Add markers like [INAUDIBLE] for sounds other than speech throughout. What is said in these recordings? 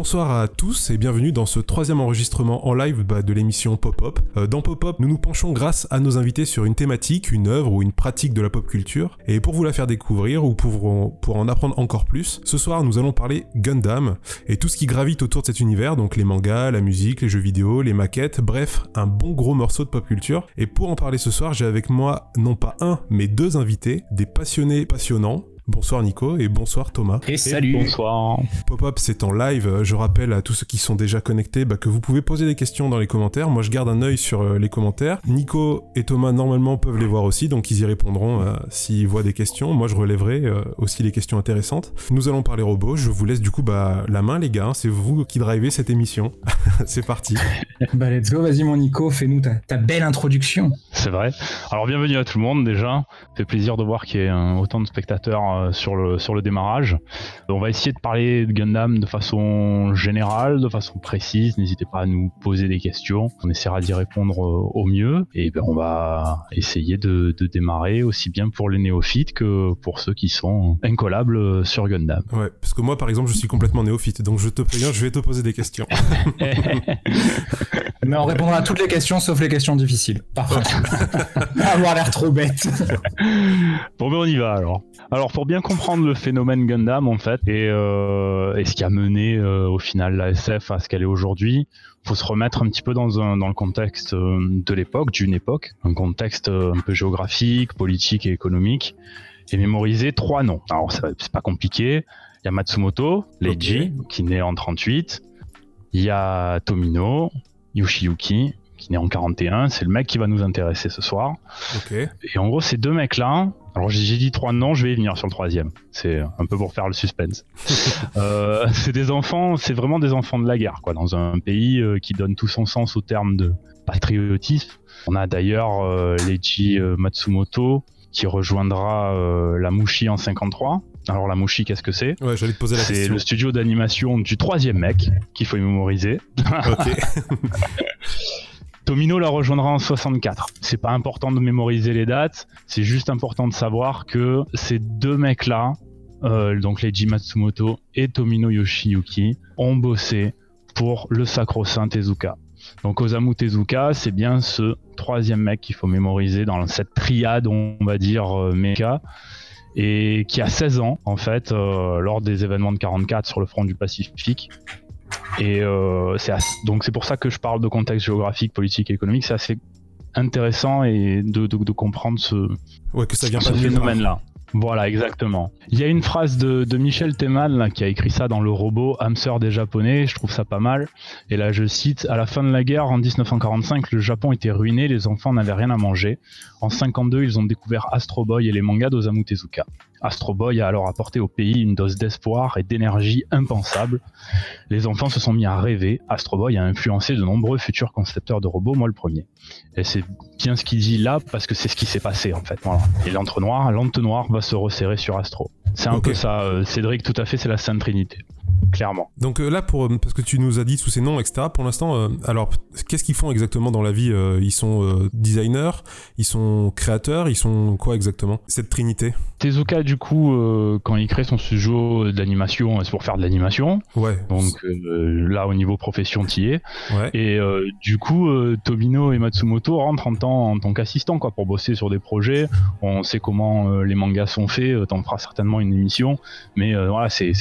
bonsoir à tous et bienvenue dans ce troisième enregistrement en live bah, de l'émission Pop-Up. Euh, dans Pop-Up, nous nous penchons grâce à nos invités sur une thématique, une œuvre ou une pratique de la pop culture. Et pour vous la faire découvrir ou pour, pour en apprendre encore plus, ce soir nous allons parler Gundam et tout ce qui gravite autour de cet univers, donc les mangas, la musique, les jeux vidéo, les maquettes, bref, un bon gros morceau de pop culture. Et pour en parler ce soir, j'ai avec moi non pas un, mais deux invités, des passionnés passionnants, Bonsoir Nico et bonsoir Thomas. Et salut. bonsoir. Pop-up c'est en live. Je rappelle à tous ceux qui sont déjà connectés bah, que vous pouvez poser des questions dans les commentaires. Moi je garde un œil sur euh, les commentaires. Nico et Thomas normalement peuvent les voir aussi, donc ils y répondront euh, s'ils voient des questions. Moi je relèverai euh, aussi les questions intéressantes. Nous allons parler robots. Je vous laisse du coup bah, la main les gars. C'est vous qui drivez cette émission. [LAUGHS] c'est parti. [LAUGHS] bah let's go. Vas-y mon Nico, fais-nous ta, belle introduction. C'est vrai. Alors bienvenue à tout le monde déjà. Ça fait plaisir de voir qu'il y ait autant de spectateurs euh, sur, le, sur le démarrage. On va essayer de parler de Gundam de façon générale, de façon précise. N'hésitez pas à nous poser des questions. On essaiera d'y répondre euh, au mieux. Et ben, on va essayer de, de, démarrer aussi bien pour les néophytes que pour ceux qui sont incollables sur Gundam. Ouais, parce que moi, par exemple, je suis complètement néophyte. Donc je te préviens, je vais te poser des questions. [LAUGHS] Mais on répondra à toutes les questions sauf les questions difficiles. Parfait. avoir [LAUGHS] l'air trop bête. bon, ben on y va alors. Alors pour bien comprendre le phénomène Gundam en fait et, euh, ce qui a mené euh, au final la SF à ce qu'elle est aujourd'hui, faut se remettre un petit peu dans, un, dans le contexte euh, de l'époque, d'une époque, un contexte un peu géographique, politique et économique, et mémoriser trois noms. Alors c'est pas compliqué. Il y a Matsumoto, Leiji, qui naît en 38. Il y a Tomino, Yoshiyuki, qui naît en 41. C'est le mec qui va nous intéresser ce soir. Et en gros, ces deux mecs-là, alors j'ai dit trois noms, je vais y venir sur le troisième. C'est un peu pour faire le suspense. [LAUGHS] euh, c'est des enfants, c'est vraiment des enfants de la guerre, quoi, dans un pays euh, qui donne tout son sens au terme de patriotisme. On a d'ailleurs euh, Leiji euh, Matsumoto qui rejoindra euh, la Mushi en 53. Alors la Mushi, qu'est-ce que c'est? Ouais, j'allais te poser la question. C'est le studio d'animation du troisième mec qu'il faut mémoriser. Ok. [LAUGHS] [LAUGHS] Tomino la rejoindra en 64. C'est pas important de mémoriser les dates, c'est juste important de savoir que ces deux mecs-là, euh, donc Leiji Matsumoto et Tomino Yoshiyuki, ont bossé pour le sacro-saint Tezuka. Donc Osamu Tezuka, c'est bien ce troisième mec qu'il faut mémoriser dans cette triade, on va dire, euh, mecha, et qui a 16 ans, en fait, euh, lors des événements de 44 sur le front du Pacifique, et euh, c'est donc c'est pour ça que je parle de contexte géographique, politique et économique. C'est assez intéressant et de, de, comprendre ce, ouais, que ça vient ce phénomène-là. Voilà, exactement. Il y a une phrase de, de Michel Temal qui a écrit ça dans le robot Hamster des Japonais, je trouve ça pas mal. Et là, je cite À la fin de la guerre, en 1945, le Japon était ruiné, les enfants n'avaient rien à manger. En 52, ils ont découvert Astro Boy et les mangas d'Osamu Tezuka. Astro Boy a alors apporté au pays une dose d'espoir et d'énergie impensable. Les enfants se sont mis à rêver. Astro Boy a influencé de nombreux futurs concepteurs de robots, moi le premier. Et c'est bien ce qu'il dit là parce que c'est ce qui s'est passé en fait. Voilà. Et l'entonnoir, l'entonnoir va se resserrer sur Astro. C'est un peu ça, euh, Cédric, tout à fait, c'est la Sainte Trinité clairement. Donc euh, là, pour, euh, parce que tu nous as dit tous ces noms, etc., pour l'instant, euh, alors qu'est-ce qu'ils font exactement dans la vie Ils sont designers, ils sont créateurs, ils sont quoi exactement Cette trinité? Tezuka, du coup, quand il crée son studio d'animation, c'est pour faire de l'animation. Ouais. Donc là, au niveau profession, tu es. Ouais. Et du coup, Tobino et Matsumoto rentrent en tant, en tant qu'assistant, quoi, pour bosser sur des projets. On sait comment les mangas sont faits, t'en feras certainement une émission, mais voilà, c'est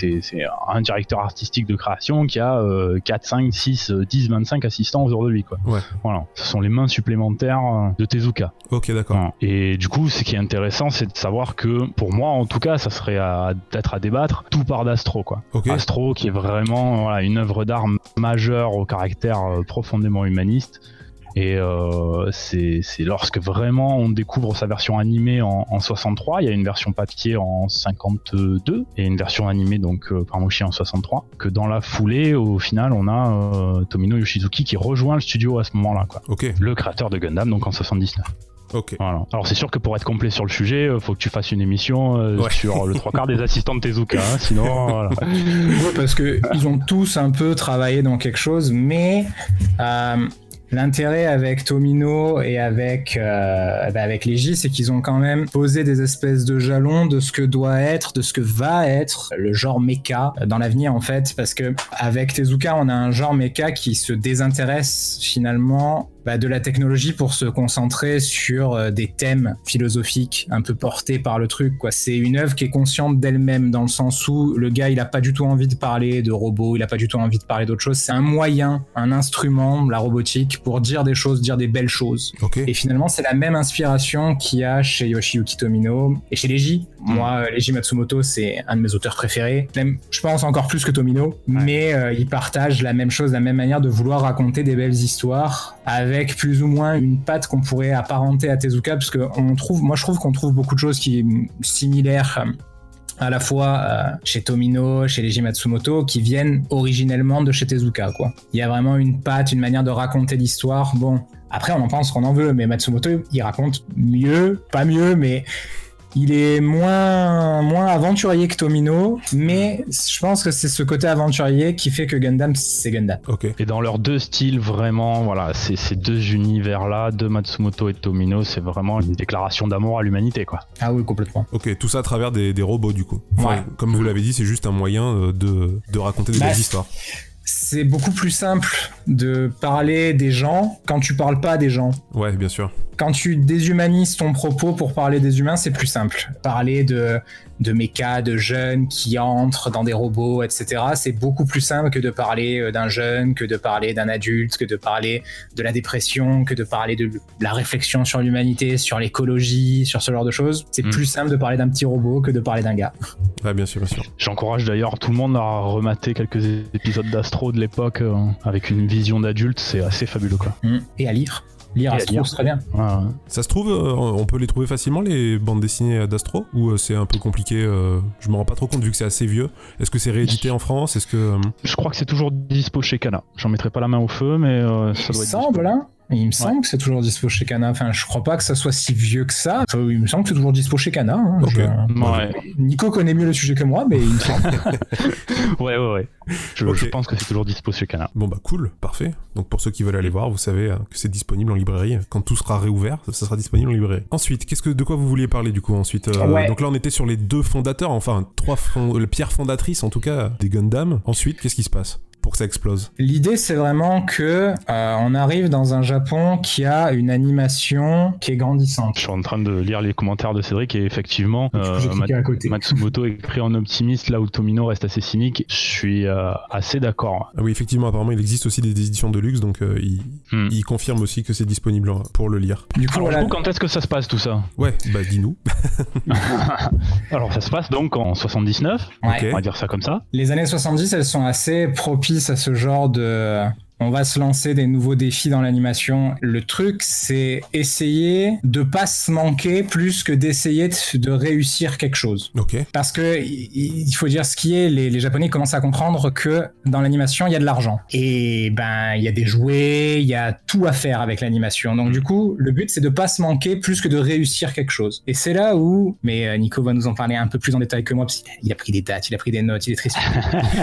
un directeur artistique de création qui a 4, 5, 6, 10, 25 assistants autour de lui. Quoi. Ouais. Voilà, ce sont les mains supplémentaires euh, de Tezuka. Ok, d'accord. Et du coup, ce qui est intéressant, c'est de savoir que, pour moi en tout cas, ça serait peut-être à débattre, tout part d'Astro. Quoi. Astro, qui est vraiment voilà, une œuvre d'art majeure au caractère euh, profondément humaniste et euh, c'est lorsque vraiment on découvre sa version animée en, en, 63, il y a une version papier en 52 et une version animée donc euh, par Moshi en 63, que dans la foulée, au final, on a euh, Tomino Yoshizuki qui rejoint le studio à ce moment-là, quoi. Le créateur de Gundam, donc en 79. Ok. Voilà. Alors c'est sûr que pour être complet sur le sujet, euh, faut que tu fasses une émission euh, sur le trois quarts des assistants de Tezuka, hein, sinon. [LAUGHS] Voilà. Ouais, parce que ils ont tous un peu travaillé dans quelque chose, mais euh, L'intérêt avec Tomino et avec, euh, bah, avec c'est qu'ils ont quand même posé des espèces de jalons de ce que doit être, de ce que va être le genre mecha dans l'avenir en fait, parce que avec Tezuka, on a un genre mecha qui se désintéresse finalement bah, de la technologie pour se concentrer sur euh, des thèmes philosophiques un peu portés par le truc. Quoi. C'est une œuvre qui est consciente d'elle-même dans le sens où le gars il a pas du tout envie de parler de robots, il a pas du tout envie de parler d'autre chose. C'est un moyen, un instrument, la robotique, pour dire des choses, dire des belles choses. Et finalement, c'est la même inspiration qu'il y a chez Yoshiyuki Tomino et chez Leiji. Mm. Moi, euh, Leiji Matsumoto, c'est un de mes auteurs préférés. Même, je pense encore plus que Tomino, mais euh, il partage la même chose, la même manière de vouloir raconter des belles histoires avec plus ou moins une patte qu'on pourrait apparenter à Tezuka, parce que on trouve, moi je trouve qu'on trouve beaucoup de choses qui similaires euh, à la fois euh, chez Tomino, chez Leiji Matsumoto, qui viennent originellement de chez Tezuka. Quoi. Il y a vraiment une patte, une manière de raconter l'histoire. Bon, après on en pense qu'on en veut, mais Matsumoto il raconte mieux, pas mieux, mais il est moins, moins aventurier que Tomino, mais je pense que c'est ce côté aventurier qui fait que Gundam, c'est Gundam. Et dans leurs deux styles, vraiment, voilà, ces deux univers-là, de Matsumoto et de Tomino, c'est vraiment une déclaration d'amour à l'humanité, quoi. Ah oui, complètement. Ok, tout ça à travers des, robots, du coup. Comme vous l'avez dit, c'est juste un moyen euh, de, de raconter des bah, belles histoires c'est beaucoup plus simple de parler des gens quand tu parles pas des gens. Ouais, bien sûr. Quand tu déshumanises ton propos pour parler des humains, c'est plus simple. Parler de, de méca, de jeunes qui entrent dans des robots, etc., c'est beaucoup plus simple que de parler euh, d'un jeune, que de parler d'un adulte, que de parler de la dépression, que de parler de la réflexion sur l'humanité, sur l'écologie, sur ce genre de choses. C'est mm. plus simple de parler d'un petit robot que de parler d'un gars. Ouais, bien sûr, bien sûr. J'encourage d'ailleurs tout le monde à remater quelques épisodes d'Astro de l'époque euh, avec une vision d'adulte, c'est assez fabuleux quoi. Mm. Et à lire. Lire Astro, c'est très bien. Ça se trouve, euh, on peut les trouver facilement les bandes dessinées d'Astro Ou euh, c'est un peu compliqué Je me rends pas trop compte vu que c'est assez vieux. Est-ce que c'est réédité en France? Est-ce que Je crois que c'est toujours dispo chez Kana. J'en mettrai pas la main au feu, mais ça doit être. semble, hein il me semble que c'est toujours dispo chez Kana. Enfin, je crois pas que ça soit si vieux que ça. il me semble que c'est toujours dispo chez Kana. Hein. Nico connaît mieux le sujet que moi, mais il me semble. [LAUGHS] ouais, ouais, ouais. Je, pense que c'est toujours dispo chez Kana. Bon, bah cool, parfait. Donc pour ceux qui veulent aller voir, vous savez euh, que c'est disponible en librairie. Quand tout sera réouvert, ça, sera disponible en librairie. Ensuite, qu'est-ce que, de quoi vous vouliez parler du coup ensuite euh, Donc là, on était sur les deux fondateurs, enfin, trois pierres fondatrices en tout cas des Gundam. Ensuite, qu'est-ce qui se passe? Pour que ça explose L'idée, c'est vraiment que euh, on arrive dans un Japon qui a une animation qui est grandissante. Je suis en train de lire les commentaires de Cédric et effectivement, euh, Matsumoto est écrit en optimiste là où Tomino reste assez cynique. Je suis euh, assez d'accord. Ah oui, effectivement, apparemment, il existe aussi des, éditions de luxe, donc hmm. il, confirme aussi que c'est disponible pour le lire. Du coup, Alors, quand est-ce que ça se passe tout ça? Ouais, bah dis-nous. [LAUGHS] Alors, ça se passe donc en 79, on va dire ça comme ça. Les années 70, elles sont assez propices à ce genre de on va se lancer des nouveaux défis dans l'animation. Le truc, c'est essayer de pas se manquer plus que d'essayer de, réussir quelque chose. Parce que il faut dire ce qui est, les, Japonais commencent à comprendre que dans l'animation, il y a de l'argent. Et ben, il y a des jouets, il y a tout à faire avec l'animation. Donc du coup, le but, c'est de pas se manquer plus que de réussir quelque chose. Et c'est là où, mais euh, Nico va nous en parler un peu plus en détail que moi, parce qu'il a pris des dates, il a pris des notes, il est triste.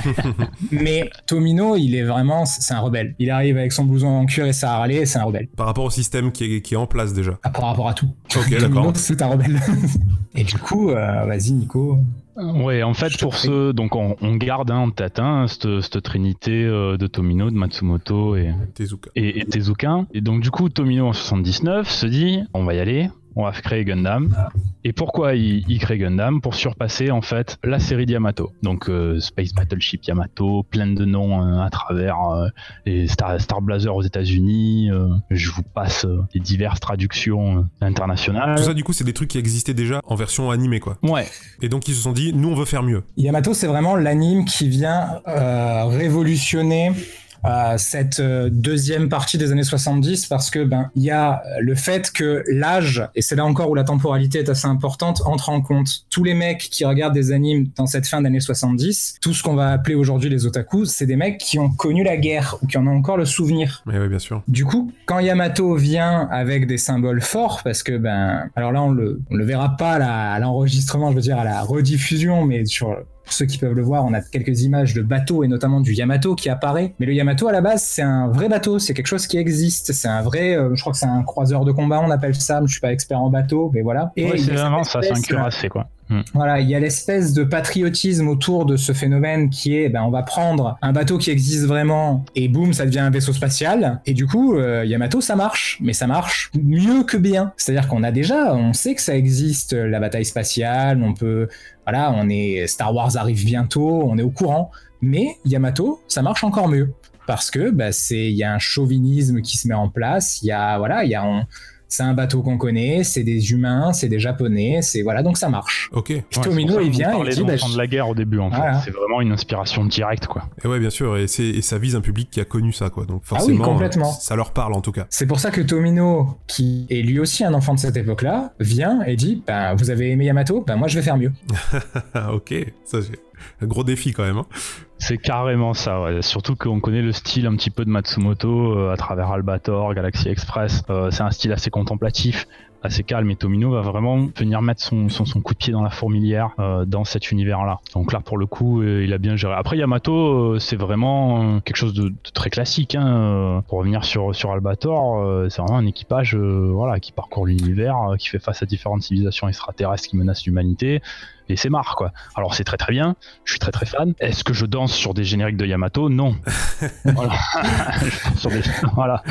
[LAUGHS] mais Tomino, il est vraiment, c'est un rebelle. Il arrive avec son blouson en cuir et ça a râlé, c'est un rebelle. Par rapport au système qui est, qui est en place déjà. Ah, par rapport à tout. Ok, d'accord. C'est un rebelle. [LAUGHS] et du coup, euh, vas-y Nico. Ouais, en fait, pour ceux, donc on, garde hein, en tête hein, cette, trinité euh, de Tomino, de Matsumoto et Tezuka. Et, et Tezuka. Et donc du coup, Tomino en 79 se dit, on va y aller, on va créer Gundam. Et pourquoi il, crée Gundam Pour surpasser en fait la série Yamato. Donc euh, Space Battleship Yamato, plein de noms euh, à travers euh, les Star, Star, Blazer aux États-Unis. je vous passe les diverses traductions internationales. Tout ça du coup c'est des trucs qui existaient déjà en version animée quoi. Ouais. Et donc ils se sont dit nous on veut faire mieux. Yamato c'est vraiment l'anime qui vient révolutionner cette euh, deuxième partie des années 70 parce que ben il y a le fait que l'âge et c'est là encore où la temporalité est assez importante entre en compte tous les mecs qui regardent des animes dans cette fin d'année 70 tout ce qu'on va appeler aujourd'hui les otaku c'est des mecs qui ont connu la guerre ou qui en ont encore le souvenir. Mais oui bien sûr. Du coup quand Yamato vient avec des symboles forts parce que ben alors là on le on le verra pas à l'enregistrement je veux dire à la rediffusion mais sur pour ceux qui peuvent le voir, on a quelques images de bateaux et notamment du Yamato qui apparaît. Mais le Yamato à la base, c'est un vrai bateau, c'est quelque chose qui existe. C'est un vrai, euh, je crois que c'est un croiseur de combat, on appelle ça. Je suis pas expert en bateau, mais voilà. Et ouais, c'est vraiment ça, c'est un cuirassé quoi. Hmm. Voilà, il y a l'espèce de patriotisme autour de ce phénomène qui est, ben, on va prendre un bateau qui existe vraiment et boum, ça devient un vaisseau spatial. Et du coup, euh, Yamato, ça marche, mais ça marche mieux que bien. C'est-à-dire qu'on a déjà, on sait que ça existe, la bataille spatiale, on peut, voilà, on est, Star Wars arrive bientôt, on est au courant. Mais Yamato, ça marche encore mieux parce que, bah, c'est, il y a un chauvinisme qui se met en place. Il y a, voilà, il y a, c'est un bateau qu'on connaît, c'est des humains, c'est des japonais, c'est voilà, donc ça marche. Ok. Et Tomino, il vient et dit, bah, de la guerre au début, en fait. C'est vraiment une inspiration directe, quoi. Et ouais, bien sûr, et, et, ça vise un public qui a connu ça, quoi. Donc forcément, ah oui, complètement. ça leur parle en tout cas. C'est pour ça que Tomino, qui est lui aussi un enfant de cette époque-là, vient et dit, ben vous avez aimé Yamato, ben moi je vais faire mieux. [LAUGHS] ok, ça c'est un gros défi quand même. Hein. C'est carrément ça, ouais. surtout qu'on connaît le style un petit peu de Matsumoto euh, à travers Albator, Galaxy Express. Euh, c'est un style assez contemplatif, assez calme et Tomino va vraiment venir mettre son, son, son coup de pied dans la fourmilière euh, dans cet univers-là. Donc là, pour le coup, euh, il a bien géré. Après, Yamato, euh, c'est vraiment quelque chose de, de très classique. Hein. Pour revenir sur, sur Albator, c'est vraiment un équipage voilà, qui parcourt l'univers, qui fait face à différentes civilisations extraterrestres qui menacent l'humanité et c'est marre quoi. Alors c'est très très bien, je suis très très fan. Est-ce que je danse sur des génériques de Yamato? Non. [LAUGHS] voilà. [LAUGHS] sur des... [LAUGHS] voilà.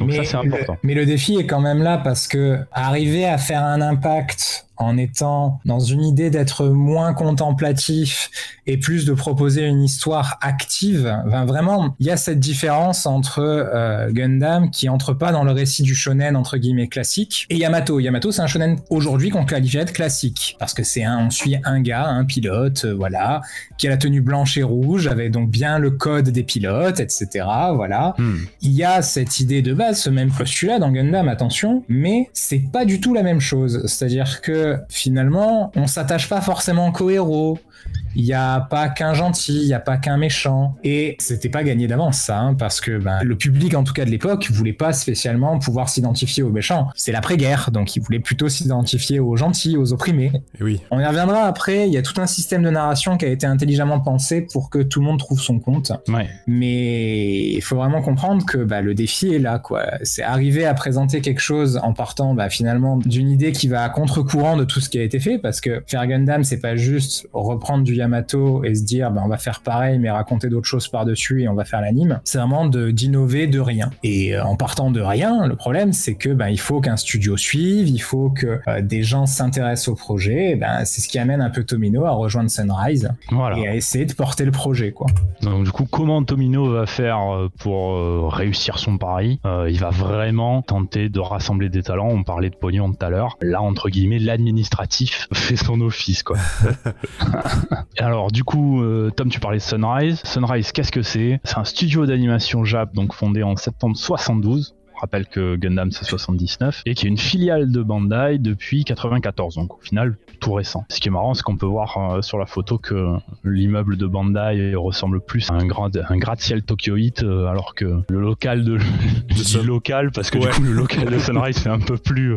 Donc mais, ça c'est important. Le, mais le défi est quand même là parce que arriver à faire un impact en étant dans une idée d'être moins contemplatif et plus de proposer une histoire active. Enfin, vraiment, il y a cette différence entre euh, Gundam qui entre pas dans le récit du shonen entre guillemets classique et Yamato. Yamato, c'est un shonen aujourd'hui qu'on qualifierait de classique parce que c'est un, on suit un gars, un pilote, euh, voilà, qui a la tenue blanche et rouge, avec donc bien le code des pilotes, etc. Voilà. Hmm. Il y a cette idée de base, ce même postulat dans Gundam, attention, mais c'est pas du tout la même chose. C'est-à-dire que finalement, on s'attache pas forcément qu'au héros. Il n'y a pas qu'un gentil, il n'y a pas qu'un méchant. Et c'était pas gagné d'avance, ça, hein, parce que ben, le public, en tout cas de l'époque, voulait pas spécialement pouvoir s'identifier aux méchants. C'est l'après-guerre, donc il voulait plutôt s'identifier aux gentils, aux opprimés. Et oui. On y reviendra après, il y a tout un système de narration qui a été intelligemment pensé pour que tout le monde trouve son compte. Ouais. Mais il faut vraiment comprendre que bah, le défi est là, quoi. C'est arriver à présenter quelque chose en partant bah, finalement d'une idée qui va à contre-courant de tout ce qui a été fait, parce que faire Gundam, c'est pas juste reprendre du Yamato et se dire bah, on va faire pareil mais raconter d'autres choses par-dessus et on va faire l'anime. C'est vraiment d'innover de, rien. Et euh, en partant de rien, le problème c'est que bah, il faut qu'un studio suive, il faut que euh, des gens s'intéressent au projet. Ben, c'est ce qui amène un peu Tomino à rejoindre Sunrise voilà. et à essayer de porter le projet. Quoi. Donc du coup, comment Tomino va faire euh, pour euh, réussir son pari? Euh, Il va vraiment tenter de rassembler des talents. On parlait de pognon tout à l'heure. Là, entre guillemets, l'administratif [LAUGHS] fait son office, quoi. [LAUGHS] [LAUGHS] Alors du coup, euh, Tom, tu parlais de Sunrise. Sunrise, qu'est-ce que c'est? C'est un studio d'animation Jap, donc fondé en septembre 72 rappelle que Gundam c'est 79 et qui est une filiale de Bandai depuis 94 donc au final tout récent. Ce qui est marrant c'est qu'on peut voir euh, sur la photo que l'immeuble de Bandai ressemble plus à un, grand, un gratte-ciel tokyoïte euh, alors que le local de, [LAUGHS] de local parce que Ouais. du coup le local de Sunrise fait un peu plus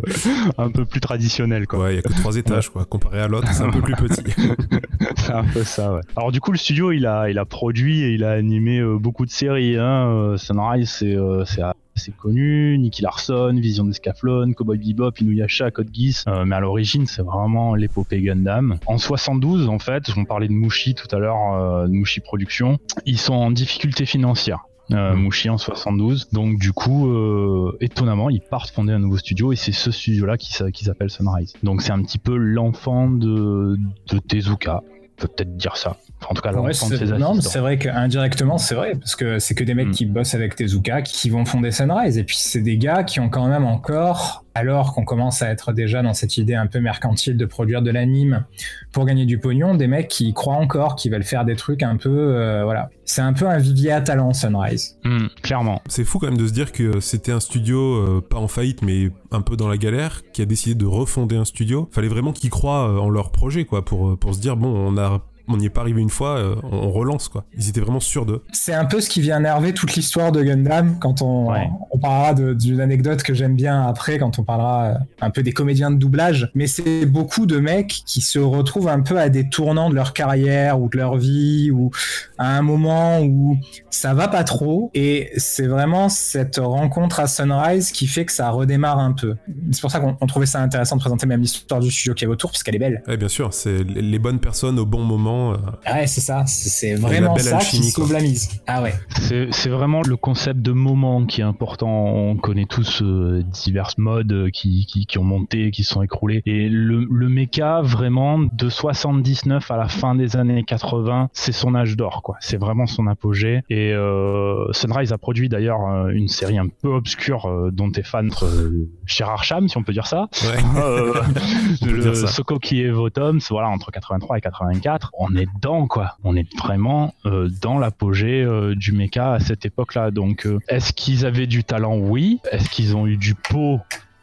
un peu plus traditionnel quoi. Ouais, il y a que trois étages, quoi. Comparé à l'autre, c'est un peu plus petit. [LAUGHS] C'est un peu ça, ouais. Alors du coup, le studio, il a, il a produit et il a animé euh, beaucoup de séries. Hein. Euh, Sunrise, c'est, c'est assez connu. Nicky Larson, Vision d'Escaflowne, Cowboy Bebop, Inuyasha, Code Geass. Euh, mais à l'origine, c'est vraiment l'épopée Gundam. En 72, en fait, on parlait de Mushi tout à l'heure, euh, de Mushi Production. Ils sont en difficulté financière. Euh, Mushi en 72 donc du coup euh, étonnamment ils partent fonder un nouveau studio et c'est ce studio là qui, s'a- qui s'appelle Sunrise donc c'est un petit peu l'enfant de, de Tezuka peut peut-être dire ça en tout cas Ouais, c'est vrai qu'indirectement, c'est vrai, parce que c'est que des mecs Mm. qui bossent avec Tezuka qui vont fonder Sunrise. Et puis, c'est des gars qui ont quand même encore, alors qu'on commence à être déjà dans cette idée un peu mercantile de produire de l'anime pour gagner du pognon, des mecs qui y croient encore, qui veulent faire des trucs un peu. euh, voilà. C'est un peu un vivier à talent, Sunrise. Hmm, clairement C'est fou quand même de se dire que c'était un studio euh, pas en faillite mais un peu dans la galère qui a décidé de refonder un studio. Fallait vraiment qu'ils croient euh, en leur projet quoi pour, pour se dire bon on a on n'y est pas arrivé une fois, euh, on, relance quoi. Ils étaient vraiment sûrs d'eux. C'est un peu ce qui vient énerver toute l'histoire de Gundam quand on, on parlera d'une anecdote que j'aime bien après quand on parlera euh, un peu des comédiens de doublage. Mais c'est beaucoup de mecs qui se retrouvent un peu à des tournants de leur carrière ou de leur vie ou à un moment où ça va pas trop et c'est vraiment cette rencontre à Sunrise qui fait que ça redémarre un peu. C'est pour ça qu'on trouvait ça intéressant de présenter même l'histoire du studio qui est autour parce qu'elle est belle. Ouais, bien sûr, c'est les bonnes personnes au bon moment. Euh. Ouais, c'est ça, c'est vraiment ça qui sauve la mise. Ah ouais. C'est vraiment le concept de moment qui est important. On connaît tous euh, divers modes qui, qui, qui, ont monté, qui se sont écroulés. Et le, le mecha, vraiment, de 79 à la fin des années 80, c'est son âge d'or, quoi. C'est vraiment son apogée. Et euh, Sunrise a produit d'ailleurs euh, une série un peu obscure euh, dont t'es fan, cher Archam, si on peut dire ça. Ouais. [LAUGHS] le Sokoki et Votoms, voilà, entre 83 et 84. On est dedans, quoi. On est vraiment dans l'apogée du mecha à cette époque-là. Donc, est-ce qu'ils avaient du talent? Oui. Est-ce qu'ils ont eu du pot?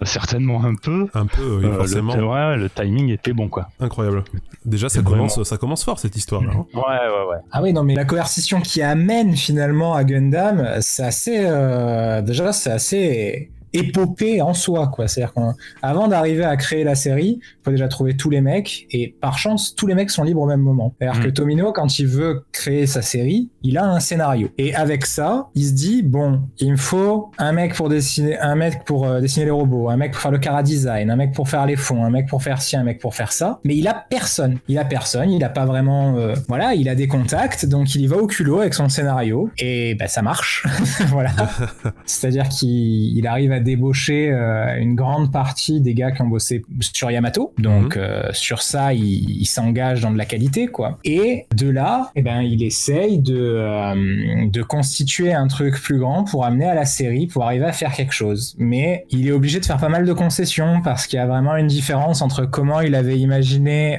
Certainement un peu. Un peu, oui, forcément. Le, le timing était bon, quoi. Incroyable. Déjà, ça commence, ça commence fort cette histoire. Là, hein. Ouais, ouais, ouais. Ah oui, non, mais la coercition qui amène finalement à Gundam, c'est assez. Euh, déjà, c'est assez épopée en soi, quoi. C'est-à-dire qu'avant d'arriver à créer la série, il faut déjà trouver tous les mecs, et par chance, tous les mecs sont libres au même moment. C'est-à-dire que mm. Tomino, quand il veut créer sa série, il a un scénario. Et avec ça, il se dit, bon, il me faut un mec pour dessiner, un mec pour euh, dessiner les robots, un mec pour faire le cara design, un mec pour faire les fonds, un mec pour faire ci, un mec pour faire ça. Mais il a personne. Il a personne, il a pas vraiment, euh, voilà, il a des contacts, donc il y va au culot avec son scénario, et ben ça marche. [LAUGHS] voilà. [LAUGHS] C'est-à-dire qu'il arrive à débauché euh, une grande partie des gars qui ont bossé sur Yamato. Donc mhm. euh, sur ça, il, s'engage dans de la qualité, quoi. Et de là, eh ben, il essaye de, euh, de constituer un truc plus grand pour amener à la série, pour arriver à faire quelque chose. Mais il est obligé de faire pas mal de concessions parce qu'il y a vraiment une différence entre comment il avait imaginé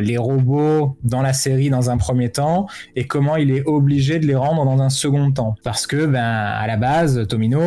les robots dans la série dans un premier temps et comment il est obligé de les rendre dans un second temps. Parce que, ben, à la base, Tomino,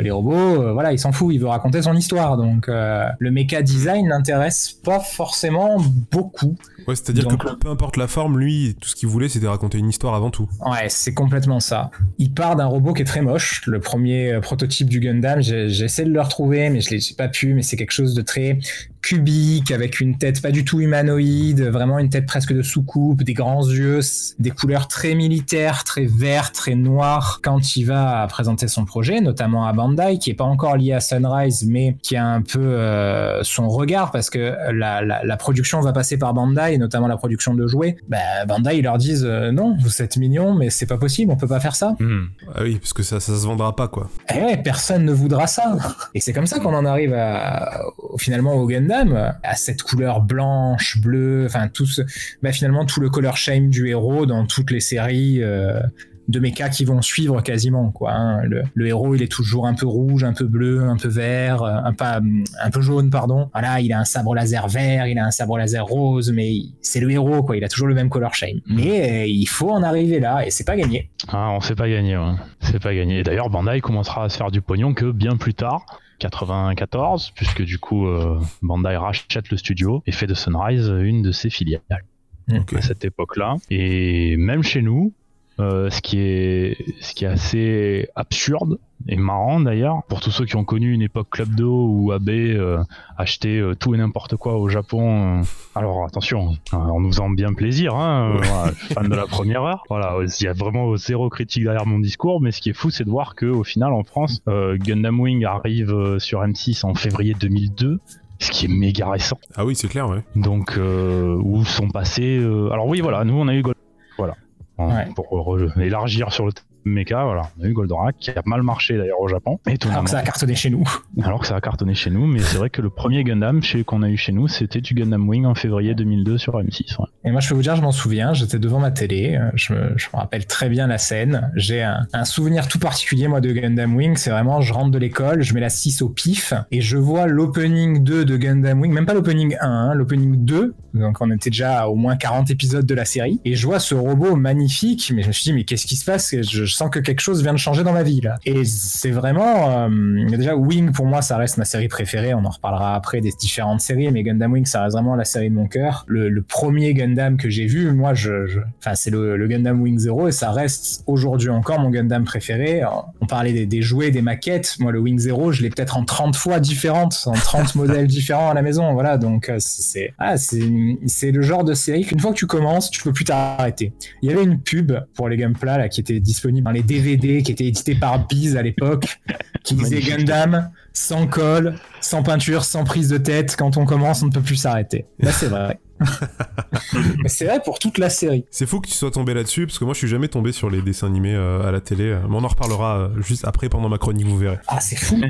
les robots, voilà, il s'en fout, il veut raconter son histoire. Donc euh, le mecha design n'intéresse pas forcément beaucoup. Ouais, c'est-à-dire que peu importe la forme, lui, tout ce qu'il voulait, c'était raconter une histoire avant tout. Ouais, c'est complètement ça. Il part d'un robot qui est très moche. Le premier euh, prototype du Gundam, j'essaie de le retrouver, mais je l'ai pas pu. Mais c'est quelque chose de très cubique, avec une tête pas du tout humanoïde, vraiment une tête presque de soucoupe, des grands yeux, des couleurs très militaires, très vert, très noires. Quand il va présenter son projet, notamment à Bandai, qui est pas encore lié à Sunrise, mais qui a un peu euh, son regard, parce que la, la production va passer par Bandai notamment la production de jouets, bah, Bandai ils leur disent euh, non, vous êtes mignons, mais c'est pas possible, on peut pas faire ça. Hmm. Ah oui, parce que ça, ça se vendra pas quoi. Eh personne ne voudra ça. Et c'est comme ça qu'on en arrive à, finalement au Gundam, à cette couleur blanche, bleue, enfin tout ce, bah, finalement tout le color shame du héros dans toutes les séries. Euh, de mechas qui vont suivre quasiment quoi. Hein. Le, héros il est toujours un peu rouge, un peu bleu, un peu vert, euh, un peu, un peu jaune pardon. Voilà, il a un sabre laser vert, il a un sabre laser rose, mais c'est le héros quoi. Il a toujours le même color shame. Mm. Mais euh, il faut en arriver là et c'est pas gagné. Ah, on sait pas gagner, c'est pas gagné. D'ailleurs, Bandai commencera à se faire du pognon que bien plus tard. 94, puisque du coup euh, Bandai rachète le studio et fait de Sunrise une de ses filiales à cette époque-là. Et même chez nous, euh, ce qui est ce qui est assez absurde et marrant d'ailleurs pour tous ceux qui ont connu une époque Club Do où AB euh, achetait euh, tout et n'importe quoi au Japon. alors attention, en nous faisant bien plaisir, hein, fan de la première heure. Voilà, il y a vraiment zéro critique derrière mon discours, mais ce qui est fou, c'est de voir que au final en France, Gundam Wing arrive sur M6 en février 2002 ce qui est méga récent. Ah oui, c'est clair, ouais. Donc, où sont passés. alors, oui, voilà, nous, on a eu Voilà. Hein, pour élargir sur le mecha, voilà, on a eu Goldorak qui a mal marché d'ailleurs au Japon. Alors que ça a cartonné chez nous. Alors que ça a cartonné chez nous, mais c'est vrai que le premier Gundam qu'on a eu chez nous, c'était du Gundam Wing en février 2002 sur M6. Et moi, je peux vous dire, je m'en souviens, j'étais devant ma télé, je me, je me, rappelle très bien la scène. J'ai un, un, souvenir tout particulier, moi, de Gundam Wing, c'est vraiment, je rentre de l'école, je mets la 6 au pif, et je vois l'opening 2 de Gundam Wing, même pas l'opening 1, hein, l'opening 2, donc on était déjà à au moins 40 épisodes de la série, et je vois ce robot magnifique, mais je me suis dit, mais qu'est-ce qui se passe? Je, je sens que quelque chose vient de changer dans ma vie là. Et c'est vraiment euh, déjà Wing pour moi ça reste ma série préférée. On en reparlera après des différentes séries, mais Gundam Wing ça reste vraiment la série de mon cœur. Le, premier Gundam que j'ai vu, moi, je, enfin c'est le, Gundam Wing Zero et ça reste aujourd'hui encore mon Gundam préféré. On parlait des, jouets, des maquettes. Moi le Wing Zero, je l'ai peut-être en 30 fois différentes, en 30 [LAUGHS] modèles différents à la maison. Voilà, donc euh, c'est ah, c'est le genre de série qu'une fois que tu commences, tu peux plus t'arrêter. Il y avait une pub pour les Gunpla là qui était disponible dans les DVD, qui était édité par Biz à l'époque, qui disait Gundam sans colle, sans peinture, sans prise de tête. Quand on commence, on ne peut plus s'arrêter. Là, c'est vrai. [LAUGHS] c'est vrai pour toute la série. C'est fou que tu sois tombé là-dessus, parce que moi je suis jamais tombé sur les dessins animés euh, à la télé. Mais on en reparlera euh, juste après pendant ma chronique, vous verrez. Ah, c'est fou.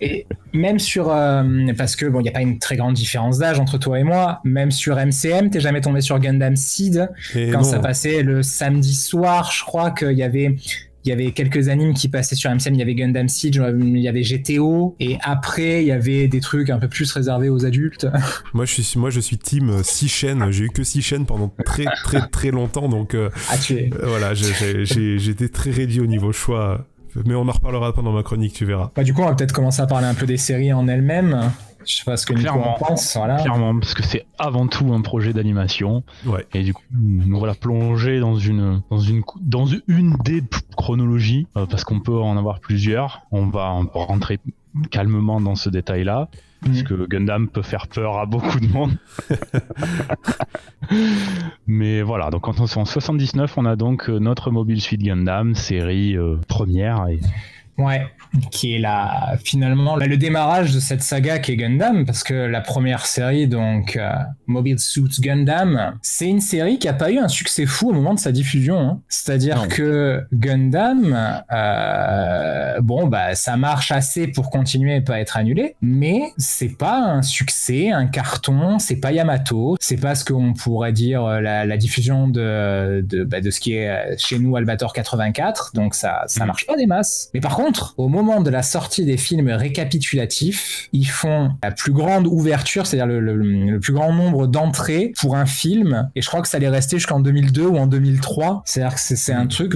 et même sur. Euh, parce que bon, il n'y a pas une très grande différence d'âge entre toi et moi. Même sur MCM, t'es jamais tombé sur Gundam Seed. quand ça passait le samedi soir, je crois qu'il y avait il y avait quelques animes qui passaient sur MCM, il y avait Gundam Siege, il y avait GTO, et après il y avait des trucs un peu plus réservés aux adultes. [LAUGHS] Moi je suis, moi, je suis team 6 euh, chaînes, j'ai eu que 6 chaînes pendant très très très longtemps, donc euh, ah, tu es. Euh, voilà, j'étais très réduit au niveau choix. Mais on en reparlera pendant ma chronique, tu verras. Bah, du coup, on va peut-être commencer à parler un peu des séries en elles-mêmes. Je sais pas ce que Nico en pense. Voilà. Clairement, parce que c'est avant tout un projet d'animation. Ouais. Et du coup, nous voilà plongés dans une, dans une, dans une des chronologies, euh, parce qu'on peut en avoir plusieurs. On va, rentrer calmement dans ce détail-là. Parce mm. que Gundam peut faire peur à beaucoup de monde. [LAUGHS] Mais voilà, donc en 1979, on a donc euh, notre Mobile Suit Gundam, série euh, première. Et Ouais, qui est la finalement le démarrage de cette saga qui est Gundam, parce que la première série, donc euh, Mobile Suit Gundam, c'est une série qui a pas eu un succès fou au moment de sa diffusion. Hein. C'est-à-dire que Gundam, euh, bon bah ça marche assez pour continuer et pas être annulé, mais c'est pas un succès, un carton, c'est pas Yamato, c'est pas ce qu'on pourrait dire euh, la, diffusion de de, bah, de ce qui est chez nous Albator 84, donc ça ça mm. marche pas des masses. Mais par contre au moment de la sortie des films récapitulatifs, ils font la plus grande ouverture, c'est-à-dire le, plus grand nombre d'entrées pour un film. Et je crois que ça allait rester jusqu'en 2002 ou en 2003. C'est-à-dire que c'est un truc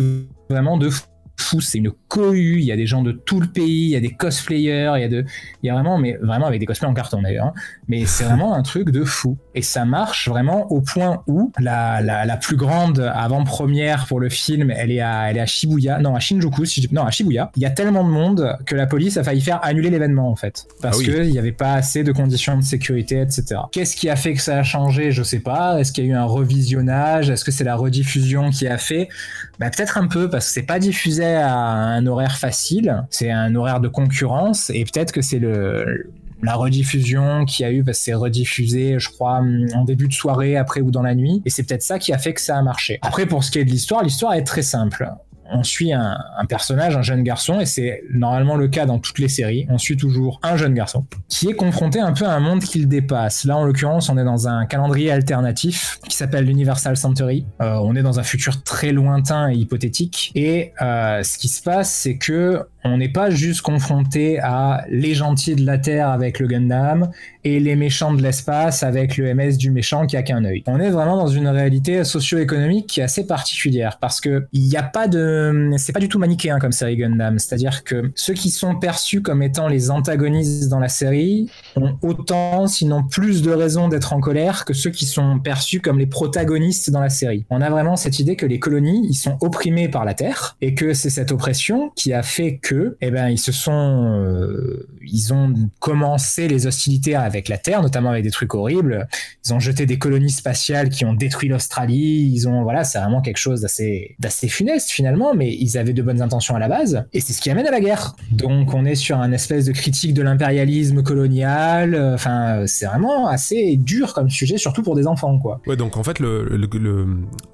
vraiment de fou fou, c'est une cohue, il y a des gens de tout le pays, il y a des cosplayers, il y a de, il y a vraiment, mais vraiment avec des cosplays en carton d'ailleurs, hein. Mais c'est vraiment un truc de fou. Et ça marche vraiment au point où la, la, la plus grande avant-première pour le film, elle est à, elle est à Shibuya, non à Shinjuku, si non à Shibuya. Il y a tellement de monde que la police a failli faire annuler l'événement en fait, parce ah qu'il n'y avait pas assez de conditions de sécurité, etc. Qu'est-ce qui a fait que ça a changé? Je sais pas. Est-ce qu'il y a eu un revisionnage? Est-ce que c'est la rediffusion qui a fait? Bah, peut-être un peu parce que c'est pas diffusé à un horaire facile, c'est un horaire de concurrence et peut-être que c'est le la rediffusion qui a eu parce que c'est rediffusé je crois en début de soirée après ou dans la nuit et c'est peut-être ça qui a fait que ça a marché. Après pour ce qui est de l'histoire, l'histoire est très simple on suit un, personnage, un jeune garçon, et c'est normalement le cas dans toutes les séries. On suit toujours un jeune garçon qui est confronté un peu à un monde qu'il dépasse. Là, en l'occurrence, on est dans un calendrier alternatif qui s'appelle l'Universal Century. Euh, on est dans un futur très lointain et hypothétique. Et euh, ce qui se passe, c'est que on n'est pas juste confronté à les gentils de la Terre avec le Gundam et les méchants de l'espace avec le MS du méchant qui a qu'un œil. On est vraiment dans une réalité socio-économique qui est assez particulière parce que il n'y a pas de, c'est pas du tout manichéen comme série Gundam. C'est-à-dire que ceux qui sont perçus comme étant les antagonistes dans la série ont autant, sinon plus de raisons d'être en colère que ceux qui sont perçus comme les protagonistes dans la série. On a vraiment cette idée que les colonies, ils sont opprimés par la Terre et que c'est cette oppression qui a fait que eh ben, ils se sont, euh, ils ont commencé les hostilités avec la Terre, notamment avec des trucs horribles. Ils ont jeté des colonies spatiales qui ont détruit l'Australie. Ils ont, voilà, c'est vraiment quelque chose d'assez, d'assez funeste finalement, mais ils avaient de bonnes intentions à la base. Et c'est ce qui amène à la guerre. Donc, on est sur un espèce de critique de l'impérialisme colonial. Enfin, c'est vraiment assez dur comme sujet, surtout pour des enfants, quoi. Ouais, donc en fait, le, le,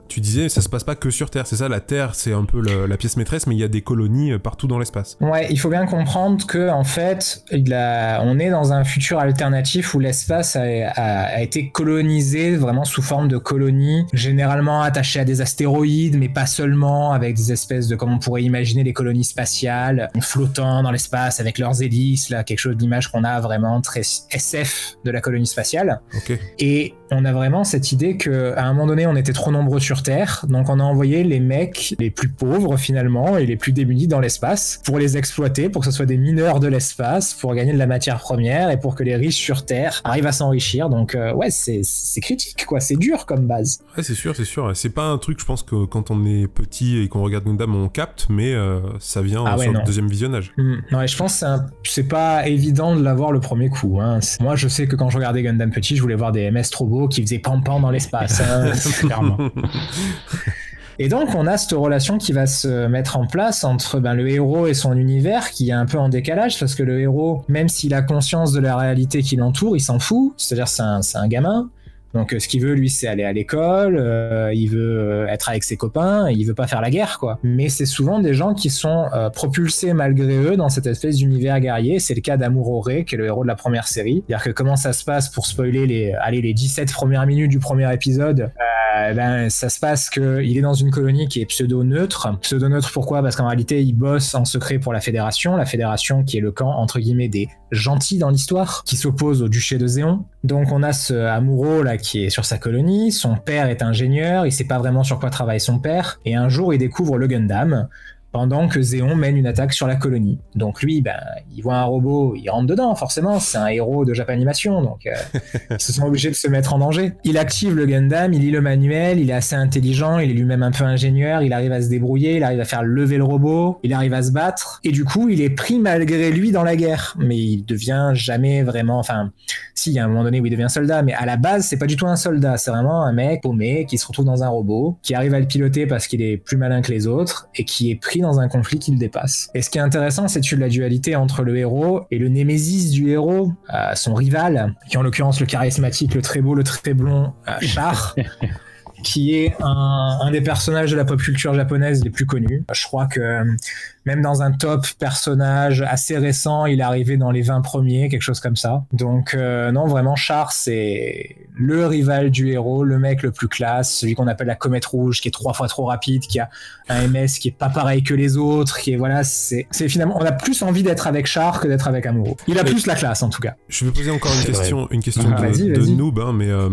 tu disais, ça se passe pas que sur Terre, c'est ça. La Terre, c'est un peu la pièce maîtresse, mais il y a des colonies euh, partout dans l'espace. Ouais, il faut bien comprendre que en fait, on est dans un futur alternatif où l'espace a, été colonisé vraiment sous forme de colonies, généralement attachées à des astéroïdes, mais pas seulement, avec des espèces de, comme on pourrait imaginer, des colonies spatiales flottant dans l'espace avec leurs hélices, là, quelque chose d'image qu'on a vraiment très SF de la colonie spatiale. Ok. Et on a vraiment cette idée que à un moment donné, on était trop nombreux sur sur Terre. Donc on a envoyé les mecs les plus pauvres finalement et les plus démunis dans l'espace pour les exploiter, pour que ce soit des mineurs de l'espace, pour gagner de la matière première et pour que les riches sur Terre arrivent à s'enrichir. Donc euh, ouais, c'est critique quoi, c'est dur comme base. Ouais, c'est sûr, c'est sûr. C'est pas un truc, je pense que quand on est petit et qu'on regarde Gundam, on capte, mais euh, ça vient ah sur le deuxième visionnage. Hmm. Non, et je pense que c'est pas évident de l'avoir le premier coup. Hein. Moi, je sais que quand je regardais Gundam petit, je voulais voir des MS trop beaux qui faisaient pam-pam dans l'espace. Hein, [LAUGHS] clairement. Et donc, on a cette relation qui va se mettre en place entre ben, le héros et son univers qui est un peu en décalage parce que le héros, même s'il a conscience de la réalité qui l'entoure, il s'en fout. C'est-à-dire, c'est un, un, gamin. Donc euh, ce qu'il veut lui c'est aller à l'école, euh, il veut euh, être avec ses copains, il veut pas faire la guerre quoi. Mais c'est souvent des gens qui sont propulsés malgré eux dans cette espèce d'univers guerrier. C'est le cas d'Amurore qui est le héros de la première série. C'est-à-dire que comment ça se passe pour spoiler les allez les 17 premières minutes du premier épisode ben ça se passe que il est dans une colonie qui est pseudo neutre. Pseudo neutre pourquoi? Parce qu'en réalité il bosse en secret pour la fédération, la fédération qui est le camp entre guillemets des gentils dans l'histoire, qui s'oppose au duché de Zéon. Donc on a ce Amuro là qui est sur sa colonie, son père est ingénieur, il sait pas vraiment sur quoi travaille son père, et un jour il découvre le Gundam, pendant que Zéon mène une attaque sur la colonie. Donc lui, ben, il voit un robot, il rentre dedans, forcément, c'est un héros de Japanimation, donc euh, [LAUGHS] ils se sont obligés de se mettre en danger. Il active le Gundam, il lit le manuel, il est assez intelligent, il est lui-même un peu ingénieur, il arrive à se débrouiller, il arrive à faire lever le robot, il arrive à se battre, et du coup, il est pris malgré lui dans la guerre, mais il devient jamais vraiment, enfin, si, il y a un moment donné où il devient soldat, mais à la base, c'est pas du tout un soldat, c'est vraiment un mec paumé qui se retrouve dans un robot, qui arrive à le piloter parce qu'il est plus malin que les autres, et qui est pris dans un conflit qui le dépasse. Et ce qui est intéressant, c'est la dualité entre le héros et le némésis du héros, euh, son rival, qui en l'occurrence le charismatique, le très beau, le très blond euh, Char. [LAUGHS] qui est un, un, des personnages de la pop culture japonaise les plus connus. Je crois que même dans un top personnage assez récent, il est arrivé dans les 20 premiers, quelque chose comme ça. Donc euh, non, vraiment, Char, c'est le rival du héros, le mec le plus classe, celui qu'on appelle la comète rouge, qui est trois fois trop rapide, qui a un MS qui est pas pareil que les autres, qui est voilà, c'est finalement, on a plus envie d'être avec Char que d'être avec Amuro. Il a plus la classe en tout cas. Je vais poser encore une question, une question ah, de, noob, hein, mais euh,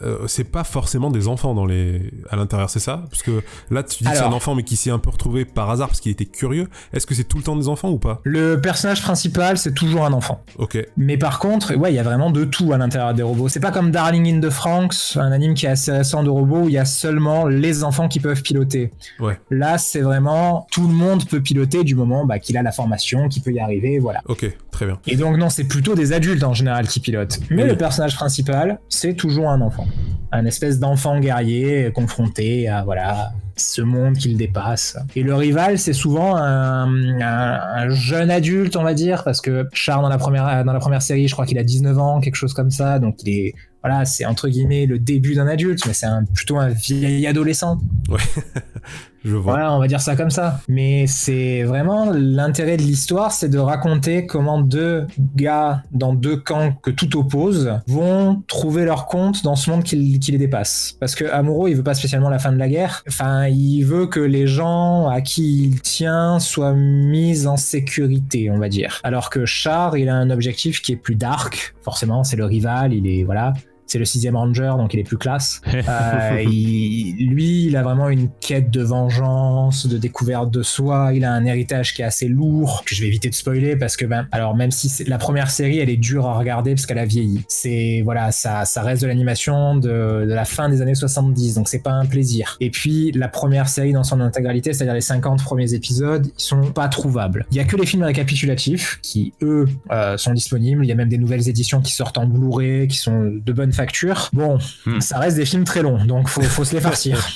euh, c'est pas forcément des enfants dans les à l'intérieur, c'est ça? Parce que là, tu dis que c'est un enfant mais qui s'est un peu retrouvé par hasard parce qu'il était curieux. Est-ce que c'est tout le temps des enfants ou pas? Le personnage principal, c'est toujours un enfant. Ok. Mais par contre, ouais, il y a vraiment de tout à l'intérieur des robots. C'est pas comme Darling in the Franks, un anime qui est assez récent de robots où il y a seulement les enfants qui peuvent piloter. Ouais. Là, c'est vraiment tout le monde peut piloter du moment bah, qu'il a la formation, qu'il peut y arriver, voilà. Ok, très bien. Et donc non, c'est plutôt des adultes en général qui pilotent. Mais le personnage principal, c'est toujours un enfant, un espèce d'enfant guerrier confronté à voilà ce monde qui le dépasse. Et le rival, c'est souvent un, jeune adulte, on va dire, parce que Char dans la première, dans la première série, je crois qu'il a 19 ans, quelque chose comme ça, donc il est voilà, c'est entre guillemets le début d'un adulte, mais c'est plutôt un vieil adolescent. Ouais, [LAUGHS] Voilà, on va dire ça comme ça. Mais c'est vraiment l'intérêt de l'histoire, c'est de raconter comment deux gars dans deux camps que tout oppose vont trouver leur compte dans ce monde qui, les dépasse. Parce que Amuro, il veut pas spécialement la fin de la guerre. Enfin, il veut que les gens à qui il tient soient mis en sécurité, on va dire. Alors que Char, il a un objectif qui est plus dark. Forcément, c'est le rival, il est voilà c'est le sixième ranger, donc il est plus classe. [LAUGHS] Euh, lui, il a vraiment une quête de vengeance, de découverte de soi. Il a un héritage qui est assez lourd, que je vais éviter de spoiler parce que, ben, alors même si la première série, elle est dure à regarder parce qu'elle a vieilli. C'est voilà, ça, ça reste de l'animation de, de, la fin des années 70, donc c'est pas un plaisir. Et puis la première série dans son intégralité, c'est-à-dire les 50 premiers épisodes, ils sont pas trouvables. Il y a que les films récapitulatifs qui eux euh, sont disponibles. Il y a même des nouvelles éditions qui sortent en Blu-ray, qui sont de bonne facture. Bon, hmm. ça reste des films très longs, donc faut, faut se les farcir.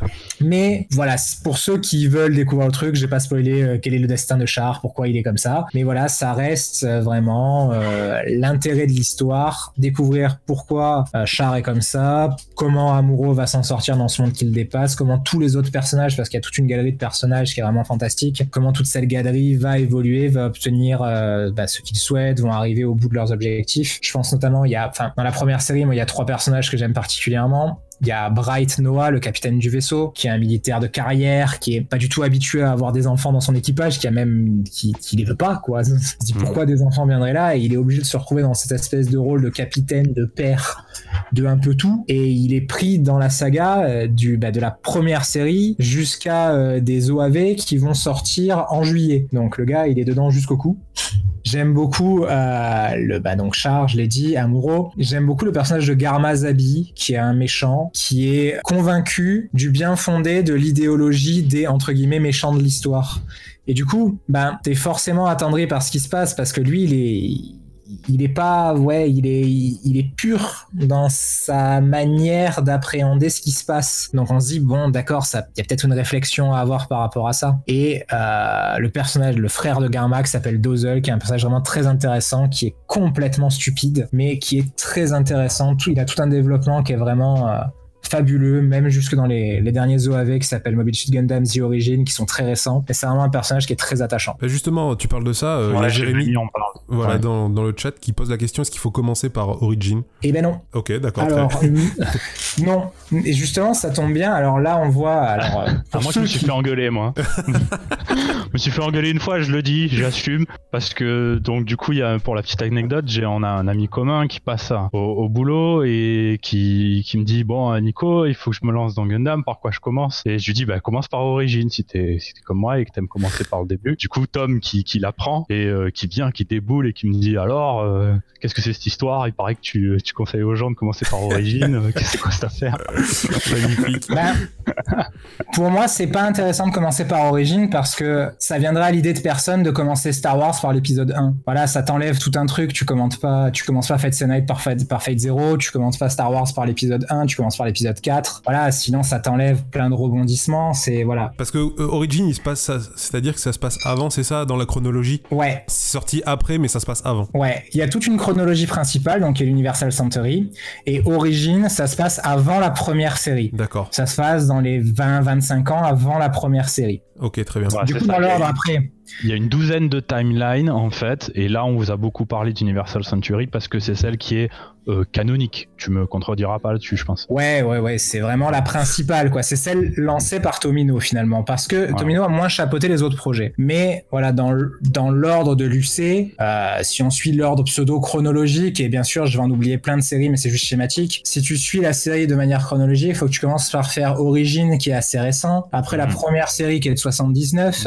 [LAUGHS] Mais voilà, pour ceux qui veulent découvrir le truc, j'ai pas spoilé euh, quel est le destin de Char, pourquoi il est comme ça. Mais voilà, ça reste euh, vraiment euh, l'intérêt de l'histoire, découvrir pourquoi Char est comme ça, comment Amuro va s'en sortir dans ce monde qu'il dépasse, comment tous les autres personnages, parce qu'il y a toute une galerie de personnages qui est vraiment fantastique, comment toute cette galerie va évoluer, va obtenir bah, ce qu'ils souhaitent, vont arriver au bout de leurs objectifs. Je pense notamment, il y a, enfin, dans la première série, moi, il y a trois personnages que j'aime particulièrement Il y a Bright Noah, le capitaine du vaisseau, qui est un militaire de carrière, qui est pas du tout habitué à avoir des enfants dans son équipage, qui a même, qui, qui les veut pas, quoi. [LAUGHS] Il se dit pourquoi des enfants viendraient là, et il est obligé de se retrouver dans cette espèce de rôle de capitaine, de père, de un peu tout, et il est pris dans la saga euh, du, bah, de la première série jusqu'à euh, des OAV qui vont sortir en juillet. Donc le gars, il est dedans jusqu'au cou. J'aime beaucoup euh, le bah donc Char, je l'ai dit, Amuro. J'aime beaucoup le personnage de Garma Zabi, qui est un méchant, qui est convaincu du bien fondé de l'idéologie des entre guillemets méchants de l'histoire. Et du coup, ben t'es forcément attendri par ce qui se passe parce que lui, il est il est pas ouais il est il est pur dans sa manière d'appréhender ce qui se passe. Donc on se dit bon d'accord ça il y a peut-être une réflexion à avoir par rapport à ça. Et euh, le personnage le frère de Garmack s'appelle Dozel qui est un personnage vraiment très intéressant qui est complètement stupide mais qui est très intéressant. Il a tout un développement qui est vraiment euh, fabuleux, même jusque dans les, les derniers OAV qui s'appellent Mobile Suit Gundam The Origin, qui sont très récents. Et c'est vraiment un personnage qui est très attachant. Bah, justement, tu parles de ça. euh, Ouais, Jérémy, Jérémy en parle. voilà, Ouais. dans, dans le chat, qui pose la question est-ce qu'il faut commencer par Origin? Eh ben non. Ok, d'accord. Alors, euh, [LAUGHS] non. Et justement, ça tombe bien. Alors là, on voit. Alors, euh, Ah, moi, je me suis qui- fait engueuler, moi. [LAUGHS] je me suis fait engueuler une fois, je le dis, j'assume. Parce que, donc, du coup, il y a, pour la petite anecdote, j'ai, on a un ami commun qui passe au, au boulot et qui, qui me dit Bon, euh, Nico, il faut que je me lance dans Gundam, par quoi je commence Et je lui dis Bah, commence par Origin si t'es, si comme moi et que t'aimes commencer par le début. Du coup, Tom qui, qui l'apprend et euh, qui vient, qui déboule et qui me dit Alors, euh, qu'est-ce que c'est cette histoire? Il paraît que tu, tu conseilles aux gens de commencer par Origin. Euh, qu'est-ce que c'est quoi cette affaire? [LAUGHS] Ben, pour moi, c'est pas intéressant de commencer par Origin parce que ça viendra à l'idée de personne de commencer Star Wars par l'épisode 1. Voilà, ça t'enlève tout un truc. Tu commences pas, tu commences pas Fate Night par Fate, par Fate Zero, tu commences pas Star Wars par l'épisode 1, tu commences par l'épisode 4. Voilà, sinon ça t'enlève plein de rebondissements. C'est voilà. Parce que euh, Origin, il se passe, ça- c'est-à-dire que ça se passe avant, c'est ça, dans la chronologie? Ouais, C'est sorti après, mais ça se passe avant. Ouais, il y a toute une chronologie principale, donc qui est l'Universal Century, et Origin, ça se passe avant la première série. D'accord. Ça se passe dans les 20-25 ans avant la première série. Ok, très bien. Voilà, du coup, ça. dans l'ordre après. Il y a une douzaine de timelines en fait, et là on vous a beaucoup parlé d'Universal Century parce que c'est celle qui est euh, canonique. Tu me contrediras pas là-dessus, je pense. Ouais, ouais, ouais, c'est vraiment la principale, quoi. C'est celle lancée par Tomino, finalement, parce que. Tomino a moins chapeauté les autres projets. Mais, voilà, dans, l'ordre de l'UC, euh, si on suit l'ordre pseudo-chronologique, et bien sûr, je vais en oublier plein de séries, mais c'est juste schématique. Si tu suis la série de manière chronologique, il faut que tu commences par faire Origin, qui est assez récent. Après, la Mhm. première série, qui est de 79.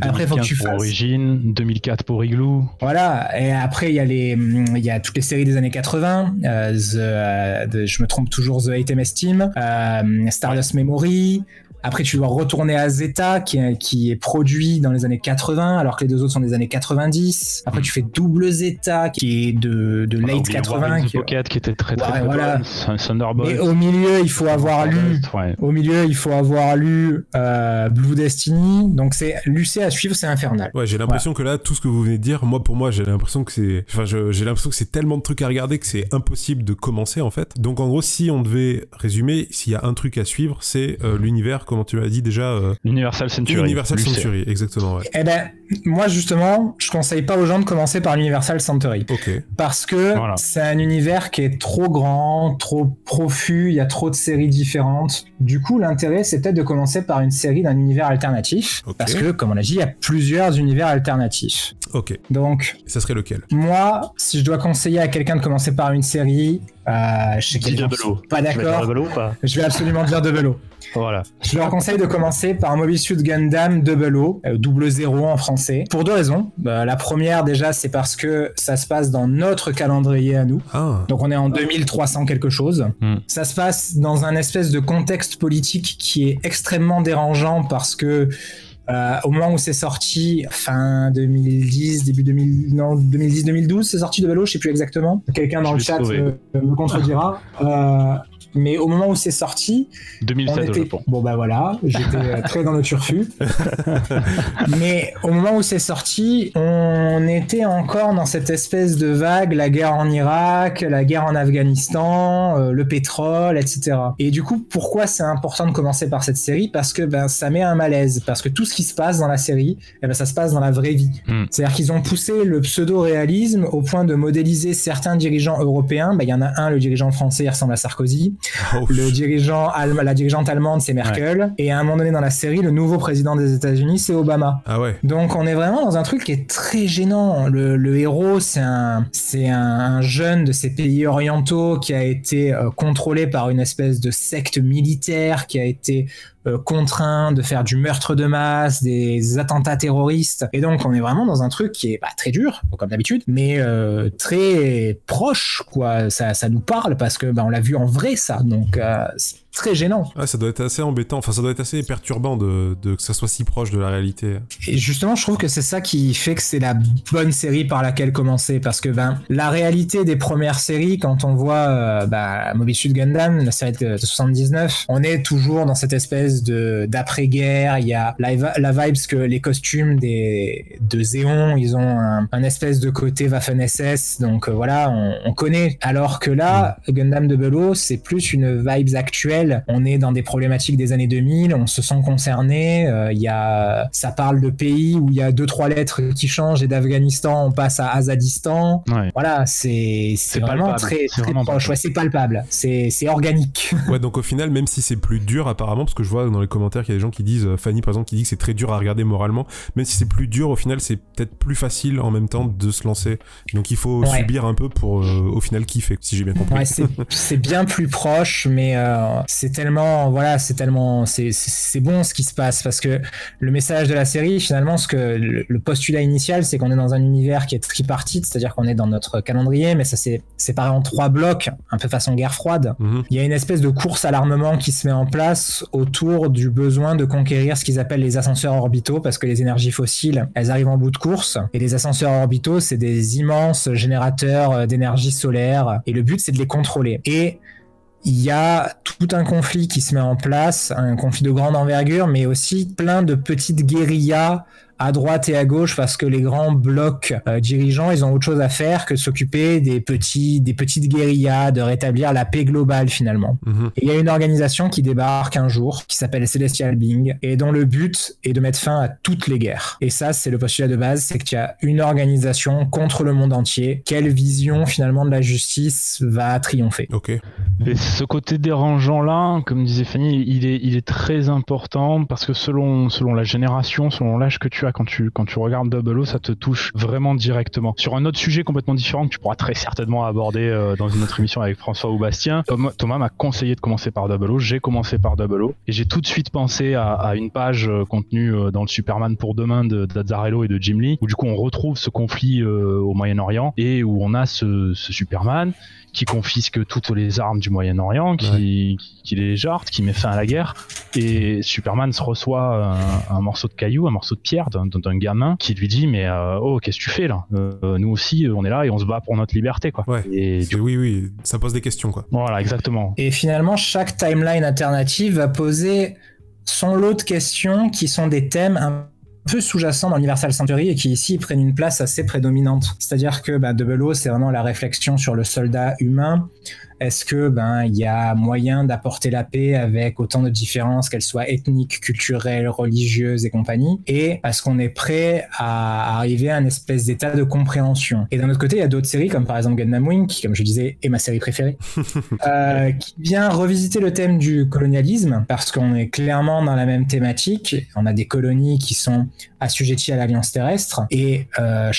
Après, faut que 2015 tu pour fasses- Origin, 2004 pour Igloo. Voilà, et après il y a les, il y a toutes les séries des années 80, euh, The, euh, de- je me trompe toujours, The HMS Team, euh, Stardust Memory. Après, tu dois retourner à Zeta, qui est, qui est produit dans les années 80, alors que les deux autres sont des années 90. Après, tu fais Double Zeta, qui est de, de late oublié 80. Warren the qui- Pocket qui était très très, Ouais, très voilà. Thunderbolt. Et au milieu, il faut avoir lu Ouais. au milieu, il faut avoir lu euh, Blue Destiny. Donc c'est l'UC à suivre, c'est infernal. Ouais, j'ai l'impression que là, tout ce que vous venez de dire, moi pour moi, j'ai l'impression que c'est, enfin, j'ai l'impression que c'est tellement de trucs à regarder que c'est impossible de commencer en fait. Donc en gros, si on devait résumer, s'il y a un truc à suivre, c'est euh, l'univers, comment tu m'as dit déjà, euh, Universal Century. Universal Lucé. Century, exactement. Ouais. Eh ben, moi justement, je conseille pas aux gens de commencer par l'Universal Century. Ok. Parce que Voilà. c'est un univers qui est trop grand, trop profus, il y a trop de séries différentes. Du coup, l'intérêt, c'est peut-être de commencer par une série d'un univers alternatif. Parce que, comme on l'a dit, il y a plusieurs univers alternatifs. Ok. Donc, Ça serait lequel? moi, si je dois conseiller à quelqu'un de commencer par une série, euh, je sais Dis qu'ils de Velo. pas d'accord. Je vais absolument dire de vélo. Voilà. Je leur conseille de commencer par un Mobile Suit Gundam Double O, euh, double zéro en français, pour deux raisons. Euh, la première, déjà, c'est parce que ça se passe dans notre calendrier à nous. Ah. Donc on est en 2300 quelque chose. Hmm. Ça se passe dans un espèce de contexte politique qui est extrêmement dérangeant parce que euh, au moment où c'est sorti, fin 2010, début 2000, non 2010-2012, c'est sorti de vélo, je sais plus exactement. Quelqu'un dans Je le chat me, me contredira. Mais au moment où c'est sorti, 2007 on au était... Bon bah voilà, j'étais euh, très dans le turfu. [LAUGHS] Mais au moment où c'est sorti, on était encore dans cette espèce de vague, la guerre en Irak, la guerre en Afghanistan, euh, le pétrole, etc. Et du coup, pourquoi c'est important de commencer par cette série? Parce que ben ça met un malaise, parce que tout ce qui se passe dans la série, eh ben, ça se passe dans la vraie vie. Hmm. C'est-à-dire qu'ils ont poussé le pseudo-réalisme au point de modéliser certains dirigeants européens. Ben, Il y en a un, le dirigeant français, il ressemble à Sarkozy. Oh, le dirigeant la dirigeante allemande, c'est Merkel. Et à un moment donné dans la série, le nouveau président des États-Unis, c'est Obama. Ah ouais. Donc on est vraiment dans un truc qui est très gênant. Le, héros, c'est un, c'est un, jeune de ces pays orientaux qui a été euh, contrôlé par une espèce de secte militaire, qui a été euh, contraint de faire du meurtre de masse, des attentats terroristes. Et donc on est vraiment dans un truc qui est bah, très dur, comme d'habitude, mais euh, très proche, quoi. Ça, ça nous parle parce que bah, on l'a vu en vrai, ça. Donc euh, très gênant. ça doit être assez embêtant, enfin ça doit être assez perturbant de, que ça soit si proche de la réalité. Et justement, je trouve que c'est ça qui fait que c'est la bonne série par laquelle commencer, parce que ben la réalité des premières séries, quand on voit euh, bah, Mobile Gundam, la série de, 79, on est toujours dans cette espèce de d'après-guerre. Il y a la, la vibes que les costumes des de Zéon, ils ont un, espèce de côté Waffen SS, donc euh, voilà, on, connaît. Alors que là, mm. Gundam de Bello, c'est plus une vibes actuelle on est dans des problématiques des années 2000, on se sent concerné. Euh, il y a, ça parle de pays où il y a deux trois lettres qui changent et d'Afghanistan on passe à Azadistan. Voilà, c'est vraiment très, très proche. c'est palpable. C'est organique. [LAUGHS] Ouais, donc au final, même si c'est plus dur apparemment, parce que je vois dans les commentaires qu'il y a des gens qui disent, euh, Fanny par exemple, qui dit que c'est très dur à regarder moralement, même si c'est plus dur, au final, c'est peut-être plus facile en même temps de se lancer. Donc il faut subir un peu pour euh, au final kiffer, si j'ai bien compris. Ouais, c'est [LAUGHS] bien plus proche, mais c'est tellement voilà c'est tellement c'est bon ce qui se passe parce que le message de la série finalement ce que le, postulat initial c'est qu'on est dans un univers qui est tripartite c'est-à-dire qu'on est dans notre calendrier mais ça c'est séparé en trois blocs un peu façon guerre froide. Mhm. il y a une espèce de course à l'armement qui se met en place autour du besoin de conquérir ce qu'ils appellent les ascenseurs orbitaux parce que les énergies fossiles elles arrivent en bout de course. Et les ascenseurs orbitaux c'est des immenses générateurs euh, d'énergie solaire. Et le but c'est de les contrôler. Et il y a tout un conflit qui se met en place, un conflit de grande envergure, mais aussi plein de petites guérillas à droite et à gauche parce que les grands blocs euh, dirigeants, ils ont autre chose à faire que s'occuper des petits, des petites guérillas, de rétablir la paix globale finalement. Mhm. Et il y a une organisation qui débarque un jour, qui s'appelle Celestial Being, et dont le but est de mettre fin à toutes les guerres. Et ça, c'est le postulat de base, c'est qu'il y a une organisation contre le monde entier. Quelle vision finalement de la justice va triompher? Ok. Et ce côté dérangeant là, comme disait Fanny, il est, il est très important parce que selon, selon la génération, selon l'âge que tu quand tu, quand tu regardes Double O, ça te touche vraiment directement. Sur un autre sujet complètement différent que tu pourras très certainement aborder euh, dans une autre émission avec François ou Bastien, Thomas m'a conseillé de commencer par Double O, j'ai commencé par Double O, et j'ai tout de suite pensé à, une page euh, contenue euh, dans le Superman pour demain de d'Azzarello et de Jim Lee, où du coup on retrouve ce conflit au Moyen-Orient et où on a ce, ce Superman qui confisque toutes les armes du Moyen-Orient, qui, qui, les jarte, qui met fin à la guerre. Et Superman se reçoit un, morceau de caillou, un morceau de pierre d'un gamin qui lui dit mais euh, oh qu'est-ce que tu fais là? Euh, Nous aussi on est là et on se bat pour notre liberté quoi. Et oui oui ça pose des questions quoi. Voilà exactement. Et finalement chaque timeline alternative va poser son lot de questions qui sont des thèmes un peu sous-jacent dans l'Universal Century et qui ici prennent une place assez prédominante. C'est-à-dire que bah, Double O, c'est vraiment la réflexion sur le soldat humain, est-ce que ben il y a moyen d'apporter la paix avec autant de différences, qu'elles soient ethniques, culturelles, religieuses et compagnie? Et est-ce qu'on est prêt à arriver à un espèce d'état de compréhension? Et d'un autre côté, il y a d'autres séries comme par exemple Gundam Wing, qui comme je disais est ma série préférée, [LAUGHS] euh, qui vient revisiter le thème du colonialisme parce qu'on est clairement dans la même thématique. On a des colonies qui sont assujetties à l'alliance terrestre. Et euh,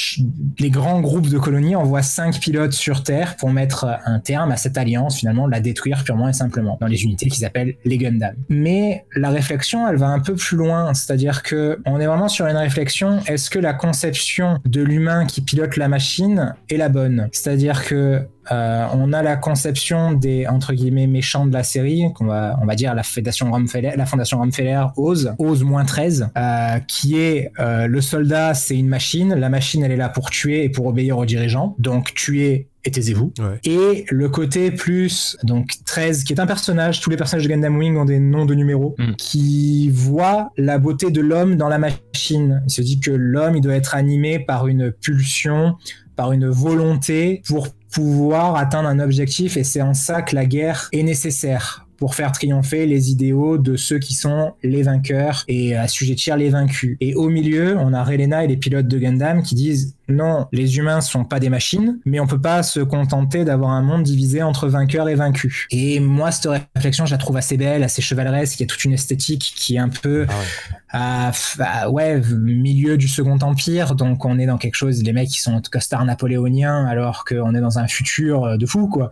les grands groupes de colonies envoient cinq pilotes sur Terre pour mettre un terme à cette alliance finalement la détruire purement et simplement dans les unités qu'ils appellent les Gundam. Mais la réflexion, elle va un peu plus loin, c'est-à-dire que on est vraiment sur une réflexion est-ce que la conception de l'humain qui pilote la machine est la bonne? C'est-à-dire que euh, on a la conception des entre guillemets méchants de la série, qu'on va, on va dire la Fondation Ramfeller, la Fondation Ramfeller ose, ose moins 13, euh, qui est euh, le soldat, c'est une machine, la machine elle est là pour tuer et pour obéir aux dirigeants, donc tuer et taisez-vous. Et le côté plus, donc 13, qui est un personnage, tous les personnages de Gundam Wing ont des noms de numéros, mm. qui voit la beauté de l'homme dans la machine. Il se dit que l'homme, il doit être animé par une pulsion, par une volonté pour pouvoir atteindre un objectif et c'est en ça que la guerre est nécessaire pour faire triompher les idéaux de ceux qui sont les vainqueurs et assujettir les vaincus. Et au milieu, on a Relena et les pilotes de Gundam qui disent non, les humains sont pas des machines, mais on peut pas se contenter d'avoir un monde divisé entre vainqueurs et vaincus. Et moi, cette réflexion, je la trouve assez belle, assez chevaleresque, il y a toute une esthétique qui est un peu ah à, ouais, milieu du Second Empire, donc on est dans quelque chose, les mecs qui sont costards napoléoniens, alors qu'on est dans un futur de fou, quoi.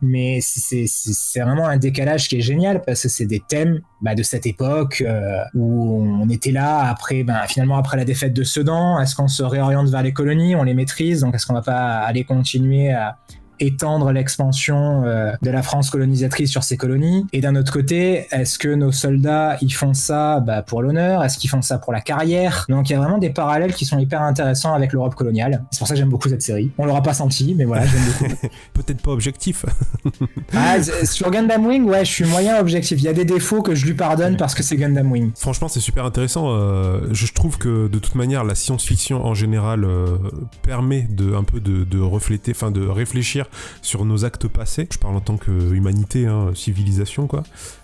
Mais c'est vraiment un décalage qui est génial, parce que c'est des thèmes bah, de cette époque euh, où on était là après, bah, finalement après la défaite de Sedan. Est-ce qu'on se réoriente vers les colonies, on les maîtrise, donc est-ce qu'on va pas aller continuer à étendre l'expansion euh, de la France colonisatrice sur ces colonies Et d'un autre côté, est-ce que nos soldats, ils font ça bah, pour l'honneur? Est-ce qu'ils font ça pour la carrière? Donc il y a vraiment des parallèles qui sont hyper intéressants avec l'Europe coloniale. C'est pour ça que j'aime beaucoup cette série. On l'aura pas senti, mais voilà, j'aime beaucoup. [LAUGHS] Peut-être pas objectif. [LAUGHS] ah, sur Gundam Wing, ouais, je suis moyen objectif. Il y a des défauts que je lui pardonne parce que c'est Gundam Wing. Franchement, c'est super intéressant. Euh, je trouve que de toute manière, la science-fiction en général euh, permet de un peu de, de refléter, enfin de réfléchir sur nos actes passés. Je parle en tant qu'humanité, hein, civilisation, quoi.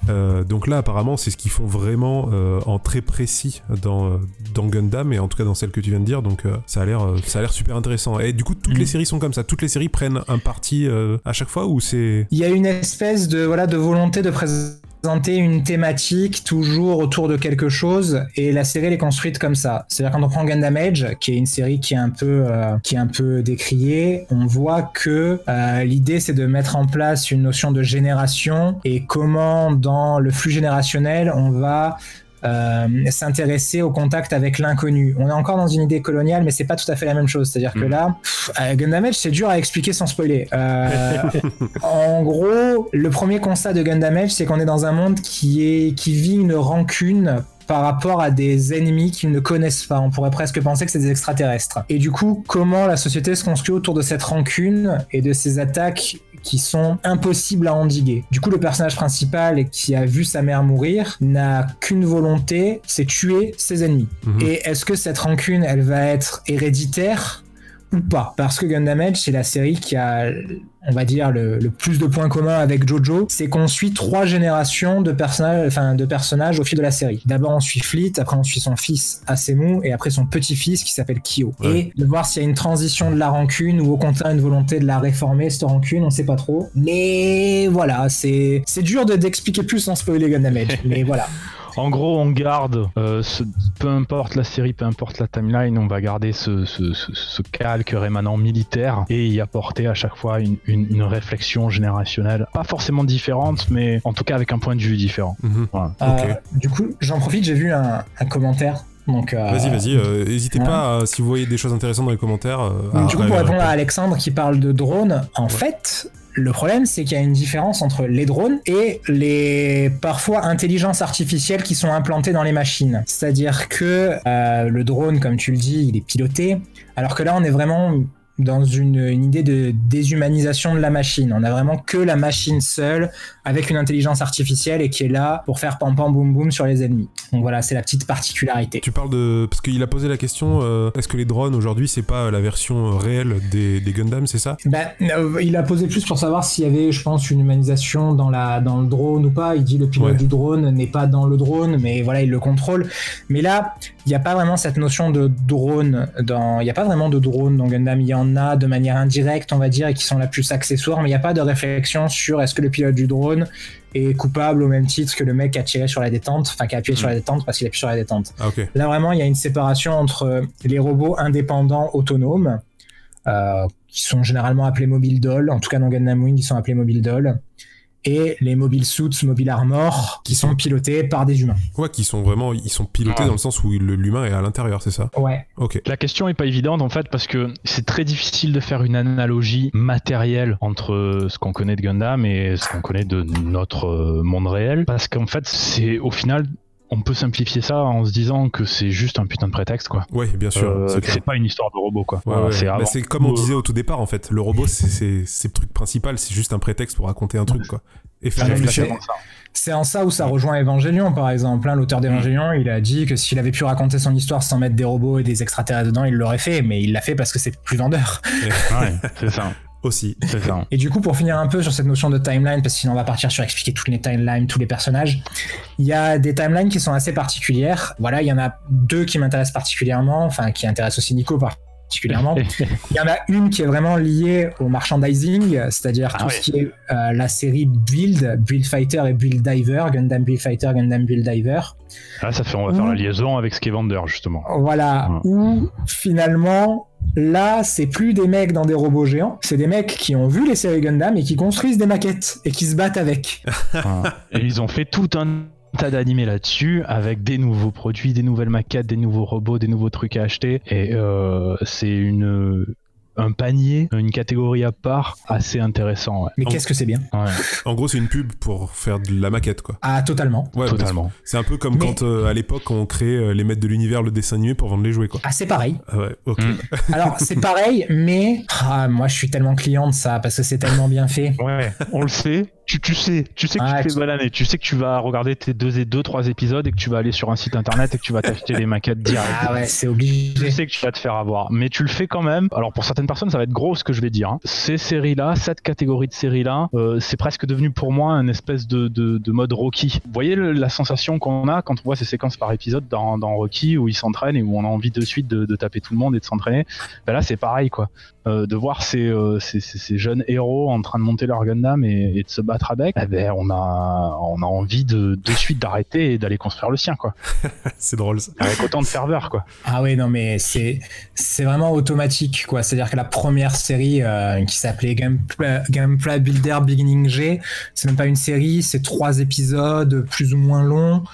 Euh, donc là, apparemment, c'est ce qu'ils font vraiment euh, en très précis dans, dans Gundam, et en tout cas dans celle que tu viens de dire. Donc euh, ça a l'air super intéressant. Et du coup, toutes les mm. séries sont comme ça. Toutes les séries prennent un parti à chaque fois ou c'est Il y a une espèce de voilà de volonté de présenter présenter une thématique toujours autour de quelque chose et la série elle est construite comme ça. C'est-à-dire quand on prend Gundam Age, qui est une série qui est un peu euh, qui est un peu décriée, on voit que euh, l'idée c'est de mettre en place une notion de génération et comment dans le flux générationnel on va euh, s'intéresser au contact avec l'inconnu. On est encore dans une idée coloniale, mais c'est pas tout à fait la même chose. C'est-à-dire que mm. là, pff, Gundam Age, c'est dur à expliquer sans spoiler. Euh, [LAUGHS] en gros, le premier constat de Gundam c'est qu'on est dans un monde qui est qui vit une rancune par rapport à des ennemis qu'ils ne connaissent pas. On pourrait presque penser que c'est des extraterrestres. Et du coup, comment la société se construit autour de cette rancune et de ces attaques qui sont impossibles à endiguer. Du coup, le personnage principal qui a vu sa mère mourir n'a qu'une volonté, c'est tuer ses ennemis. Mhm. Et est-ce que cette rancune, elle va être héréditaire? Ou pas Parce que Gundam Age, c'est la série qui a on va dire, le, plus de points communs avec Jojo, c'est qu'on suit trois générations de personnages, enfin, de personnages au fil de la série. D'abord, on suit Fleet, après, on suit son fils Asemu, et après son petit-fils qui s'appelle Kyo. Et de voir s'il y a une transition de la rancune ou au contraire une volonté de la réformer, cette rancune, on sait pas trop. Mais voilà, c'est, c'est dur d'expliquer plus sans spoiler Gundam Age. [LAUGHS] mais voilà. En gros, on garde, euh, peu importe la série, peu importe la timeline, on va garder ce, calque rémanent militaire et y apporter à chaque fois une, réflexion générationnelle, pas forcément différente, mais en tout cas avec un point de vue différent. Mhm. Euh, du coup, j'en profite, j'ai vu un, commentaire donc, euh, vas-y, vas-y, n'hésitez pas si vous voyez des choses intéressantes dans les commentaires. du coup, pour répondre à Alexandre qui parle de drones, en fait, le problème, c'est qu'il y a une différence entre les drones et les parfois intelligences artificielles qui sont implantées dans les machines. C'est-à-dire que euh, le drone, comme tu le dis, il est piloté, alors que là, on est vraiment dans une, idée de déshumanisation de la machine. On a vraiment que la machine seule avec une intelligence artificielle et qui est là pour faire pam pam boum boum sur les ennemis. Donc voilà, c'est la petite particularité. Tu parles de parce qu'il a posé la question euh, est-ce que les drones aujourd'hui c'est pas la version réelle des, des Gundam, c'est ça? Ben il a posé plus pour savoir s'il y avait, je pense, une humanisation dans la dans le drone ou pas. Il dit le pilote du drone n'est pas dans le drone, mais voilà, il le contrôle. Mais là, il n'y a pas vraiment cette notion de drone dans. Il n'y a pas vraiment de drone dans Gundam. Il y en a de manière indirecte, on va dire, et qui sont la plus accessoires, mais il n'y a pas de réflexion sur est-ce que le pilote du drone est coupable au même titre que le mec qui a tiré sur la détente, enfin qui a appuyé sur la hmm. détente parce qu'il appuie sur la détente. Ah, Là vraiment, il y a une séparation entre les robots indépendants autonomes, euh, qui sont généralement appelés mobile doll, en tout cas dans Gundam Wing, ils sont appelés mobile doll, et les mobile suits, mobile armor, qui sont pilotés par des humains. Ouais, qui sont vraiment, ils sont pilotés dans le sens où l'humain est à l'intérieur, c'est ça? Ouais. Ok. La question est pas évidente en fait parce que c'est très difficile de faire une analogie matérielle entre ce qu'on connaît de Gundam et ce qu'on connaît de notre euh, monde réel, parce qu'en fait c'est au final on peut simplifier ça en se disant que c'est juste un putain de prétexte quoi. Ouais, bien sûr. Euh, c'est pas une histoire de robot quoi. c'est comme on disait au tout départ en fait. Le robot, c'est le truc principal, c'est juste un prétexte pour raconter un truc quoi. Et faire réfléchir. C'est en ça où ça rejoint Evangelion par exemple. Hein. L'auteur d'Evangelion, il a dit que s'il avait pu raconter son histoire sans mettre des robots et des extraterrestres dedans, il l'aurait fait, mais il l'a fait parce que c'est plus vendeur. ouais, c'est ça aussi. Et du coup, pour finir un peu sur cette notion de timeline, parce que sinon on va partir sur expliquer toutes les timelines, tous les personnages, il y a des timelines qui sont assez particulières. Voilà, il y en a deux qui m'intéressent particulièrement, enfin qui intéressent aussi Nico particulièrement. [LAUGHS] Il y en a une qui est vraiment liée au merchandising, c'est-à-dire tout ce qui est la série Build, Build Fighter et Build Diver, Gundam Build Fighter, Gundam Build Diver. Ah, ça fait, on va faire la liaison avec Skevander, justement. Voilà, où finalement, Là, c'est plus des mecs dans des robots géants, c'est des mecs qui ont vu les séries Gundam et qui construisent des maquettes et qui se battent avec. et ils ont fait tout un tas d'animés là-dessus avec des nouveaux produits, des nouvelles maquettes, des nouveaux robots, des nouveaux trucs à acheter. Et euh, c'est une un panier, une catégorie à part assez intéressant. Mais qu'est-ce que c'est bien En gros, c'est une pub pour faire de la maquette, quoi. Ah, totalement. Ouais, totalement. C'est un peu comme quand euh, à l'époque on créait euh, les maîtres de l'univers, le dessin animé pour vendre les jouets, quoi. Ah, c'est pareil. Ah ouais, ok. Mm. [LAUGHS] Alors, c'est pareil, mais ah, moi je suis tellement client de ça parce que c'est tellement bien fait. Ouais, on le sait tu, sais, tu sais que tu fais bananer, tu sais que tu vas regarder tes deux et deux, trois épisodes et que tu vas aller sur un site internet et que tu vas t'acheter [LAUGHS] les maquettes direct. Ah ouais, c'est obligé. Tu sais que tu vas te faire avoir, mais tu le fais quand même. Alors pour certaines personnes, ça va être gros ce que je vais dire. Hein. Ces séries-là, cette catégorie de séries-là, euh, c'est presque devenu pour moi un espèce de, de, mode Rocky. Vous voyez la sensation qu'on a quand on voit ces séquences par épisode dans, dans Rocky où ils s'entraînent et où on a envie de suite de, de taper tout le monde et de s'entraîner? Ben là, c'est pareil quoi. Euh, de voir ces, euh, ces, ces, jeunes héros en train de monter leur Gundam et, et de se battre avec, eh ben, on a, on a envie de, de suite d'arrêter et d'aller construire le sien, quoi. [LAUGHS] c'est drôle ça. Avec autant de ferveur, quoi. Ah oui, non, mais c'est, c'est vraiment automatique, quoi. C'est-à-dire que la première série euh, qui s'appelait Gameplay, Builder Beginning G, c'est même pas une série, c'est trois épisodes plus ou moins longs.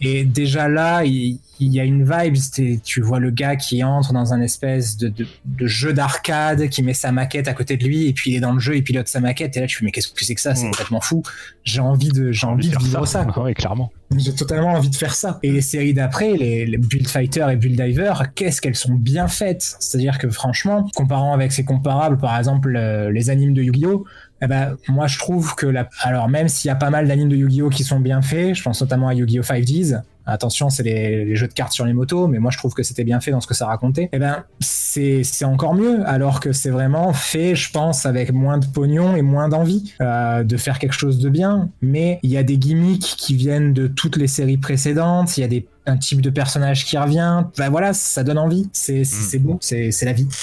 Et déjà là, il, il y a une vibe, tu vois le gars qui entre dans un espèce de, de, jeu d'arcade, qui met sa maquette à côté de lui, et puis il est dans le jeu, il pilote sa maquette, et là tu fais mais qu'est-ce que c'est que ça, c'est hmm. complètement fou. J'ai envie de, j'ai envie, de vivre ça, quoi. clairement. J'ai totalement envie de faire ça. Et les séries d'après, les, Build Fighter et Build Diver, qu'est-ce qu'elles sont bien faites? C'est-à-dire que franchement, comparant avec ces comparables, par exemple euh, les animes de Yu-Gi-Oh, eh ben, moi je trouve que alors même s'il y a pas mal d'animes de Yu-Gi-Oh qui sont bien faits, je pense notamment à Yu-Gi-Oh 5Ds, Attention, c'est les, jeux de cartes sur les motos, mais moi je trouve que c'était bien fait dans ce que ça racontait. Eh ben, c'est encore mieux, alors que c'est vraiment fait, je pense, avec moins de pognon et moins d'envie euh, de faire quelque chose de bien. Mais il y a des gimmicks qui viennent de toutes les séries précédentes, il y a des un type de personnage qui revient. Ben voilà, ça donne envie. C'est mm. beau, c'est la vie. [LAUGHS]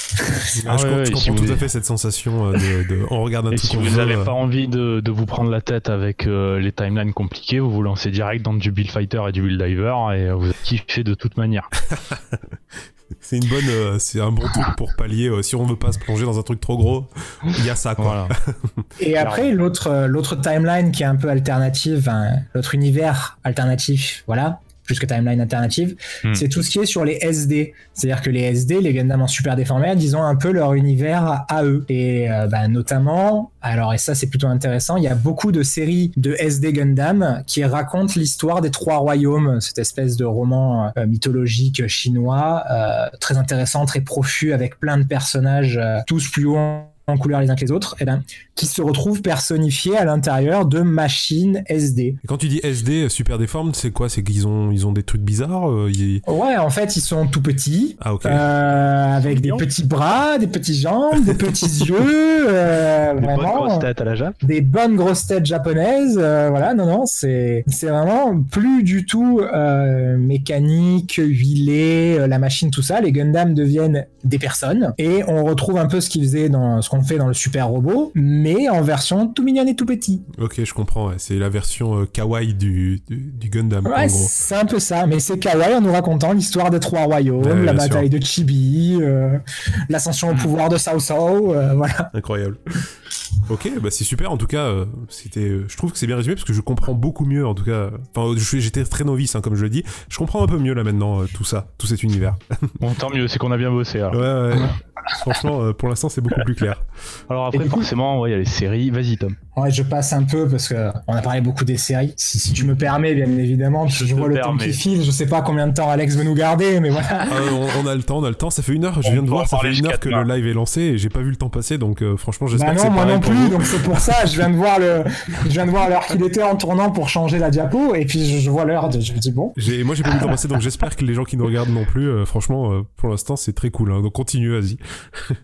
Ah, je, comprends tout à fait cette sensation euh, de, on regarde un et Si vous n'avez pas envie de, vous prendre la tête avec euh, les timelines compliquées, vous vous lancez direct dans du Build Fighter et du Build Diver et vous kiffez de toute manière. [LAUGHS] c'est une bonne, euh, c'est un bon truc pour pallier. si on veut pas se plonger dans un truc trop gros, il y a ça quoi. [LAUGHS] et après l'autre, l'autre timeline qui est un peu alternative, l'autre univers alternatif, voilà, plus que timeline alternative, hmm. c'est tout ce qui est sur les SD. C'est-à-dire que les SD, les Gundam en super déformés, ils ont un peu leur univers à eux. Et euh, bah, notamment, alors et ça c'est plutôt intéressant, il y a beaucoup de séries de SD Gundam qui racontent l'histoire des trois royaumes, cette espèce de roman euh, mythologique chinois, euh, très intéressant, très profus, avec plein de personnages, tous plus hauts en couleur les uns que les autres, et eh ben, qui se retrouvent personnifiés à l'intérieur de machines SD. quand tu dis SD super déforme, c'est quoi? C'est qu'ils ont, ils ont des trucs bizarres euh, Ouais, en fait, ils sont tout petits, ah, euh, avec des petits bras, des petites jambes, des petits [LAUGHS] yeux, euh, des bonnes grosses têtes à la Jap. Des bonnes grosses têtes japonaises, voilà, non, non, c'est, c'est vraiment plus du tout mécanique, huilé, la machine, tout ça. Les Gundam deviennent des personnes, et on retrouve un peu ce qu'ils faisaient dans ce qu'on fait dans le super robot, mais en version tout mignon et tout petit. Ok, je comprends. C'est la version euh, kawaii du, du, Gundam. Ouais, c'est un peu ça. Mais c'est kawaii en nous racontant l'histoire des trois royaumes, la bataille de Chibi, euh, l'ascension au pouvoir de Sao Sao, euh, voilà. Incroyable. Ok, bah c'est super. En tout cas, c'était. Je trouve que c'est bien résumé parce que je comprends beaucoup mieux. En tout cas, enfin, j'étais très novice, hein, comme je le dis. Je comprends un peu mieux là maintenant tout ça, tout cet univers. bon, tant mieux, c'est qu'on a bien bossé. Alors. Ouais, ouais. Franchement, euh, pour l'instant, c'est beaucoup plus clair. [LAUGHS] Alors après, forcément, il y a les séries. Vas-y, Tom. Ouais, je passe un peu parce que on a parlé beaucoup des séries. Si, tu me permets, bien évidemment, je, je vois le temps qui file. Je sais pas combien de temps Alex veut nous garder, mais voilà. Euh, on, a le temps, on a le temps. Ça fait une heure. Je viens de voir, ça fait une heure que le live est lancé et j'ai pas vu le temps passer. Donc euh, franchement, j'espère bah que c'est moi non plus. Donc c'est pour ça. Je viens de voir le, je viens de voir l'heure qu'il était en tournant pour changer la diapo et puis je, vois l'heure. Je me dis bon. Moi, j'ai pas vu le temps passer, donc j'espère que les gens qui nous regardent non plus. franchement, pour l'instant, c'est très cool. Hein. donc continue, vas-y.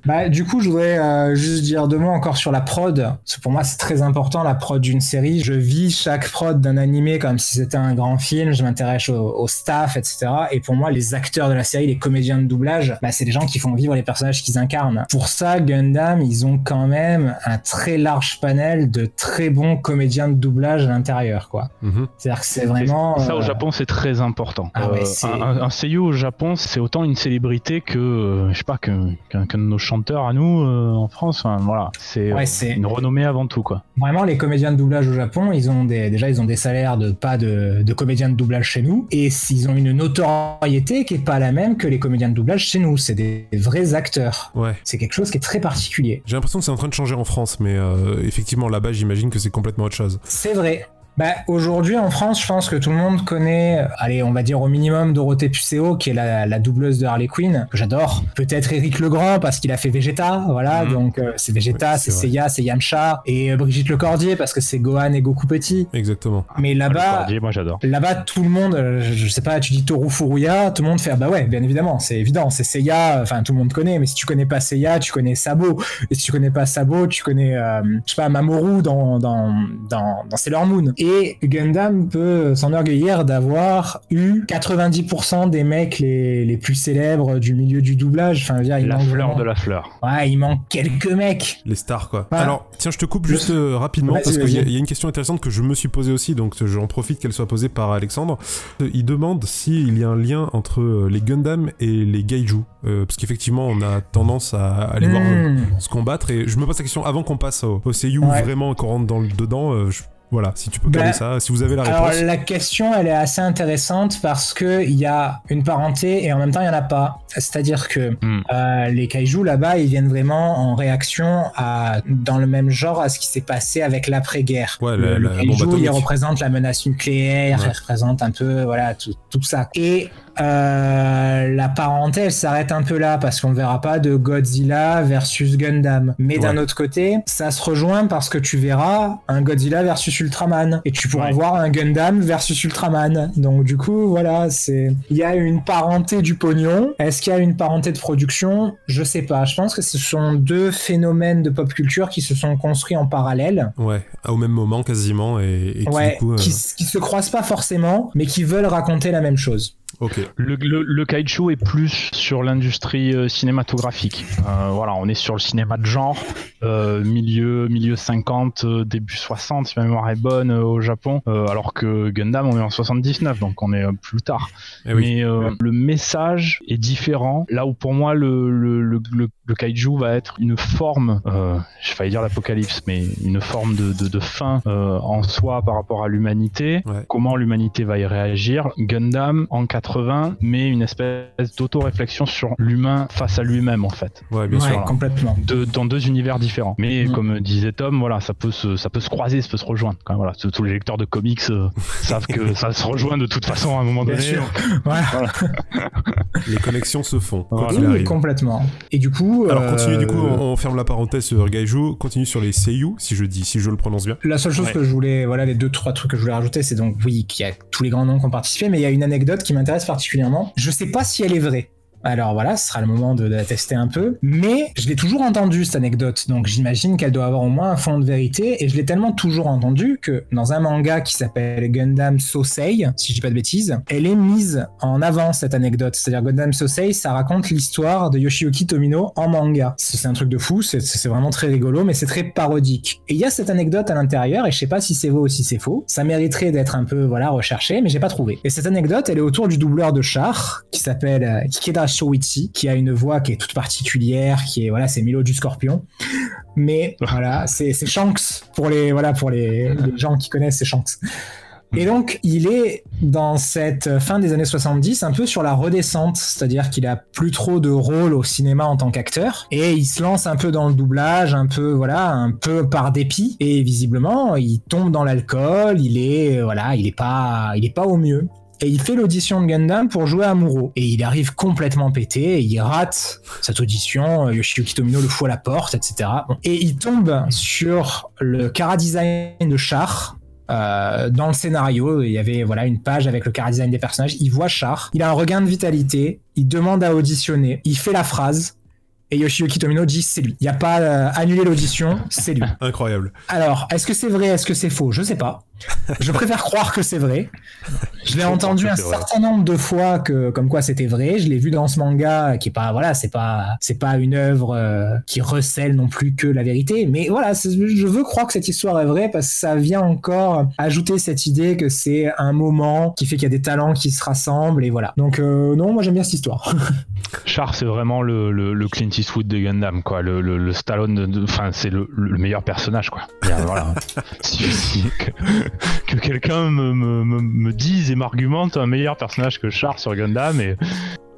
Bah, du coup, je voudrais euh, juste dire deux mots encore sur la prod. Parce que pour moi, c'est très important la prod d'une série. Je vis chaque prod d'un animé comme si c'était un grand film. Je m'intéresse au, staff, etc. Et pour moi, les acteurs de la série, les comédiens de doublage, bah, c'est les gens qui font vivre les personnages qu'ils incarnent. Pour ça, Gundam, ils ont quand même un très large panel de très bons comédiens de doublage à l'intérieur, quoi. Mhm. C'est-à-dire que c'est vraiment. Ça, au euh, Japon, c'est très important. Ah euh, un, un, seiyuu au Japon, c'est autant une célébrité que, euh, je sais pas, qu'un de nos chanteurs à nous en France. voilà, c'est une renommée avant tout, quoi. Vraiment, les comédiens de doublage au Japon, ils ont des, déjà, ils ont des salaires de pas de, de comédiens de doublage chez nous, et s'ils ont une notoriété qui est pas la même que les comédiens de doublage chez nous. C'est des vrais acteurs. Ouais. C'est quelque chose qui est très particulier. J'ai l'impression que c'est en train de changer en France, mais effectivement, là-bas, j'imagine que c'est complètement autre chose. C'est vrai. Bah, aujourd'hui en France, je pense que tout le monde connaît, allez, on va dire au minimum Dorothée Pucéo, qui est la, la doubleuse de Harley Quinn, que j'adore. Peut-être Eric Legrand, parce qu'il a fait Vegeta, voilà, mhm. donc euh, c'est Vegeta, c'est Seiya, c'est Yamcha, et euh, Brigitte Lecordier, parce que c'est Gohan et Goku Petit. Exactement. Mais là-bas, moi j'adore. Là-bas, tout le monde, euh, je, sais pas, tu dis Toru Furuya, tout le monde fait, ah bah ouais, bien évidemment, c'est évident, c'est Seiya, enfin tout le monde connaît, mais si tu connais pas Seiya, tu connais Sabo, et si tu connais pas Sabo, tu connais, je sais pas, Mamoru dans, dans, dans, dans Sailor Moon. Et Gundam, peut s'enorgueillir d'avoir eu 90% des mecs les, les, plus célèbres du milieu du doublage. Enfin, il la fleur de la fleur. Ouais, il manque quelques mecs. Les stars, quoi. Alors, tiens, je te coupe juste euh, rapidement parce qu'il y, a une question intéressante que je me suis posée aussi, donc j'en profite qu'elle soit posée par Alexandre. Il demande s'il y a un lien entre euh, les Gundam et les Gaiju. Euh, parce qu'effectivement, on a tendance à aller voir hmm. se combattre. Et je me pose la question avant qu'on passe au, au Seiyu, vraiment qu'on rentre dans le dedans. Je voilà, si tu peux caler bah, ça, si vous avez la réponse. Alors la question, elle est assez intéressante parce que il y a une parenté et en même temps il y en a pas. C'est-à-dire que hmm. euh, les kaiju là-bas, ils viennent vraiment en réaction à dans le même genre à ce qui s'est passé avec l'après-guerre. Ouais, le, le, kaiju, il représente la menace nucléaire, il représente un peu voilà tout, tout ça. Et euh, la parenté, elle s'arrête un peu là parce qu'on ne verra pas de Godzilla versus Gundam. Mais d'un autre côté, ça se rejoint parce que tu verras un Godzilla versus Ultraman et tu pourras voir un Gundam versus Ultraman. Donc du coup, voilà, c'est il y a une parenté du pognon. Est-ce qu'il y a une parenté de production? Je sais pas. Je pense que ce sont deux phénomènes de pop culture qui se sont construits en parallèle. Ouais, au même moment quasiment et, qui, ouais, euh, qui se croisent pas forcément, mais qui veulent raconter la même chose. Le, le, le, kaiju est plus sur l'industrie euh, cinématographique. Euh, voilà, on est sur le cinéma de genre, euh, milieu, milieu 50, début 60, si ma mémoire est bonne au Japon, alors que Gundam, on est en 79, donc on est plus tard. Eh Mais le message est différent. Là où pour moi, le, le, kaiju va être une forme, je vais dire l'apocalypse, mais une forme de, de, de fin en soi par rapport à l'humanité. Comment l'humanité va y réagir. Gundam, en 80, mais une espèce d'auto-réflexion sur l'humain face à lui-même en fait. Ouais, bien sûr. complètement. dans deux univers différents. Mais mm. comme disait Tom, voilà, ça peut se, ça peut se croiser, ça peut se rejoindre. Quand voilà, tous les lecteurs de comics euh, [LAUGHS] savent que ça se rejoint de toute façon à un moment donné. Bien sûr. [LAUGHS] [LAUGHS] les connexions se font. Oui, complètement. Et du coup. Alors continue, du coup, euh, on, ferme la parenthèse sur Gaiju, continue sur les Seiyu, si je dis, si je le prononce bien. La seule chose que je voulais, voilà, les deux, trois trucs que je voulais rajouter, c'est donc, oui, qu'il y a tous les grands noms qui ont participé, mais il y a une anecdote qui m'intéresse particulièrement. Je sais pas si elle est vraie. Alors voilà, ce sera le moment de la tester un peu. Mais je l'ai toujours entendu cette anecdote, donc j'imagine qu'elle doit avoir au moins un fond de vérité. Et je l'ai tellement toujours entendu que dans un manga qui s'appelle Gundam Sosei, si je dis pas de bêtises, elle est mise en avant cette anecdote. C'est-à-dire Gundam Sosei, ça raconte l'histoire de Yoshiyuki Tomino en manga. C'est un truc de fou, c'est vraiment très rigolo, mais c'est très parodique. Et il y a cette anecdote à l'intérieur, et je sais pas si c'est vrai ou si c'est faux. Ça mériterait d'être un peu voilà recherché, mais j'ai pas trouvé. Et cette anecdote, elle est autour du doubleur de char qui s'appelle euh, Shoichi, qui a une voix qui est toute particulière, qui est voilà, c'est Milo du Scorpion. Mais voilà, c'est Shanks pour les voilà pour les, gens qui connaissent, c'est Shanks. Et donc, il est dans cette fin des années 70 un peu sur la redescente, c'est-à-dire qu'il a plus trop de rôle au cinéma en tant qu'acteur et il se lance un peu dans le doublage, un peu voilà, un peu par dépit et visiblement, il tombe dans l'alcool, il est voilà, il est pas il est pas au mieux et il fait l'audition de Gundam pour jouer à Muro. Et il arrive complètement pété, et il rate cette audition, Yoshiyuki Tomino le fout à la porte, etc. Et il tombe sur le cara design de Char, euh, dans le scénario, il y avait voilà une page avec le cara design des personnages. Il voit Char, il a un regain de vitalité, il demande à auditionner, il fait la phrase, Et Yoshiyuki Tomino dit c'est lui. Il n'y a pas euh, annulé l'audition, c'est lui. Incroyable. Alors, est-ce que c'est vrai, est-ce que c'est faux? Je sais pas. Je préfère croire que c'est vrai. Je l'ai entendu un certain nombre de fois que, comme quoi c'était vrai. Je l'ai vu dans ce manga qui est pas, voilà, c'est pas, c'est pas une œuvre euh, qui recèle non plus que la vérité. Mais voilà, je veux croire que cette histoire est vraie parce que ça vient encore ajouter cette idée que c'est un moment qui fait qu'il y a des talents qui se rassemblent et voilà. Donc euh, non, moi j'aime bien cette histoire. [LAUGHS] Char, c'est vraiment le, le, Clint Eastwood de Gundam, quoi. Le, le, Stallone, enfin, c'est le, meilleur personnage, quoi. voilà. [LAUGHS] que, quelqu'un me, me, me, dise et m'argumente un meilleur personnage que Char sur Gundam, et,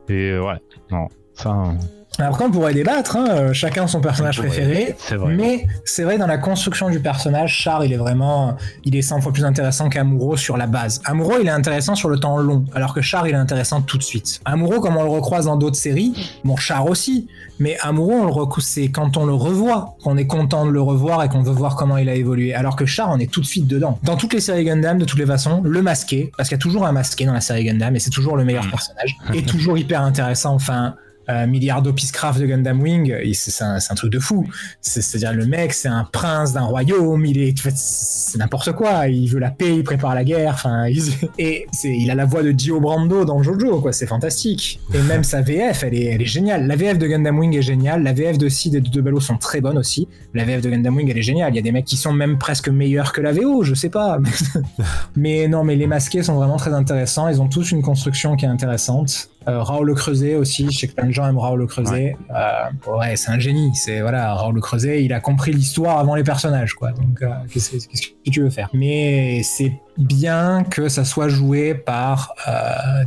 et ouais, non, ça. Après, on pourrait débattre, hein, euh, chacun son personnage préféré. Mais c'est vrai, dans la construction du personnage, Char, il est vraiment. Il est 100 fois plus intéressant qu'Amuro sur la base. Amuro, il est intéressant sur le temps long, alors que Char, il est intéressant tout de suite. Amuro, comme on le recroise dans d'autres séries, bon, Char aussi, mais Amuro, on le c'est quand on le revoit qu'on est content de le revoir et qu'on veut voir comment il a évolué. Alors que Char, on est tout de suite dedans. Dans toutes les séries Gundam, de toutes les façons, le masqué, parce qu'il y a toujours un masqué dans la série Gundam, et c'est toujours le meilleur mm. personnage, est toujours hyper intéressant. Enfin, euh, Milliardo Peacecraft de Gundam Wing, c'est un, truc de fou. C'est-à-dire le mec, c'est un prince d'un royaume, il est, c'est n'importe quoi. Il veut la paix, il prépare la guerre. Enfin, [LAUGHS] et il a la voix de Dio Brando dans Jojo, quoi. C'est fantastique. Et même sa VF, elle est, géniale. La VF de Gundam Wing est géniale. La VF de Sid et de Debello sont très bonnes aussi. La VF de Gundam Wing, elle est géniale. Il y a des mecs qui sont même presque meilleurs que la VO, je sais pas. [LAUGHS] mais non, mais les masqués sont vraiment très intéressants. Ils ont tous une construction qui est intéressante. Euh, Raoul Le Creuset aussi, je sais que plein de gens aiment Raoul Le Creuset. Ouais, euh, c'est un génie. C'est voilà, Raoul Le Creuset, il a compris l'histoire avant les personnages, quoi. Donc, euh, qu'est-ce que tu veux faire? Mais c'est bien que ça soit joué par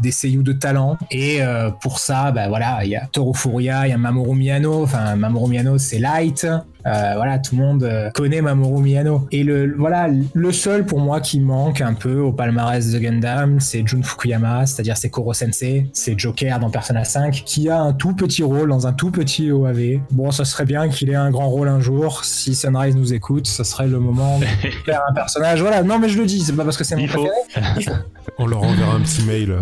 des seiyuu de talent. Et pour ça, bah voilà, il y a Toru Furuya, il y a Mamoru Miyano. Enfin, Mamoru Miyano, c'est light. Euh, voilà, tout le monde euh, connaît Mamoru Miyano. Et le, voilà, le seul pour moi qui manque un peu au palmarès de Gundam, c'est Jun Fukuyama, c'est-à-dire c'est Koro Sensei, c'est Joker dans Persona 5, qui a un tout petit rôle dans un tout petit OAV. Bon, ça serait bien qu'il ait un grand rôle un jour. Si Sunrise nous écoute, ce serait le moment de [LAUGHS] faire un personnage. Voilà, non mais je le dis, c'est pas parce que c'est mon préféré. [LAUGHS] On leur enverra un petit mail. Euh,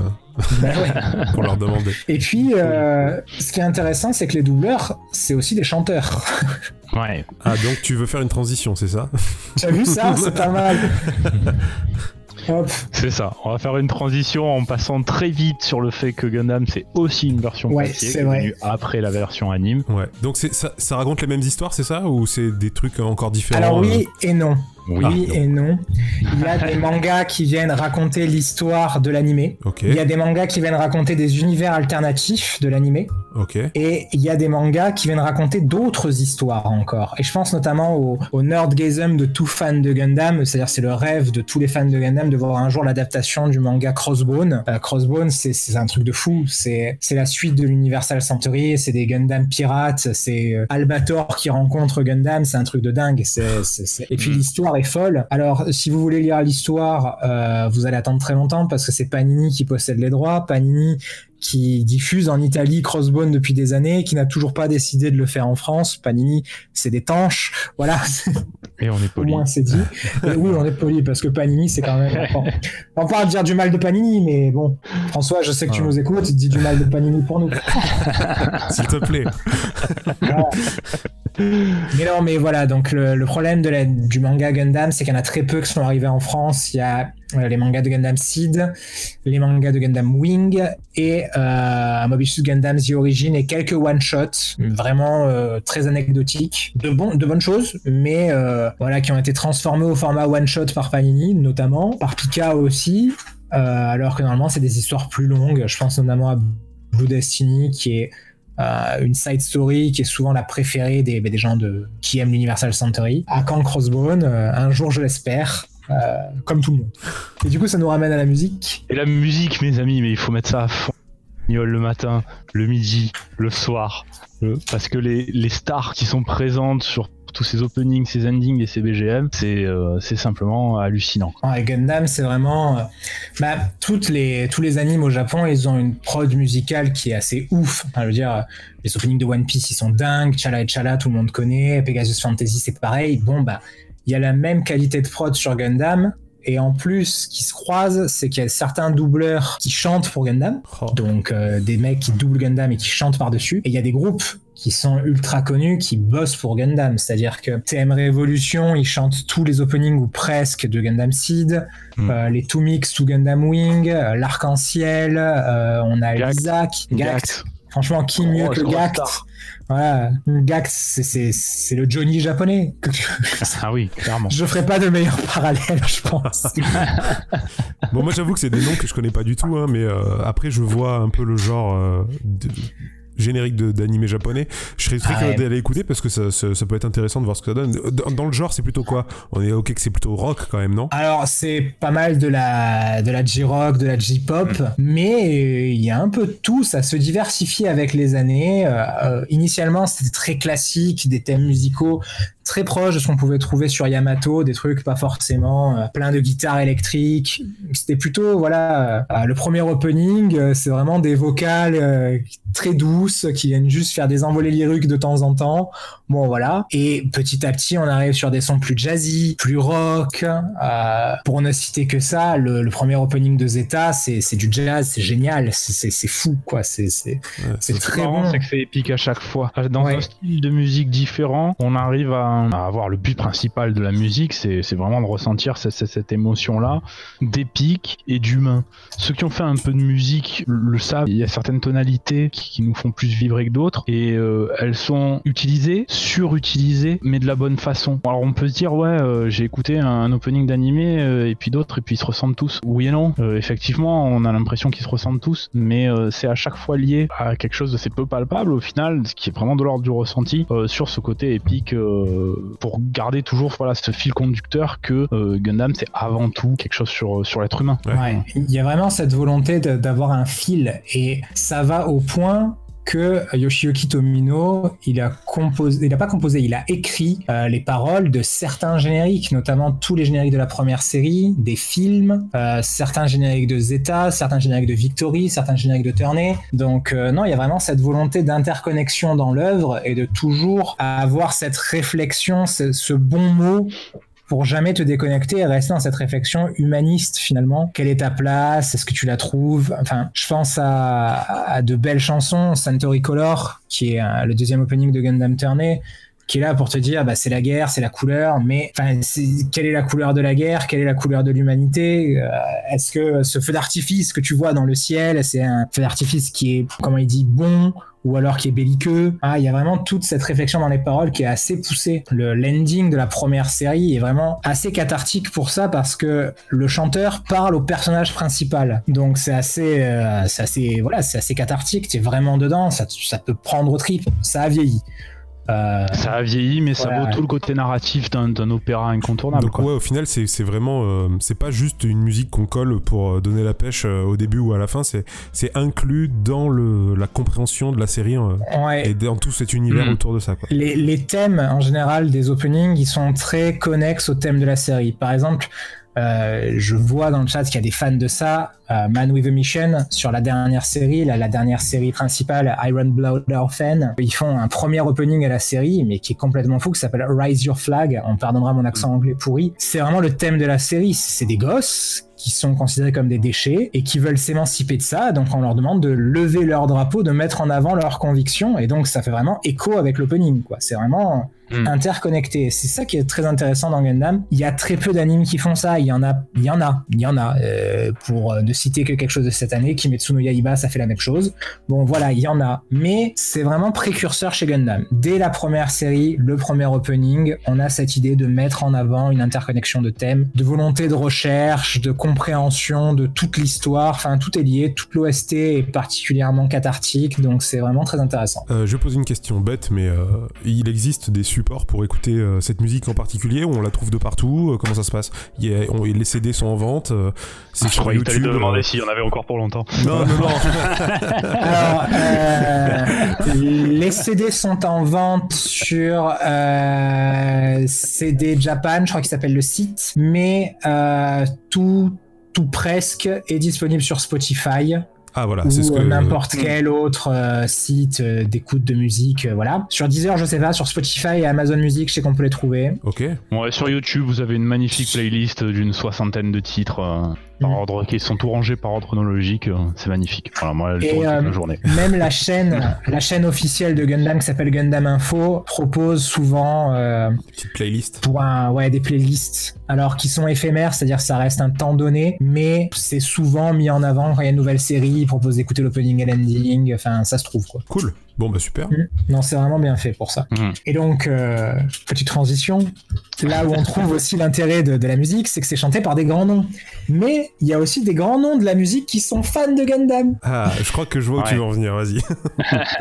bah [LAUGHS] pour leur demander. Et puis, ce qui est intéressant, c'est que les doubleurs, c'est aussi des chanteurs. [LAUGHS] Ouais. Ah, donc tu veux faire une transition, c'est ça? Tu as vu ça? C'est pas mal. C'est ça. On va faire une transition en passant très vite sur le fait que Gundam c'est aussi une version ouais, c'est vrai. après la version anime. Ouais. Donc ça, ça raconte les mêmes histoires, c'est ça? Ou c'est des trucs encore différents Alors oui euh et non. Oui, et non. Il y a des [LAUGHS] mangas qui viennent raconter l'histoire de l'animé. Il y a des mangas qui viennent raconter des univers alternatifs de l'animé. Et il y a des mangas qui viennent raconter d'autres histoires encore. Et je pense notamment au, au nerdgasm de tout fan de Gundam, c'est-à-dire c'est le rêve de tous les fans de Gundam de voir un jour l'adaptation du manga Crossbone. Euh, Crossbone, c'est un truc de fou. C'est la suite de l'Universal Century, c'est des Gundam pirates, c'est euh, Albator qui rencontre Gundam, c'est un truc de dingue. Et puis mm. l'histoire est folle. Alors, si vous voulez lire l'histoire, euh, vous allez attendre très longtemps parce que c'est Panini qui possède les droits. Panini qui diffuse en Italie Crossbone depuis des années, qui n'a toujours pas décidé de le faire en France. Panini, c'est des tanches. Voilà. Et on est poli. [LAUGHS] Au moins, c'est dit. oui, on est poli parce que Panini, c'est quand même. On va pas dire du mal de Panini, mais bon. François, je sais que tu nous écoutes. Dis du mal de Panini pour nous. [LAUGHS] S'il te plaît. Mais non, mais voilà, donc le, problème de la, du manga Gundam, c'est qu'il y en a très peu qui sont arrivés en France. Il y a les mangas de Gundam Seed, les mangas de Gundam Wing et euh, Mobius Gundam The Origin et quelques one-shots vraiment euh, très anecdotiques, de, bon, de bonnes choses, mais euh, voilà, qui ont été transformés au format one-shot par Panini notamment, par Pika aussi, alors que normalement c'est des histoires plus longues. Je pense notamment à Blue Destiny qui est une side story qui est souvent la préférée des, gens de, qui aiment l'Universal Century. À Kang Crossbone, un jour je l'espère. Euh, comme tout le monde. Et du coup, ça nous ramène à la musique. Et la musique, mes amis, mais il faut mettre ça à fond. Le matin, le midi, le soir. Parce que les, les stars qui sont présentes sur tous ces openings, ces endings et ces BGM, c'est euh, simplement hallucinant. et Gundam, c'est vraiment. Euh, bah, toutes les, tous les animes au Japon, ils ont une prod musicale qui est assez ouf. Enfin, je veux dire, les openings de One Piece, ils sont dingues. Chala et Chala, tout le monde connaît. Pegasus Fantasy, c'est pareil. Bon, bah, il y a la même qualité de prod sur Gundam, Et en plus, ce qui se croise, c'est qu'il y a certains doubleurs qui chantent pour Gundam. Oh. Donc euh, des mecs qui doublent Gundam et qui chantent par-dessus. Et il y a des groupes qui sont ultra connus, qui bossent pour Gundam. C'est-à-dire que TM Revolution, ils chantent tous les openings ou presque de Gundam Seed, Hmm. euh, les Two Mix to Gundam Wing, euh, l'Arc-en-Ciel, euh, on a. Isaac, Gact. Franchement, qui mieux Grosse, que Gact. Voilà, Gact, c'est- c'est c'est le Johnny japonais. Ah oui, clairement. Je ferai pas de meilleur parallèle, je pense. Bon, moi j'avoue que c'est des noms que je connais pas du tout, hein, mais euh, après je vois un peu le genre euh, de- générique de- d'animé japonais. Je serais très Ah curieux ouais. d'aller écouter parce que ça, ça- ça peut être intéressant de voir ce que ça donne. Dans, dans le genre, c'est plutôt quoi? On est ok que c'est plutôt rock quand même, non? Alors, c'est pas mal de la, de la J-rock, de la J-pop, Mm. mais il y a un peu de tout, ça se diversifie avec les années. Euh, euh, initialement, c'était très classique, des thèmes musicaux très proches de ce qu'on pouvait trouver sur Yamato, des trucs pas forcément euh, plein de guitares électriques. C'était plutôt, voilà, euh, le premier opening, euh, c'est vraiment des vocales très douces qui viennent juste faire des envolées lyriques de temps en temps. Bon, voilà. Et petit à petit, on arrive sur des sons plus jazzy, plus rock. Pour ne citer que ça, le, le premier opening de Zeta, c'est du jazz, c'est génial, c'est- fou, quoi. C'est Ouais, très marrant, bon. c'est que c'est épique à chaque fois. Dans Ouais. un style de musique différent, on arrive à, à avoir le but principal de la musique, c'est vraiment de ressentir cette, émotion-là d'épique et d'humain. Ceux qui ont fait un peu de musique le savent, il y a certaines tonalités qui, nous font plus vibrer que d'autres et euh, elles sont utilisées, surutilisées, mais de la bonne façon. Alors on peut se dire, ouais, euh, j'ai écouté un, opening d'animé euh, et puis d'autres et puis ils se ressemblent tous. Oui et non, effectivement, on a l'impression qu'ils se ressemblent tous, mais c'est à chaque fois lié à quelque chose de c'est peu palpable au final, ce qui est vraiment de l'ordre du ressenti sur ce côté épique pour garder toujours voilà ce fil conducteur que euh, Gundam c'est avant tout quelque chose sur sur l'être humain. Ouais. Ouais, il y a vraiment cette volonté d'avoir un fil et ça va au point que Yoshiyuki Tomino, il a composé, il a pas composé, il a écrit euh, les paroles de certains génériques, notamment tous les génériques de la première série, des films, euh, certains génériques de Zeta, certains génériques de Victory, certains génériques de Turney. Donc euh, non, il y a vraiment cette volonté d'interconnexion dans l'œuvre et de toujours avoir cette réflexion, ce bon mot pour jamais te déconnecter et rester dans cette réflexion humaniste finalement. Quelle est ta place? Est-ce que tu la trouves? Enfin, je pense à, à de belles chansons, Santori Color, qui est euh, le deuxième opening de Gundam Turney, qui est là pour te dire, bah, c'est la guerre, c'est la couleur, mais c'est- quelle est la couleur de la guerre Quelle est la couleur de l'humanité Euh, Est-ce que ce feu d'artifice que tu vois dans le ciel, c'est un feu d'artifice qui est, comment il dit, bon ou alors qui est belliqueux? Ah, il y a vraiment toute cette réflexion dans les paroles qui est assez poussée. Le landing de la première série est vraiment assez cathartique pour ça parce que le chanteur parle au personnage principal. Donc c'est assez, euh, c'est assez, voilà, c'est assez cathartique. T'es vraiment dedans. Ça, ça peut prendre au trip. Ça a vieilli. Euh, Ça a vieilli, mais ça vaut ouais. tout le côté narratif d'un opéra incontournable. Donc quoi. ouais, au final, c'est vraiment, euh, c'est pas juste une musique qu'on colle pour euh, donner la pêche euh, au début ou à la fin. C'est inclus dans le la compréhension de la série euh, ouais. et dans tout cet univers Mm. autour de ça. Quoi. les, les thèmes en général des openings, ils sont très connexes au thème de la série. Par exemple, euh, je vois dans le chat qu'il y a des fans de ça. euh, Man with a Mission sur la dernière série, la, la dernière série principale, Iron Blood Orphan. Ils font un premier opening à la série, mais qui est complètement fou, qui s'appelle Rise Your Flag. On pardonnera mon accent anglais pourri. C'est vraiment le thème de la série. C'est des gosses qui sont considérés comme des déchets et qui veulent s'émanciper de ça. Donc on leur demande de lever leur drapeau, de mettre en avant leurs convictions. Et donc ça fait vraiment écho avec l'opening. C'est vraiment Mm. interconnecté. C'est ça qui est très intéressant dans Gundam. Il y a très peu d'animes qui font ça. Il y en a, il y en a, il y en a. Euh, pour euh, ne citer que quelque chose de cette année, Kimetsu no Yaiba, ça fait la même chose. Bon voilà, il y en a. Mais c'est vraiment précurseur chez Gundam. Dès la première série, le premier opening, on a cette idée de mettre en avant une interconnexion de thèmes, de volonté de recherche, de compréhension de toute l'histoire. Enfin, tout est lié. Toute l'OST est particulièrement cathartique. Donc c'est vraiment très intéressant. Euh, je vais poser une question bête, mais euh, il existe des supports pour écouter euh, cette musique en particulier On la trouve de partout Euh, Comment ça se passe? Il y a- on- Les CD sont en vente euh, C'est Ah, Je sur YouTube te demander s'il y en avait encore pour longtemps. Non, non, non. [LAUGHS] Alors, euh, les CD sont en vente sur euh, CD Japan, je crois qu'il s'appelle le site, mais euh, tout, tout presque est disponible sur Spotify. Ah voilà, ou c'est ce que. n'importe quel autre euh, site euh, d'écoute de musique, euh, voilà. Sur Deezer, je sais pas, sur Spotify et Amazon Music, je sais qu'on peut les trouver. Ok. Ouais, sur YouTube, vous avez une magnifique playlist d'une soixantaine de titres euh, par Mm. ordre, qui sont tout rangés par ordre chronologique. euh, c'est magnifique. Voilà, moi, je Et, tourne toute euh, la journée. Même la chaîne, la chaîne officielle de Gundam qui s'appelle Gundam Info propose souvent euh, Petite playlist. pour un, ouais, des playlists. Alors qui sont éphémères, c'est-à-dire ça reste un temps donné, mais c'est souvent mis en avant quand il y a une nouvelle série, ils proposent d'écouter l'opening et l'ending, enfin ça se trouve quoi. Cool. Bon bah super. Mm. Non, c'est vraiment bien fait pour ça. Mm. Et donc, euh, petite transition, là où on trouve aussi l'intérêt de, de la musique, c'est que c'est chanté par des grands noms. Mais il y a aussi des grands noms de la musique qui sont fans de Gundam. Ah, je crois que je vois où tu Ouais. veux en venir, vas-y.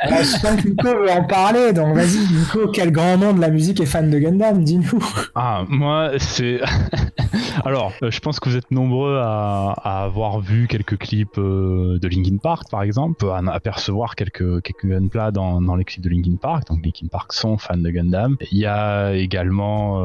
Alors, [LAUGHS] je sens que Nico veut en parler, donc vas-y Nico, quel grand nom de la musique est fan de Gundam, dis-nous. Ah, moi, c'est. [LAUGHS] Alors, euh, je pense que vous êtes nombreux à, à avoir vu quelques clips euh, de Linkin Park, par exemple, à en apercevoir quelques, quelques dans, dans de Linkin Park. Donc, Linkin Park sont fans de Gundam. Il y a également.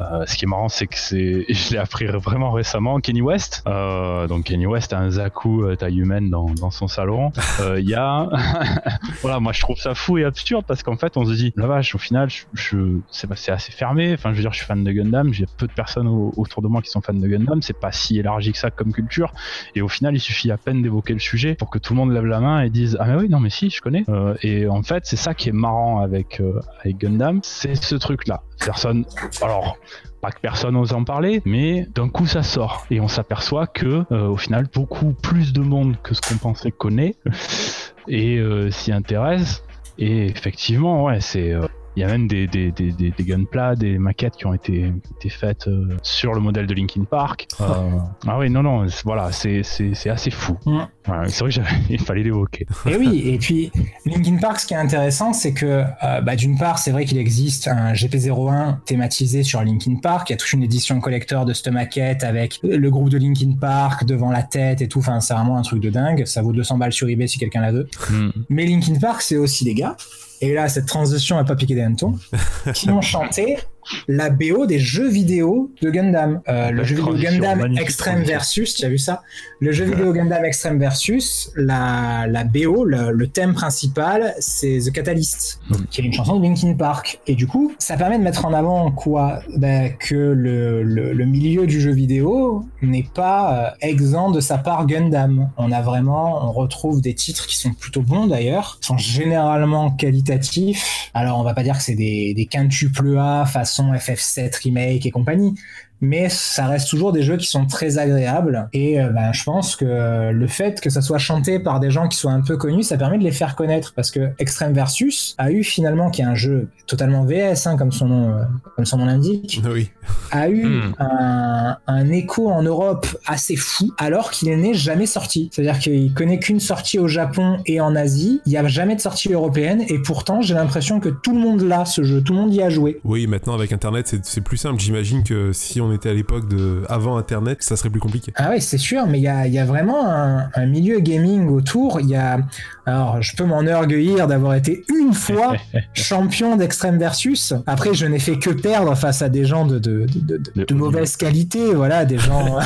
Euh, ce qui est marrant, c'est que c'est, [LAUGHS] je l'ai appris vraiment récemment, Kenny West. Euh, donc Kenny West a un Zaku euh, taille humaine dans, son salon. Il y a, [LAUGHS] voilà, moi je trouve ça fou et absurde parce qu'en fait on se dit, la vache, au final, je, je- c'est assez fermé. Enfin, je veux dire, je suis fan de Gundam, j'ai peu de personnes au- autour de moi qui sont fans de Gundam. C'est pas si élargi que ça comme culture. Et au final, il suffit à peine d'évoquer le sujet pour que tout le monde lève la main et dise, ah mais oui, non mais si, je connais. Et en fait, c'est ça qui est marrant avec avec Gundam, c'est ce truc-là. Personne, alors pas que personne ose en parler, mais d'un coup ça sort et on s'aperçoit que euh, au final beaucoup plus de monde que ce qu'on pensait connaît [LAUGHS] et euh, s'y intéresse. Et effectivement, ouais, c'est euh, il y a même des, des, des, des, des gunpla, des maquettes qui ont été, été faites euh, sur le modèle de Linkin Park. [LAUGHS] Euh, ah oui, non, non, voilà, c'est assez fou. Mm. Ouais, c'est vrai que j'avais- [LAUGHS] il fallait l'évoquer. Et oui, et puis Linkin Park, ce qui est intéressant, c'est que euh, bah, d'une part, c'est vrai qu'il existe un GP01 thématisé sur Linkin Park. Il y a toute une édition collector de cette maquette avec le groupe de Linkin Park devant la tête et tout. Enfin, c'est vraiment un truc de dingue. Ça vaut 200 balles sur eBay si quelqu'un la veut. Mm. Mais Linkin Park, c'est aussi des gars. Et là, cette transition a pas piqué des hannetons, [LAUGHS] qui ont chanté la BO des jeux vidéo de Gundam. Euh, le Belle jeu vidéo Gundam Extreme. Versus, tu as vu ça Le jeu vidéo Gundam Extreme Versus, la, la BO, le, le thème principal, c'est The Catalyst, Mm. qui est une chanson de Linkin Park. Et du coup, ça permet de mettre en avant quoi? Ben, Que le, le, le milieu du jeu vidéo n'est pas euh, exempt de sa part Gundam. On a vraiment, on retrouve des titres qui sont plutôt bons d'ailleurs, qui sont généralement qualitatifs. Alors on va pas dire que c'est des, des quintuples A façon FF7 remake et compagnie, mais ça reste toujours des jeux qui sont très agréables. Et euh, ben, je pense que le fait que ça soit chanté par des gens qui soient un peu connus ça permet de les faire connaître. Parce que Extreme Versus a eu finalement qui est un jeu totalement VS hein, comme son nom euh, comme son nom l'indique oui. a eu Hmm. un, un écho en Europe assez fou alors qu'il n'est jamais sorti. C'est à dire qu'il connaît qu'une sortie au Japon et en Asie. Il n'y a jamais de sortie européenne. Et pourtant j'ai l'impression que tout le monde l'a ce jeu. Tout le monde y a joué. Oui, maintenant avec Internet, c'est- c'est plus simple. J'imagine que si on était à l'époque de avant Internet, ça serait plus compliqué. Ah oui, c'est sûr, mais il y a, il y a vraiment un, un milieu gaming autour. Il y a, alors, je peux m'enorgueillir d'avoir été une fois [LAUGHS] champion d'Extreme Versus. Après, je n'ai fait que perdre face à des gens de, de, de, de- De de mauvaise qualité, voilà, des gens,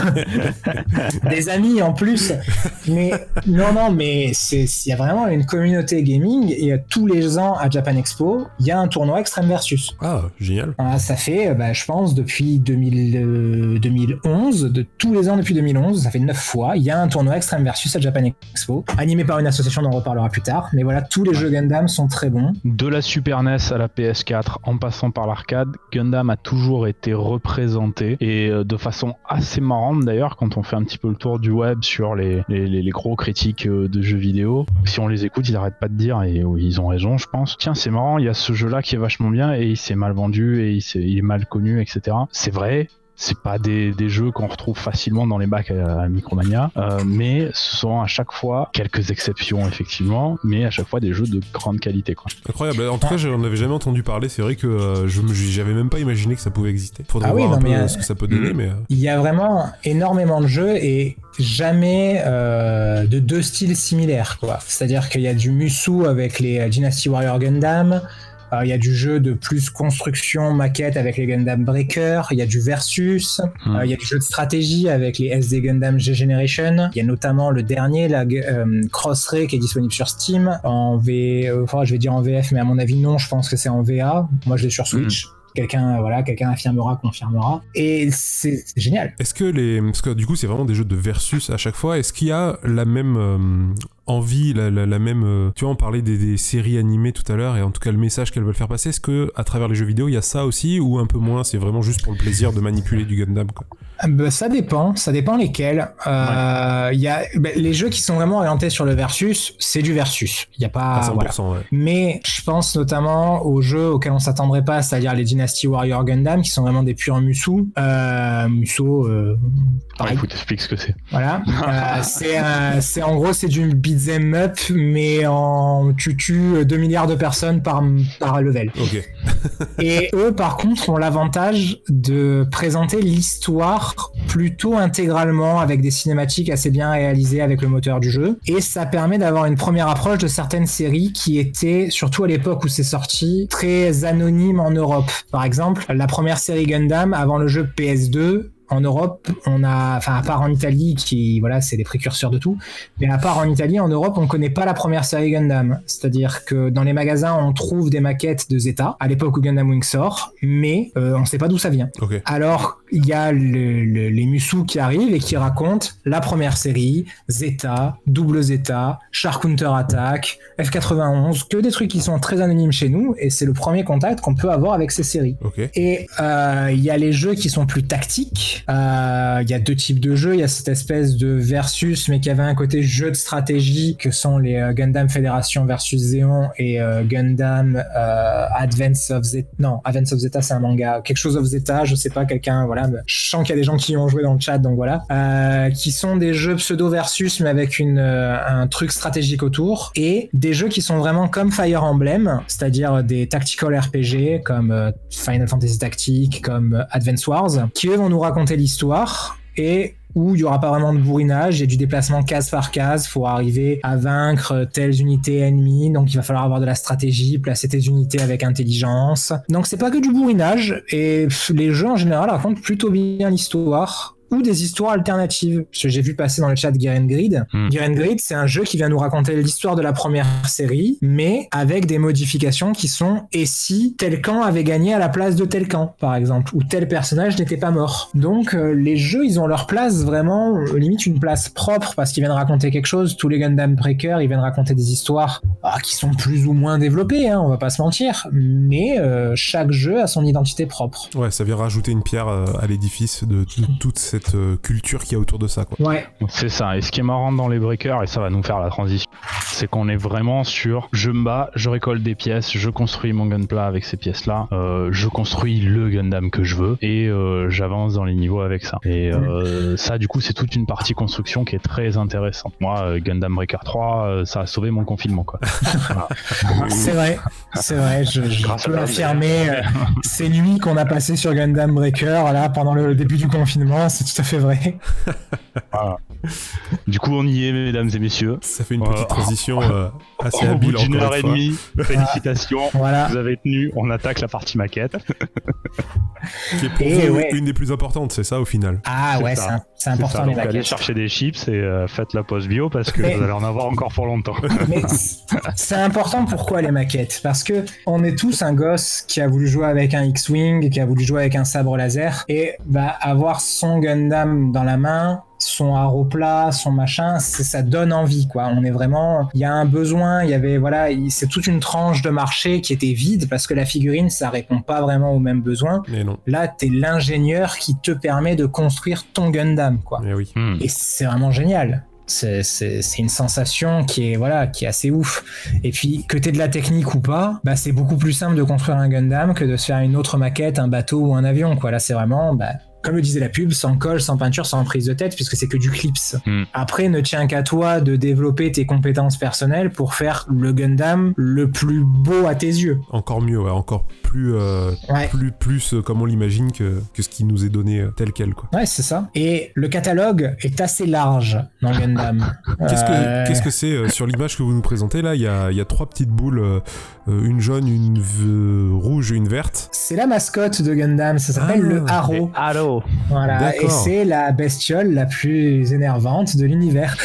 [LAUGHS] des amis en plus. Mais non, non, mais c'est, il y a vraiment une communauté gaming et tous les ans à Japan Expo, il y a un tournoi Extreme Versus. Ah, génial. Ça fait, euh, bah, je pense, depuis 2000, euh, 2011, de tous les ans depuis 2011, ça fait 9 fois, il y a un tournoi Extreme Versus à Japan Expo, animé par une association dont on reparlera plus tard. Mais voilà, tous les jeux Gundam sont très bons. De la Super NES à la PS4, en passant par l'arcade, Gundam a toujours été représenté et euh, de façon assez marrante d'ailleurs quand on fait un petit peu le tour du web sur les, les, les- les gros critiques euh, de jeux vidéo. Si on les écoute, ils arrêtent pas de dire et ils ont raison, je pense. Tiens, c'est marrant, il y a ce jeu-là qui est vachement bien et il s'est mal vendu et il est mal connu, etc. C'est vrai. C'est pas des, des jeux qu'on retrouve facilement dans les bacs à, à Micromania, euh, mais ce sont à chaque fois quelques exceptions effectivement, mais à chaque fois des jeux de grande qualité quoi. Incroyable. En tout cas, j'en avais jamais entendu parler. C'est vrai que euh, je j'avais même pas imaginé que ça pouvait exister. Faudrait Ah oui, voir un peu mais, euh, ce que ça peut donner, mais. euh, Il y a vraiment énormément de jeux et jamais euh, de deux styles similaires. quoi. C'est-à-dire qu'il y a du Musu avec les Dynasty Warrior Gundam, Il y a du jeu de plus construction, maquette avec les Gundam Breaker. Il y a du versus. Hmm. Il y a du jeu de stratégie avec les SD Gundam G-Generation. Il y a notamment le dernier, la euh, Crossray, qui est disponible sur Steam en V. euh, enfin, je vais dire en VF, mais à mon avis non. Je pense que c'est en VA. Moi, je l'ai sur Switch. Quelqu'un, voilà, quelqu'un affirmera, confirmera. Et c'est c'est génial. Est-ce que les. Parce que du coup, c'est vraiment des jeux de versus à chaque fois. Est-ce qu'il y a la même euh, envie, la, la- la même. euh, Tu vois, on parlait des, des séries animées tout à l'heure, et en tout cas, le message qu'elles veulent faire passer, est-ce que à travers les jeux vidéo, il y a ça aussi, ou un peu moins C'est vraiment juste pour le plaisir de manipuler du Gundam, quoi? Euh, bah, ça dépend, ça dépend lesquels. Euh, Il y a bah, les jeux qui sont vraiment orientés sur le versus, c'est du versus. Il y a pas, à 100%, voilà. ouais. Mais je pense notamment aux jeux auxquels on s'attendrait pas, c'est-à-dire les Dynasty Warrior Gundam, qui sont vraiment des purs Musou. Euh, Musou, euh, Ouais, pareil. écoute, explique ce que c'est. Voilà. [LAUGHS] Euh, c'est euh, c'est en gros c'est du beat'em up, mais en tu tues 2 milliards de personnes par par level. Ok. [LAUGHS] Et eux, par contre, ont l'avantage de présenter l'histoire plutôt intégralement avec des cinématiques assez bien réalisées avec le moteur du jeu. Et ça permet d'avoir une première approche de certaines séries qui étaient, surtout à l'époque où c'est sorti, très anonymes en Europe. Par exemple, la première série Gundam avant le jeu PS2, en Europe, on a, enfin à part en Italie, qui voilà, c'est les précurseurs de tout, mais à part en Italie, en Europe, on connaît pas la première série Gundam. C'est-à-dire que dans les magasins, on trouve des maquettes de Zeta à l'époque où Gundam Wing sort, mais euh, on sait pas d'où ça vient. Alors, il y a le- le- les Musou qui arrivent et qui racontent la première série, Zeta, Double Zeta, Shark Counter Attack, F91, que des trucs qui sont très anonymes chez nous, et c'est le premier contact qu'on peut avoir avec ces séries. Et euh, il y a les jeux qui sont plus tactiques. Euh, Il y a deux types de jeux. Il y a cette espèce de versus, mais qui avait un côté jeu de stratégie, que sont les euh, Gundam Fédération versus Zéon et euh, Gundam euh, Advance of Zeta. Non, Advance of Zeta, c'est un manga. Quelque chose of Zeta, je sais pas, quelqu'un, voilà. Je sens qu'il y a des gens qui y ont joué dans le chat, donc voilà. Euh, qui sont des jeux pseudo versus, mais avec une, un truc stratégique autour. Et des jeux qui sont vraiment comme Fire Emblem, c'est-à-dire des tactical RPG comme Final Fantasy Tactics, comme Advance Wars, qui eux vont nous raconter l'histoire et où il y aura pas vraiment de bourrinage, a du déplacement case par case pour arriver à vaincre telles unités ennemies, donc il va falloir avoir de la stratégie, placer tes unités avec intelligence. Donc c'est pas que du bourrinage, et les jeux en général racontent plutôt bien l'histoire ou des histoires alternatives. Parce que J'ai vu passer dans le chat Garen Grid. Hmm. Garen Grid, c'est un jeu qui vient nous raconter l'histoire de la première série, mais avec des modifications qui sont et si tel camp avait gagné à la place de tel camp, par exemple, ou tel personnage n'était pas mort? Donc euh, les jeux, ils ont leur place vraiment, euh, limite une place propre parce qu'ils viennent raconter quelque chose. Tous les Gundam Breaker, ils viennent raconter des histoires ah, qui sont plus ou moins développées, hein, on va pas se mentir, mais euh, chaque jeu a son identité propre. Ouais, ça vient rajouter une pierre à l'édifice de, de toute cette euh, culture qu'il y a autour de ça, quoi. Ouais. C'est ça. Et ce qui est marrant dans les breakers, et ça va nous faire la transition, c'est qu'on est vraiment sur je me bats, je récolte des pièces, je construis mon gunpla avec ces pièces-là, euh, je construis le Gundam que je veux et euh, j'avance dans les niveaux avec ça. Et euh, ça, du coup, c'est toute une partie construction qui est très intéressante. Moi, euh, Gundam Breaker 3, euh, ça a sauvé mon confinement, quoi. [LAUGHS] Voilà. C'est vrai, c'est vrai, je, peux affirmer euh, ces nuits qu'on a passées sur Gundam Breaker là pendant le début du confinement, c'est tout à fait vrai. [LAUGHS] Voilà. Du coup, on y est, mesdames et messieurs. Ça fait une Euh, petite transition [LAUGHS] euh, assez Au bout habile d'une encore heure une et fois. demie, [LAUGHS] félicitations. Voilà. Vous avez tenu, on attaque la partie maquette. Qui est pour Et vous ouais. une des plus importantes, c'est ça au final. Ah C'est ouais, ça. c'est un- c'est C'est important ça, les donc allez maquettes. chercher des chips et euh, faites la pause bio parce que Mais- vous allez en avoir encore pour longtemps. Mais c'est important pourquoi les maquettes? Parce que on est tous un gosse qui a voulu jouer avec un X-Wing, qui a voulu jouer avec un sabre laser, et bah avoir son Gundam dans la main, son haro plat, son machin, c'est- ça donne envie quoi. On est vraiment, il y a un besoin, il y avait voilà, il- c'est toute une tranche de marché qui était vide parce que la figurine ça répond pas vraiment aux mêmes besoins. Mais non. Là, t'es l'ingénieur qui te permet de construire ton Gundam quoi. Mais oui. Hmm. Et c'est vraiment génial. C'est- C'est c'est une sensation qui est voilà qui est assez ouf. Et puis que t'aies de la technique ou pas, bah c'est beaucoup plus simple de construire un Gundam que de se faire une autre maquette, un bateau ou un avion. Quoi. Là c'est vraiment bah, comme le disait la pub, sans colle, sans peinture, sans prise de tête, puisque c'est que du clips. Hmm. Après, ne tient qu'à toi de développer tes compétences personnelles pour faire le Gundam le plus beau à tes yeux. Encore mieux, ouais, encore plus, euh, Ouais. plus, plus euh, comme on l'imagine que, que ce qui nous est donné euh, tel quel. Quoi. Ouais, c'est ça. Et le catalogue est assez large dans Gundam. [LAUGHS] Qu'est-ce que Euh, qu'est-ce que c'est euh, sur l'image que vous nous présentez là? Il y a, il y a trois petites boules, une jaune, une rouge et une verte. C'est la mascotte de Gundam, ça s'appelle Ah. le Haro. Allô Voilà, D'accord. et c'est la bestiole la plus énervante de l'univers.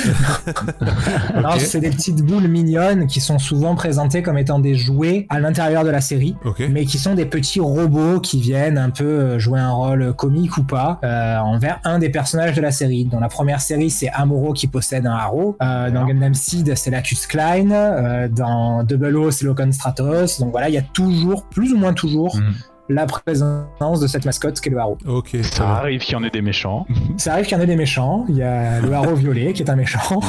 [LAUGHS] Alors, c'est des petites boules mignonnes qui sont souvent présentées comme étant des jouets à l'intérieur de la série. Mais qui sont des petits robots qui viennent un peu euh, jouer un rôle comique ou pas euh, envers un des personnages de la série. Dans la première série, c'est Amuro qui possède un Haro. Euh, dans Gundam Seed, c'est Lacus Klein. Euh, dans Double O, c'est Locon Stratos. Donc voilà, il y a toujours, plus ou moins toujours, Mhm. La présence de cette mascotte qui est le Haro. Ok. Ça arrive qu'il y en ait des méchants. [LAUGHS] Ça arrive qu'il y en ait des méchants. Il y a le Haro violet qui est un méchant.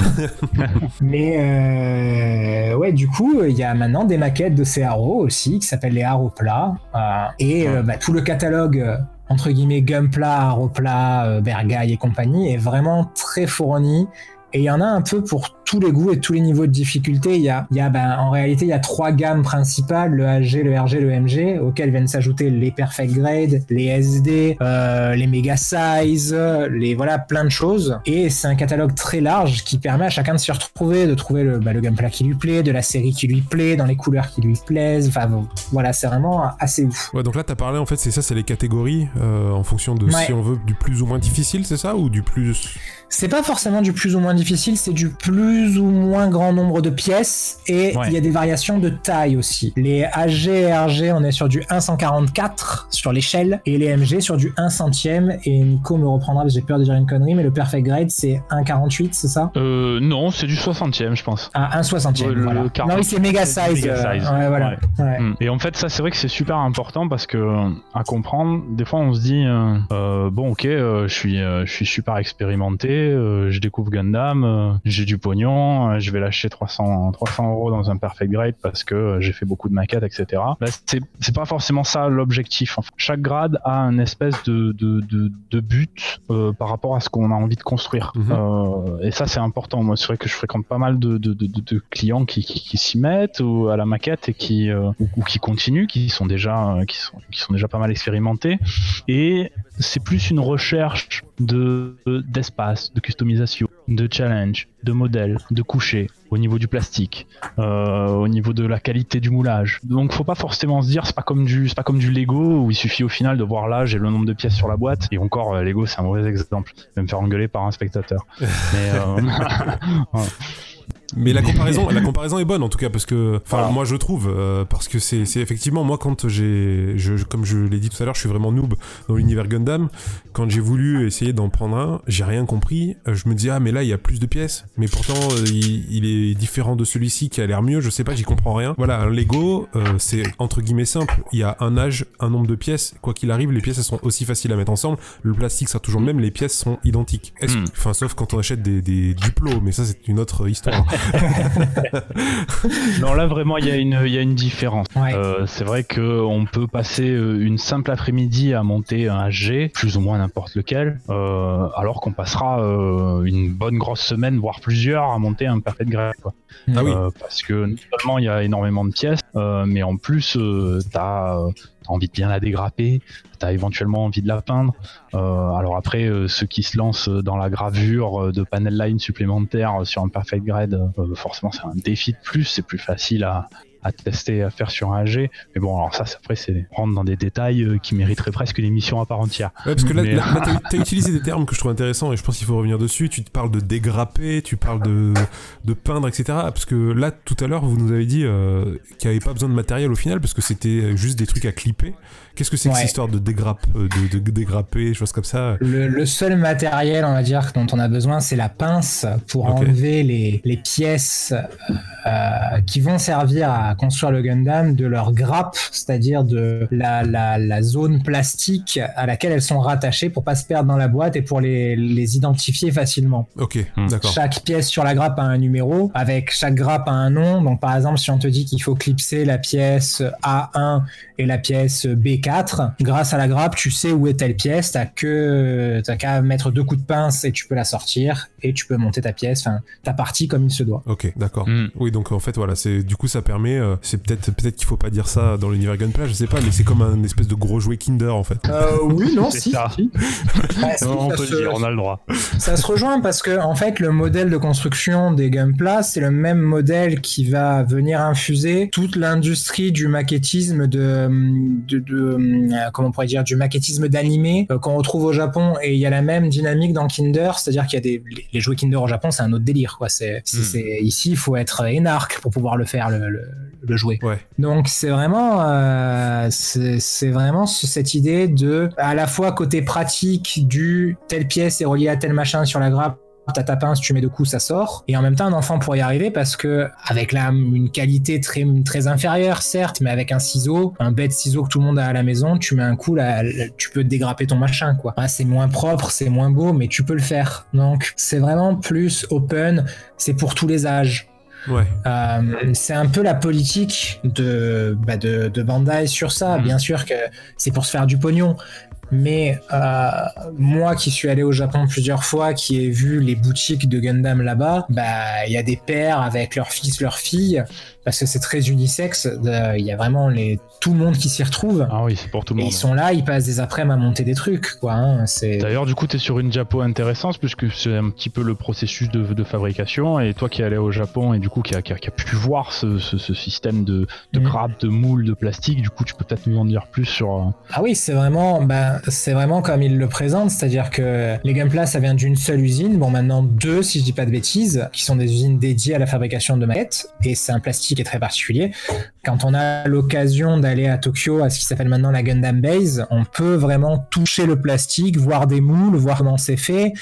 [LAUGHS] Mais euh, ouais, du coup, il y a maintenant des maquettes de ces Haro aussi qui s'appellent les Haro plats. Euh, et euh, bah, tout le catalogue. entre guillemets Gunpla, Aropla, euh, Bergai et compagnie est vraiment très fourni et il y en a un peu pour tous les goûts et tous les niveaux de difficulté. Il y a, il y a ben, en réalité, il y a trois gammes principales, le HG, le RG, le MG, auxquelles viennent s'ajouter les Perfect Grade, les SD, euh, les Mega Size, les voilà, plein de choses. Et c'est un catalogue très large qui permet à chacun de s'y retrouver, de trouver le, bah, le gameplay qui lui plaît, de la série qui lui plaît, dans les couleurs qui lui plaisent. Enfin, bon, voilà, c'est vraiment assez ouf. Ouais, donc là, t'as parlé, en fait, c'est ça, c'est les catégories euh, en fonction de Ouais. si on veut du plus ou moins difficile, c'est ça Ou du plus. C'est pas forcément du plus ou moins difficile, c'est du plus ou moins grand nombre de pièces et il y a des variations de taille aussi. Les AG et RG, on est sur du 1,144 sur l'échelle et les MG sur du 1 centième. Et Nico me reprendra parce que j'ai peur de dire une connerie, mais le Perfect Grade c'est 1,48, c'est ça? Euh, non, c'est du 60ème, je pense. Ah, 1 soixantième, Ouais, le voilà. 40, non, oui, c'est méga size. méga euh, size. ouais, voilà. Ouais. Mm. Et en fait, ça, c'est vrai que c'est super important parce que, à comprendre, des fois, on se dit, euh, euh, bon, ok, euh, je suis, euh, je suis super expérimenté, euh, je découvre Gundam, euh, j'ai du pognon, euh, je vais lâcher 300, 300 euros dans un Perfect Grade parce que euh, j'ai fait beaucoup de maquettes, etc. Bah, c'est, pas forcément ça l'objectif. Chaque grade a un espèce de, de, de, de but euh, par rapport à ce qu'on a envie de construire. Mhm. Euh, et ça, c'est important. Moi, c'est vrai que je fréquente pas mal de, clients qui, qui, qui s'y mettent ou à la maquette et qui euh, ou, ou qui continuent, qui sont déjà qui sont qui sont déjà pas mal expérimentés. Et c'est plus une recherche de d'espace, de customisation, de challenge, de modèle, de coucher au niveau du plastique, euh, au niveau de la qualité du moulage. Donc, faut pas forcément se dire c'est pas comme du c'est pas comme du Lego où il suffit au final de voir l'âge et le nombre de pièces sur la boîte. Et encore, euh, Lego c'est un mauvais exemple. Je vais me faire engueuler par un spectateur. Mais euh, [LAUGHS] Mais la comparaison, la [LAUGHS] comparaison est bonne en tout cas parce que, enfin, Voilà. moi je trouve, euh, parce que c'est, c'est effectivement moi quand j'ai, je, comme je l'ai dit tout à l'heure, je suis vraiment noob dans l'univers Gundam. Quand j'ai voulu essayer d'en prendre un, j'ai rien compris. Euh, Je me dis ah mais là il y a plus de pièces, mais pourtant euh, il, il est différent de celui-ci qui a l'air mieux. Je sais pas, j'y comprends rien. Voilà, un Lego, euh, c'est entre guillemets simple. Il y a un âge, un nombre de pièces. Quoi qu'il arrive, les pièces elles sont aussi faciles à mettre ensemble. Le plastique sera toujours le même, les pièces sont identiques. Hmm. Enfin sauf quand on achète des, des duplos, mais ça c'est une autre histoire. [LAUGHS] [LAUGHS] non, là vraiment, il y, a une- il y a une différence. Ouais. Euh, c'est vrai que on peut passer euh, une simple après-midi à monter un HG, plus ou moins n'importe lequel, euh, alors qu'on passera euh, une bonne grosse semaine, voire plusieurs, à monter un Perfect Grade. Quoi. Ah oui. Parce que non seulement il y a énormément de pièces, euh, mais en plus, euh, t'as euh, t'as envie de bien la dégrapper, t'as éventuellement envie de la peindre. Euh, alors après, euh, ceux qui se lancent dans la gravure euh, de panel line supplémentaires sur un Perfect Grade, euh, forcément c'est un défi de plus, c'est plus facile à, à tester, à faire sur un AG. Mais bon, alors ça, après, c'est rentrer dans des détails euh, qui mériteraient presque une émission à part entière. Ouais, parce que là, Mais- là, là, [LAUGHS] t'as, t'as utilisé des termes que je trouve intéressants et je pense qu'il faut revenir dessus. Tu te parles de dégrapper, tu parles de, de peindre, etc. Parce que là, tout à l'heure, vous nous avez dit euh, qu'il n'y avait pas besoin de matériel au final parce que c'était juste des trucs à clipper. Qu'est-ce que c'est que Ouais. cette histoire de dégrappe, euh, de, de dégrapper, choses comme ça Le, le seul matériel, on va dire, dont on a besoin, c'est la pince pour enlever les, les pièces euh, qui vont servir à construire le Gundam de leur grappe, c'est-à-dire de la, la, la, zone plastique à laquelle elles sont rattachées pour pas se perdre dans la boîte et pour les, les identifier facilement. Ok, hmm. d'accord. Chaque pièce sur la grappe a un numéro, avec chaque grappe a un nom. Donc par exemple, si on te dit qu'il faut clipser la pièce A1 et la pièce B4, grâce à la grappe, tu sais où est telle pièce, t'as que t'as qu'à mettre deux coups de pince et tu peux la sortir et tu peux monter ta pièce, enfin ta partie comme il se doit. Ok, d'accord. Hmm. Oui, donc en fait voilà, c'est du coup ça permet, euh, c'est peut-être peut-être qu'il faut pas dire ça dans l'univers Gunpla, je sais pas, mais c'est comme un espèce de gros jouet Kinder en fait. Euh, oui, [LAUGHS] non, si. Ça. on peut dire, on a le droit. Ça se rejoint parce que en fait le modèle de construction des Gunpla, c'est le même modèle qui va venir infuser toute l'industrie du maquettisme de, de, de, euh, comment on pourrait dire, du maquettisme d'animé euh, qu'on retrouve au Japon et il y a la même dynamique dans Kinder, c'est-à-dire qu'il y a des les jouets Kinder au Japon, c'est un autre délire quoi. C'est hmm. ici il faut être énarque pour pouvoir le faire le, le, jouet. Ouais. Donc c'est vraiment euh, c'est vraiment cette idée de à la fois côté pratique du telle pièce est reliée à tel machin sur la grappe t'as ta pince, tu mets deux coups, ça sort. Et en même temps, un enfant pourrait y arriver parce que avec la, une qualité très, très inférieure, certes, mais avec un ciseau, un bête ciseau que tout le monde a à la maison, tu mets un coup, là, tu peux dégrapper ton machin, quoi. c'est moins propre, c'est moins beau, mais tu peux le faire. Donc, c'est vraiment plus open, c'est pour tous les âges. Ouais. Euh, c'est un peu la politique de, bah de, de Bandai sur ça. Mm. Bien sûr que c'est pour se faire du pognon, mais euh, moi qui suis allé au Japon plusieurs fois, qui ai vu les boutiques de Gundam là-bas, bah il y a des pères avec leurs fils, leurs filles, parce que c'est très unisexe. Il y a vraiment les, tout le monde qui s'y retrouve. Ah oui, c'est pour tout le monde. ils sont là, ils passent des après-midi à monter des trucs, quoi. Hein, D'ailleurs, du coup, tu es sur une Japo intéressante, puisque c'est un petit peu le processus de, de, fabrication. Et toi qui es allé au Japon et du coup qui a, qui a, pu voir ce, ce, système de, de mm. de moules, de plastique, du coup, tu peux peut-être nous en dire plus sur. Euh, ah oui, c'est vraiment, bah, c'est vraiment comme il le présente, c'est-à-dire que les Gunpla, ça vient d'une seule usine. Bon, maintenant deux, si je dis pas de bêtises, qui sont des usines dédiées à la fabrication de maquettes. Et c'est un plastique est très particulier. Quand on a l'occasion d'aller à Tokyo, à ce qui s'appelle maintenant la Gundam Base, on peut vraiment toucher le plastique, voir des moules, voir comment c'est fait.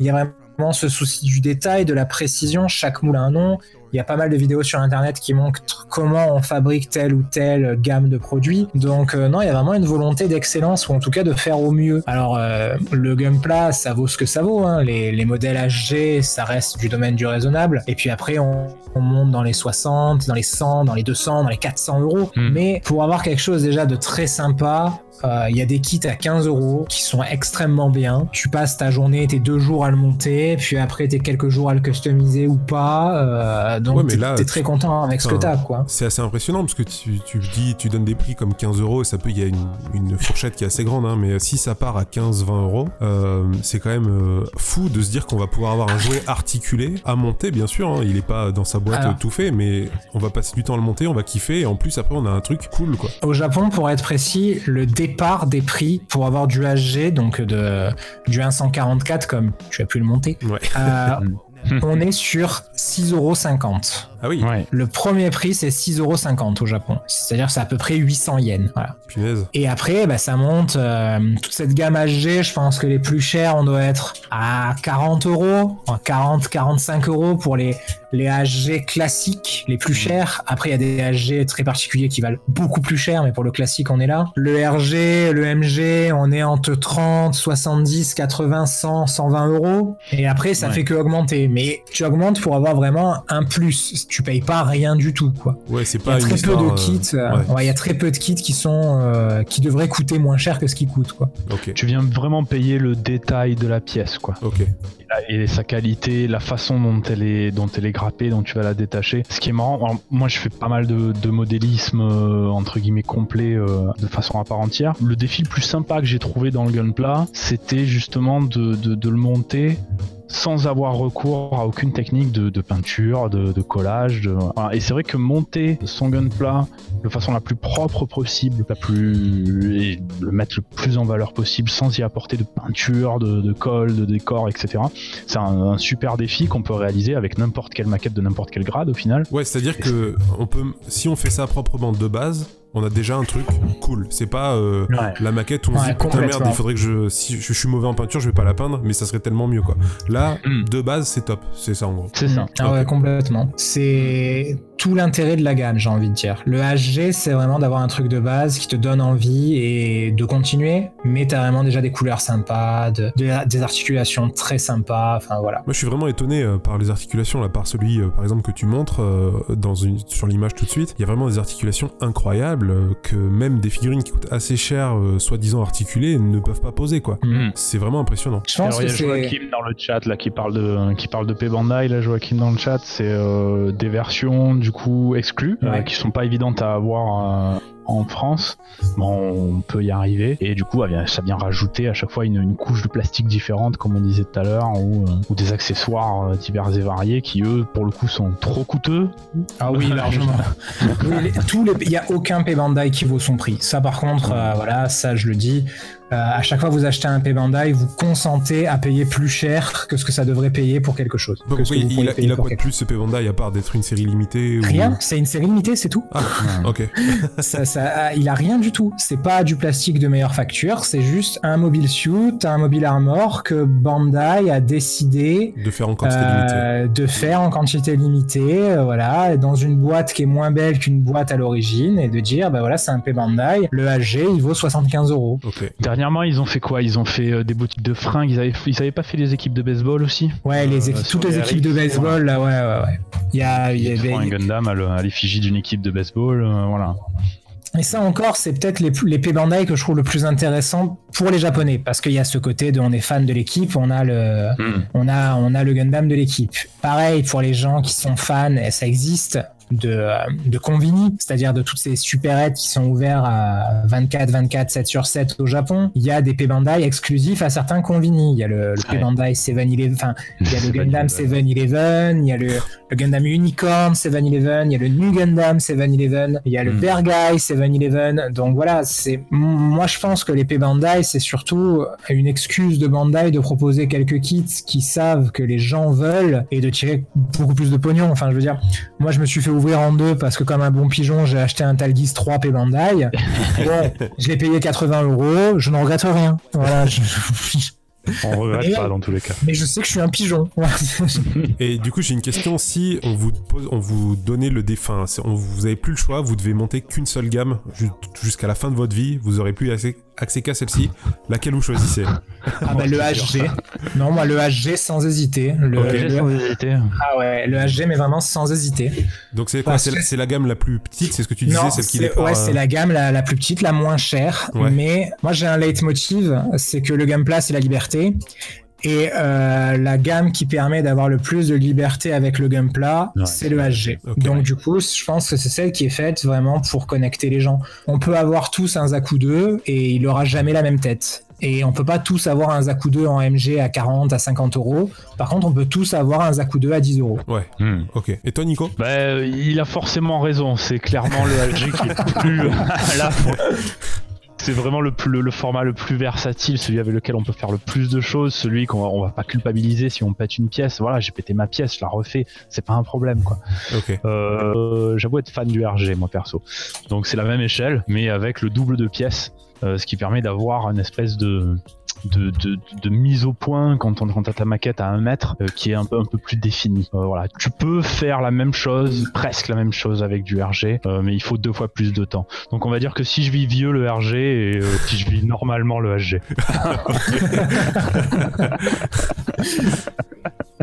Il y a vraiment ce souci du détail, de la précision. Chaque moule a un nom. Il y a pas mal de vidéos sur internet qui montrent comment on fabrique telle ou telle gamme de produits. Donc euh, non, il y a vraiment une volonté d'excellence ou en tout cas de faire au mieux. Alors euh, le Gunpla, ça vaut ce que ça vaut. Hein. Les, les, modèles HG, ça reste du domaine du raisonnable. Et puis après, on, on, monte dans les 60, dans les 100, dans les 200, dans les 400 euros. Hmm. Mais pour avoir quelque chose déjà de très sympa, euh, il y a des kits à 15 euros qui sont extrêmement bien. Tu passes ta journée, tes deux jours à le monter, puis après tes quelques jours à le customiser ou pas. Euh, donc tu t'es très content avec ce que t'as, quoi. C'est assez impressionnant parce que tu, tu dis, tu donnes des prix comme 15 euros, ça peut, il y a une, une, fourchette qui est assez grande, hein, mais si ça part à 15-20 euros, euh, c'est quand même fou de se dire qu'on va pouvoir avoir un jouet articulé à monter, bien sûr. Hein, il est pas dans sa boîte tout fait, mais on va passer du temps à le monter, on va kiffer, et en plus après on a un truc cool, quoi. Au Japon, pour être précis, le dé des prix pour avoir du HG, donc de, du 144 comme tu as pu le monter. Euh, [LAUGHS] on est sur 6,50€. Ah oui. Le premier prix, c'est 6,50€ au Japon. C'est-à-dire, c'est à peu près 800 yens. Voilà. Et après, bah, ça monte. Euh, toute cette gamme HG, je pense que les plus chers, on doit être à 40 euros, 40, 45 euros pour les, les HG classiques, les plus chers. Après, il y a des HG très particuliers qui valent beaucoup plus cher, mais pour le classique, on est là. Le RG, le MG, on est entre 30, 70, 80, 100, 120 euros. Et après, ça fait que augmenter. Mais tu augmentes pour avoir vraiment un plus tu payes pas rien du tout, quoi. Ouais, c'est pas. Il y a très peu de euh, kits. Euh, il y a très peu de kits qui sont euh, qui devraient coûter moins cher que ce qu'ils coûtent, quoi. Tu viens vraiment payer le détail de la pièce, quoi. Ok. Et, sa qualité, la façon dont elle est dont elle est dont tu vas la détacher. Ce qui est marrant, moi je fais pas mal de, modélisme entre guillemets complet de façon à part entière. Le défi le plus sympa que j'ai trouvé dans le Gunpla, c'était justement de le monter sans avoir recours à aucune technique de, peinture, de, collage. Et c'est vrai que monter son gunpla de façon la plus propre possible, la plus le mettre le plus en valeur possible, sans y apporter de peinture, de, colle, de décor, etc. C'est un, super défi qu'on peut réaliser avec n'importe quelle maquette de n'importe quel grade au final. Ouais, c'est-à-dire que on peut, si on fait ça proprement de base, on a déjà un truc cool. C'est pas euh, Ouais. la maquette où on se Ouais, dit putain merde, il faudrait que je. Si je, suis mauvais en peinture, je vais pas la peindre, mais ça serait tellement mieux quoi. Là, Mm. de base, c'est top. C'est ça en gros. C'est ça. Ah ouais, complètement. C'est tout l'intérêt de la gamme, j'ai envie de dire. Le HG, c'est vraiment d'avoir un truc de base qui te donne envie et de continuer, mais t'as vraiment déjà des couleurs sympas, de- de- des articulations très sympas, enfin voilà. Moi, je suis vraiment étonné euh, par les articulations, là, par celui, euh, par exemple, que tu montres euh, dans une, sur l'image tout de suite. Il y a vraiment des articulations incroyables euh, que même des figurines qui coûtent assez cher, euh, soi-disant articulées, ne peuvent pas poser, quoi. Mm. C'est vraiment impressionnant. Je pense Alors, il y que a c'est... Joachim dans le chat là qui parle de qui parle de P Bandai là Joachim dans le chat c'est euh, des versions du coup exclues euh, Ouais. qui sont pas évidentes à avoir euh, en France bon on peut y arriver et du coup ça vient- ça vient rajouter à chaque fois une, une couche de plastique différente comme on disait tout à l'heure ou, euh, ou des accessoires euh, divers et variés qui eux pour le coup sont trop coûteux Ah oui, [LAUGHS] largement. [LAUGHS] Il y a aucun P Bandai qui vaut son prix. Ça, par contre, euh, voilà, ça je le dis. Euh, à chaque fois que vous achetez un P Bandai, vous consentez à payer plus cher que ce que ça devrait payer pour quelque chose. Que ce pourquoi que vous il, a, il a quoi de plus ce P Bandai à part d'être une série limitée ou... Rien, c'est une série limitée, c'est tout. Ah, ok. [LAUGHS] ça, ça- il a rien du tout. C'est pas du plastique de meilleure facture, c'est juste un mobile suit, un mobile armor que Bandai a décidé De faire en quantité limitée. euh, de faire en quantité limitée, euh, voilà, dans une boîte qui est moins belle qu'une boîte à l'origine, et de dire, bah voilà, c'est un P Bandai, le HG, il vaut 75 euros. Dernièrement ils ont fait quoi? Ils ont fait euh, des boutiques de fringues ils avaient ils avaient pas fait les équipes de baseball aussi? Ouais, les Euh, équipes- sur toutes les les équipes de baseball, là, ouais, ouais, ouais. Il y a, il y avait, un Gundam à le- à l'effigie d'une équipe de baseball euh, voilà Et ça encore, c'est peut-être les, les P Bandai que je trouve le plus intéressant pour les Japonais, parce qu'il y a ce côté de on est fan de l'équipe, on a le, on a, on a le Gundam de l'équipe. Pareil pour les gens qui sont fans, et ça existe, de, euh, de Convini, c'est-à-dire de toutes ces supérettes qui sont ouverts à 24, 24, 7 sur 7 au Japon. Il y a des P Bandai exclusifs à certains Convini. Il y a le, le Ouais. Bandai 7-Eleven, enfin, il y a le [LAUGHS] Gundam 7-Eleven, il y a le, le Gundam Unicorn 7-Eleven, il y a le New Gundam 7-Eleven, il y a le Hmm. Bergai 7-Eleven. Donc voilà, c'est moi je pense que l'épée Bandai c'est surtout une excuse de Bandai de proposer quelques kits qui savent que les gens veulent et de tirer beaucoup plus de pognon. Enfin, je veux dire, moi je me suis fait ouvrir en deux parce que comme un bon pigeon, j'ai acheté un Talgis 3 P Bandai. [LAUGHS] Bon, je l'ai payé 80 euros, je n'en regrette rien. Voilà, je- [LAUGHS] On regrette Et- pas dans tous les cas. mais je sais que je suis un pigeon. [LAUGHS] Et du coup, j'ai une question. Si on vous pose, on vous donnait le défunt, on, vous avez plus le choix, vous devez monter qu'une seule gamme ju- jusqu'à la fin de votre vie, vous aurez plus accès, accès qu'à celle-ci. Laquelle vous choisissez? Ah bah le HG. Non, moi le HG sans hésiter. Le, Ok. le- Sans hésiter. Ah ouais, le HG mais vraiment sans hésiter. Donc c'est quoi? C'est la, que- c'est la gamme la plus petite, c'est ce que tu disais, non, celle qui départ. ouais, euh, c'est la gamme la, la plus petite, la moins chère. Ouais. Mais moi j'ai un leitmotiv, c'est que le gameplay c'est la liberté. Et euh, la gamme qui permet d'avoir le plus de liberté avec le gameplay, Ouais. c'est le HG. Donc du coup, je pense que c'est celle qui est faite vraiment pour connecter les gens. On peut avoir tous un Zaku 2 et il aura jamais la même tête. Et on peut pas tous avoir un Zaku 2 en MG à 40, à 50 euros. Par contre, on peut tous avoir un Zaku 2 à 10 euros. Ouais, Hmm. ok. Et toi, Nico? Bah, il a forcément raison. C'est clairement le LG qui est plus [LAUGHS] là. pour- [LAUGHS] C'est vraiment le, plus- le, le format le plus versatile, celui avec lequel on peut faire le plus de choses, celui qu'on va- on va pas culpabiliser si on pète une pièce. Voilà, j'ai pété ma pièce, je la refais, c'est pas un problème quoi. Euh, J'avoue être fan du RG moi perso. Donc c'est la même échelle, mais avec le double de pièces, euh, ce qui permet d'avoir une espèce de de, de, de mise au point quand on quand ta maquette à un mètre euh, qui est un peu un peu plus définie. Euh, voilà, tu peux faire la même chose, presque la même chose avec du RG, euh, mais il faut deux fois plus de temps. Donc on va dire que si je vis vieux le RG et si je vis normalement le HG. [LAUGHS]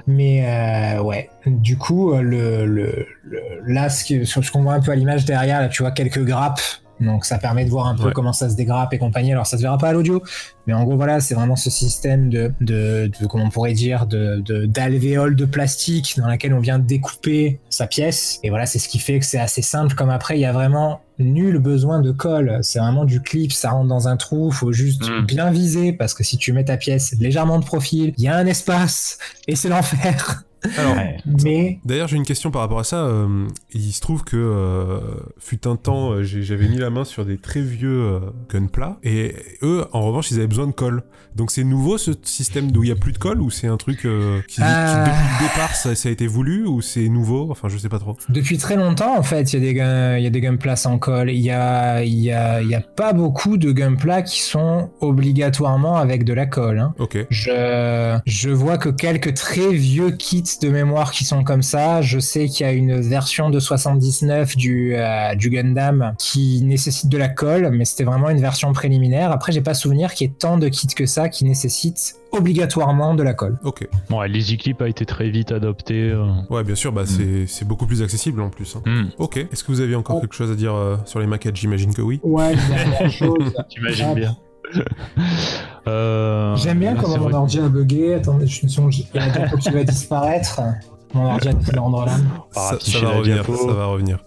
Mais ouais, du coup, le, le, le- là, ce ce qu'on voit un peu à l'image derrière, là, tu vois quelques grappes. Donc ça permet de voir un peu Ouais. comment ça se dégrappe et compagnie. Alors ça se verra pas à l'audio, mais en gros voilà, c'est vraiment ce système de, de, de comment on pourrait dire, de de- d'alvéole de, plastique dans laquelle on vient découper sa pièce. Et voilà, c'est ce qui fait que c'est assez simple. Comme après, il y a vraiment nul besoin de colle. C'est vraiment du clip, ça rentre dans un trou. Faut juste Mm. bien viser parce que si tu mets ta pièce légèrement de profil, il y a un espace et c'est l'enfer. Alors, Ouais. Mais D'ailleurs, j'ai une question par rapport à ça. Euh, il se trouve que euh, fut un temps, euh, j'avais mis la main sur des très vieux euh, gunpla et eux, en revanche, ils avaient besoin de colle. Donc c'est nouveau ce système où il y a plus de colle ou c'est un truc euh, qui, qui, depuis le départ ça, ça a été voulu ou c'est nouveau? Enfin, je sais pas trop. depuis très longtemps, en fait, il y a des gun, il y a des gunpla sans colle. Il y a, il y a, il y a pas beaucoup de gunpla qui sont obligatoirement avec de la colle. hein. Ok. Je, je vois que quelques très vieux kits de mémoire qui sont comme ça. Je sais qu'il y a une version de 79 du, euh, du Gundam qui nécessite de la colle, mais c'était vraiment une version préliminaire. Après, j'ai pas souvenir qu'il y ait tant de kits que ça qui nécessitent obligatoirement de la colle. Ok. Ouais, l'Easy Clip a été très vite adopté. euh. Ouais, bien sûr, bah, c'est- c'est beaucoup plus accessible en plus. hein. Hmm. Ok. Est-ce que vous aviez encore Oh. quelque chose à dire euh, sur les maquettes? J'imagine que oui. Ouais, dernière [LAUGHS] chose. T'imagines Ah, bien. [LAUGHS] Euh, J'aime bien là, comment mon ordi a bugué. Attendez, je me suis dit, il y a un diapo qui va disparaître. Mon ordi a de rendre l'âme. Par Ça, va revenir. Ça va revenir.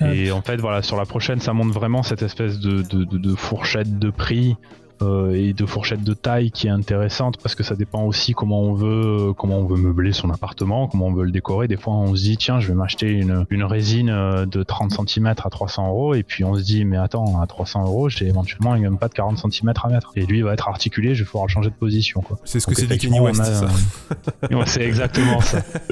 Et en fait, voilà, sur la prochaine, ça montre vraiment cette espèce de, de, de- de fourchette de prix euh, et de fourchette de taille qui est intéressante parce que ça dépend aussi comment on veut, euh, comment on veut meubler son appartement, comment on veut le décorer. Des fois, on se dit, tiens, je vais m'acheter une, une résine euh, de 30 cm à 300 euros, et puis on se dit, mais attends, à 300 euros, j'ai éventuellement un pas de 40 cm à mettre. Et lui, il va être articulé, je vais pouvoir changer de position, quoi. C'est ce que c'est du Kenny West, euh, [LAUGHS] ouais, c'est exactement ça. [LAUGHS]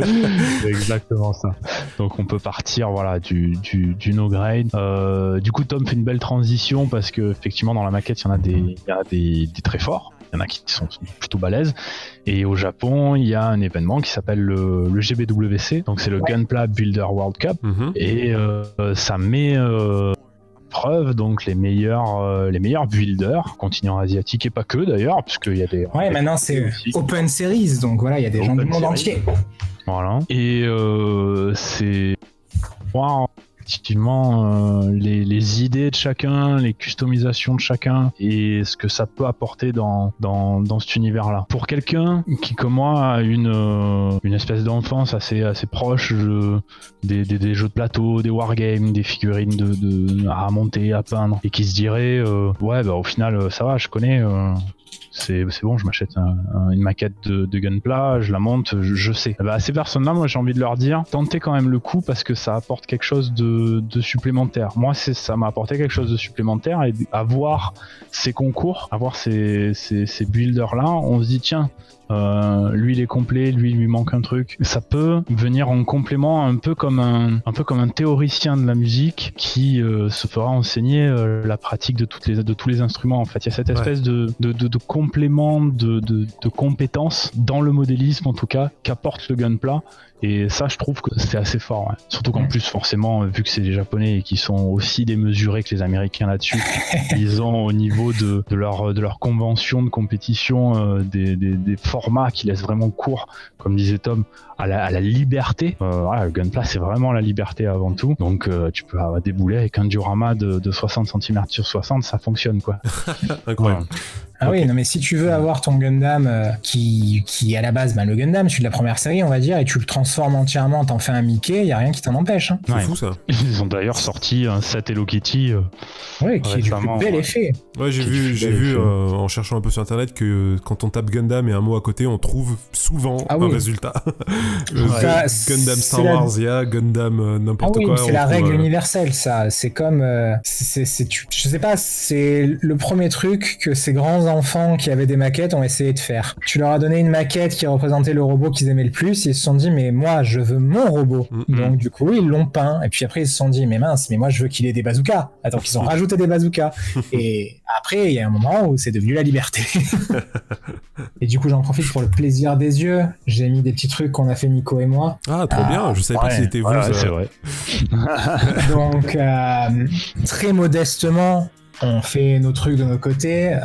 c'est exactement ça. Donc on peut partir voilà du, du, du no grade. Euh, du coup Tom fait une belle transition parce que effectivement dans la maquette il y en a des, y a des, des très forts. Il y en a qui sont plutôt balèzes. Et au Japon, il y a un événement qui s'appelle le, le GBWC. Donc c'est le Gunpla Builder World Cup. Mhm. Et euh, ça met euh, en preuve donc les meilleurs euh, les meilleurs builders continent asiatique et pas que d'ailleurs puisqu'il y a des Ouais, maintenant c'est. Open Series, donc voilà, il y a des gens du monde Series. entier. Voilà. Et euh, c'est effectivement euh, les, idées de chacun, les customisations de chacun et ce que ça peut apporter dans, dans, dans cet univers-là. Pour quelqu'un qui, comme moi, a une, euh, une espèce d'enfance assez, assez proche des, des, jeux de plateau, des wargames, des figurines de, à monter, à peindre, et qui se dirait, euh, ouais, bah, au final, ça va, je connais. C'est bon, je m'achète un- un- une maquette de, de Gunpla, je la monte, je, sais. Bah, à ces personnes-là, moi j'ai envie de leur dire, tentez quand même le coup parce que ça apporte quelque chose de, supplémentaire. Moi, ça m'a apporté quelque chose de supplémentaire et avoir ces concours, avoir ces, ces builders-là, on se dit, tiens, euh, lui il est complet, lui il lui manque un truc. Ça peut venir en complément un peu comme un, un peu comme un théoricien de la musique qui euh, se fera enseigner euh, la pratique de toutes les de tous les instruments. En fait, il y a cette Ouais. espèce de, de, de, de complément de, de, de compétences dans le modélisme en tout cas qu'apporte le gunpla. Et ça, je trouve que c'est assez fort. ouais. Surtout qu'en plus, forcément, vu que c'est les Japonais et qui sont aussi démesurés que les Américains là-dessus, [LAUGHS] ils ont au niveau de, de leur de leur convention de compétition euh, des, des, des formats qui laissent vraiment court, comme disait Tom, à la, à la liberté. Euh, voilà, le gunpla, c'est vraiment la liberté avant tout. Donc, euh, tu peux avoir des boulets avec un diorama de, de 60 cm sur 60, ça fonctionne quoi. [LAUGHS] Incroyable. Ah oui, non mais si tu veux avoir ton Gundam euh, qui, qui à la base, ben, le Gundam, celui de la première série, on va dire, et tu le transformes entièrement, t'en fais un Mickey, y a rien qui t'en empêche. Hein. C'est Ouais. fou ça. Ils ont d'ailleurs sorti un Hello Kitty. euh, Oui, qui est du plus bel ouais. effet. Ouais, j'ai vu, j'ai vu euh, en cherchant un peu sur internet que quand on tape Gundam et un mot à côté, on trouve souvent Ah un résultat. [LAUGHS] Euh, Ça, Gundam Star la- Wars, il y a Gundam euh, Ah n'importe oui, quoi. c'est la trouve, règle euh, universelle, ça. C'est comme, euh, c'est, c'est, tu- je sais pas, c'est le premier truc que ces grands enfants qui avaient des maquettes ont essayé de faire. Tu leur as donné une maquette qui représentait le robot qu'ils aimaient le plus, ils se sont dit, mais moi, je veux mon robot. Mm, Donc, du coup, ils l'ont peint. Et puis après, ils se sont dit, mais mince, mais moi, je veux qu'il ait des bazookas. Attends, ils ont [LAUGHS] rajouté des bazookas. [LAUGHS] Et après, il y a un moment où c'est devenu la liberté. [LAUGHS] et du coup, j'en profite pour le plaisir des yeux. J'ai mis des petits trucs qu'on a fait Nico et moi. Ah, trop Ah, bien. Je savais pas si c'était vous. ouais, ça. c'est vrai. Donc, euh, très modestement, on fait nos trucs de nos côtés. euh,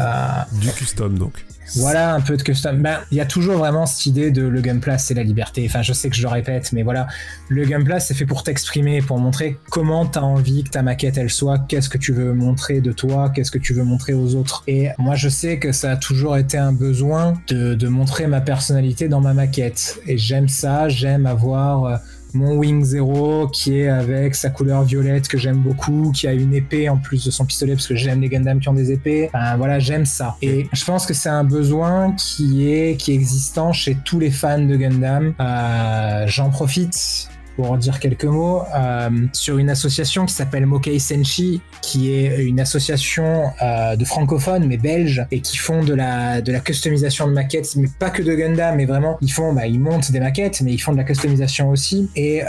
Du custom donc. voilà, un peu de custom. Ben, il y a toujours vraiment cette idée de le gunpla, c'est la liberté. Enfin, je sais que je le répète, mais voilà, le gunpla, c'est fait pour t'exprimer, pour montrer comment t'as envie que ta maquette elle soit, qu'est-ce que tu veux montrer de toi, qu'est-ce que tu veux montrer aux autres. Et moi, je sais que ça a toujours été un besoin de, de montrer ma personnalité dans ma maquette. Et j'aime ça, j'aime avoir euh, mon Wing Zero qui est avec sa couleur violette que j'aime beaucoup, qui a une épée en plus de son pistolet parce que j'aime les Gundam qui ont des épées. Enfin, voilà, j'aime ça. Et je pense que c'est un besoin qui est qui est existant chez tous les fans de Gundam. Euh, J'en profite pour dire quelques mots, euh, sur une association qui s'appelle Mokei Senshi, qui est une association euh, de francophones mais belges et qui font de la de la customisation de maquettes, mais pas que de Gundam, mais vraiment ils font, bah, ils montent des maquettes, mais ils font de la customisation aussi et euh,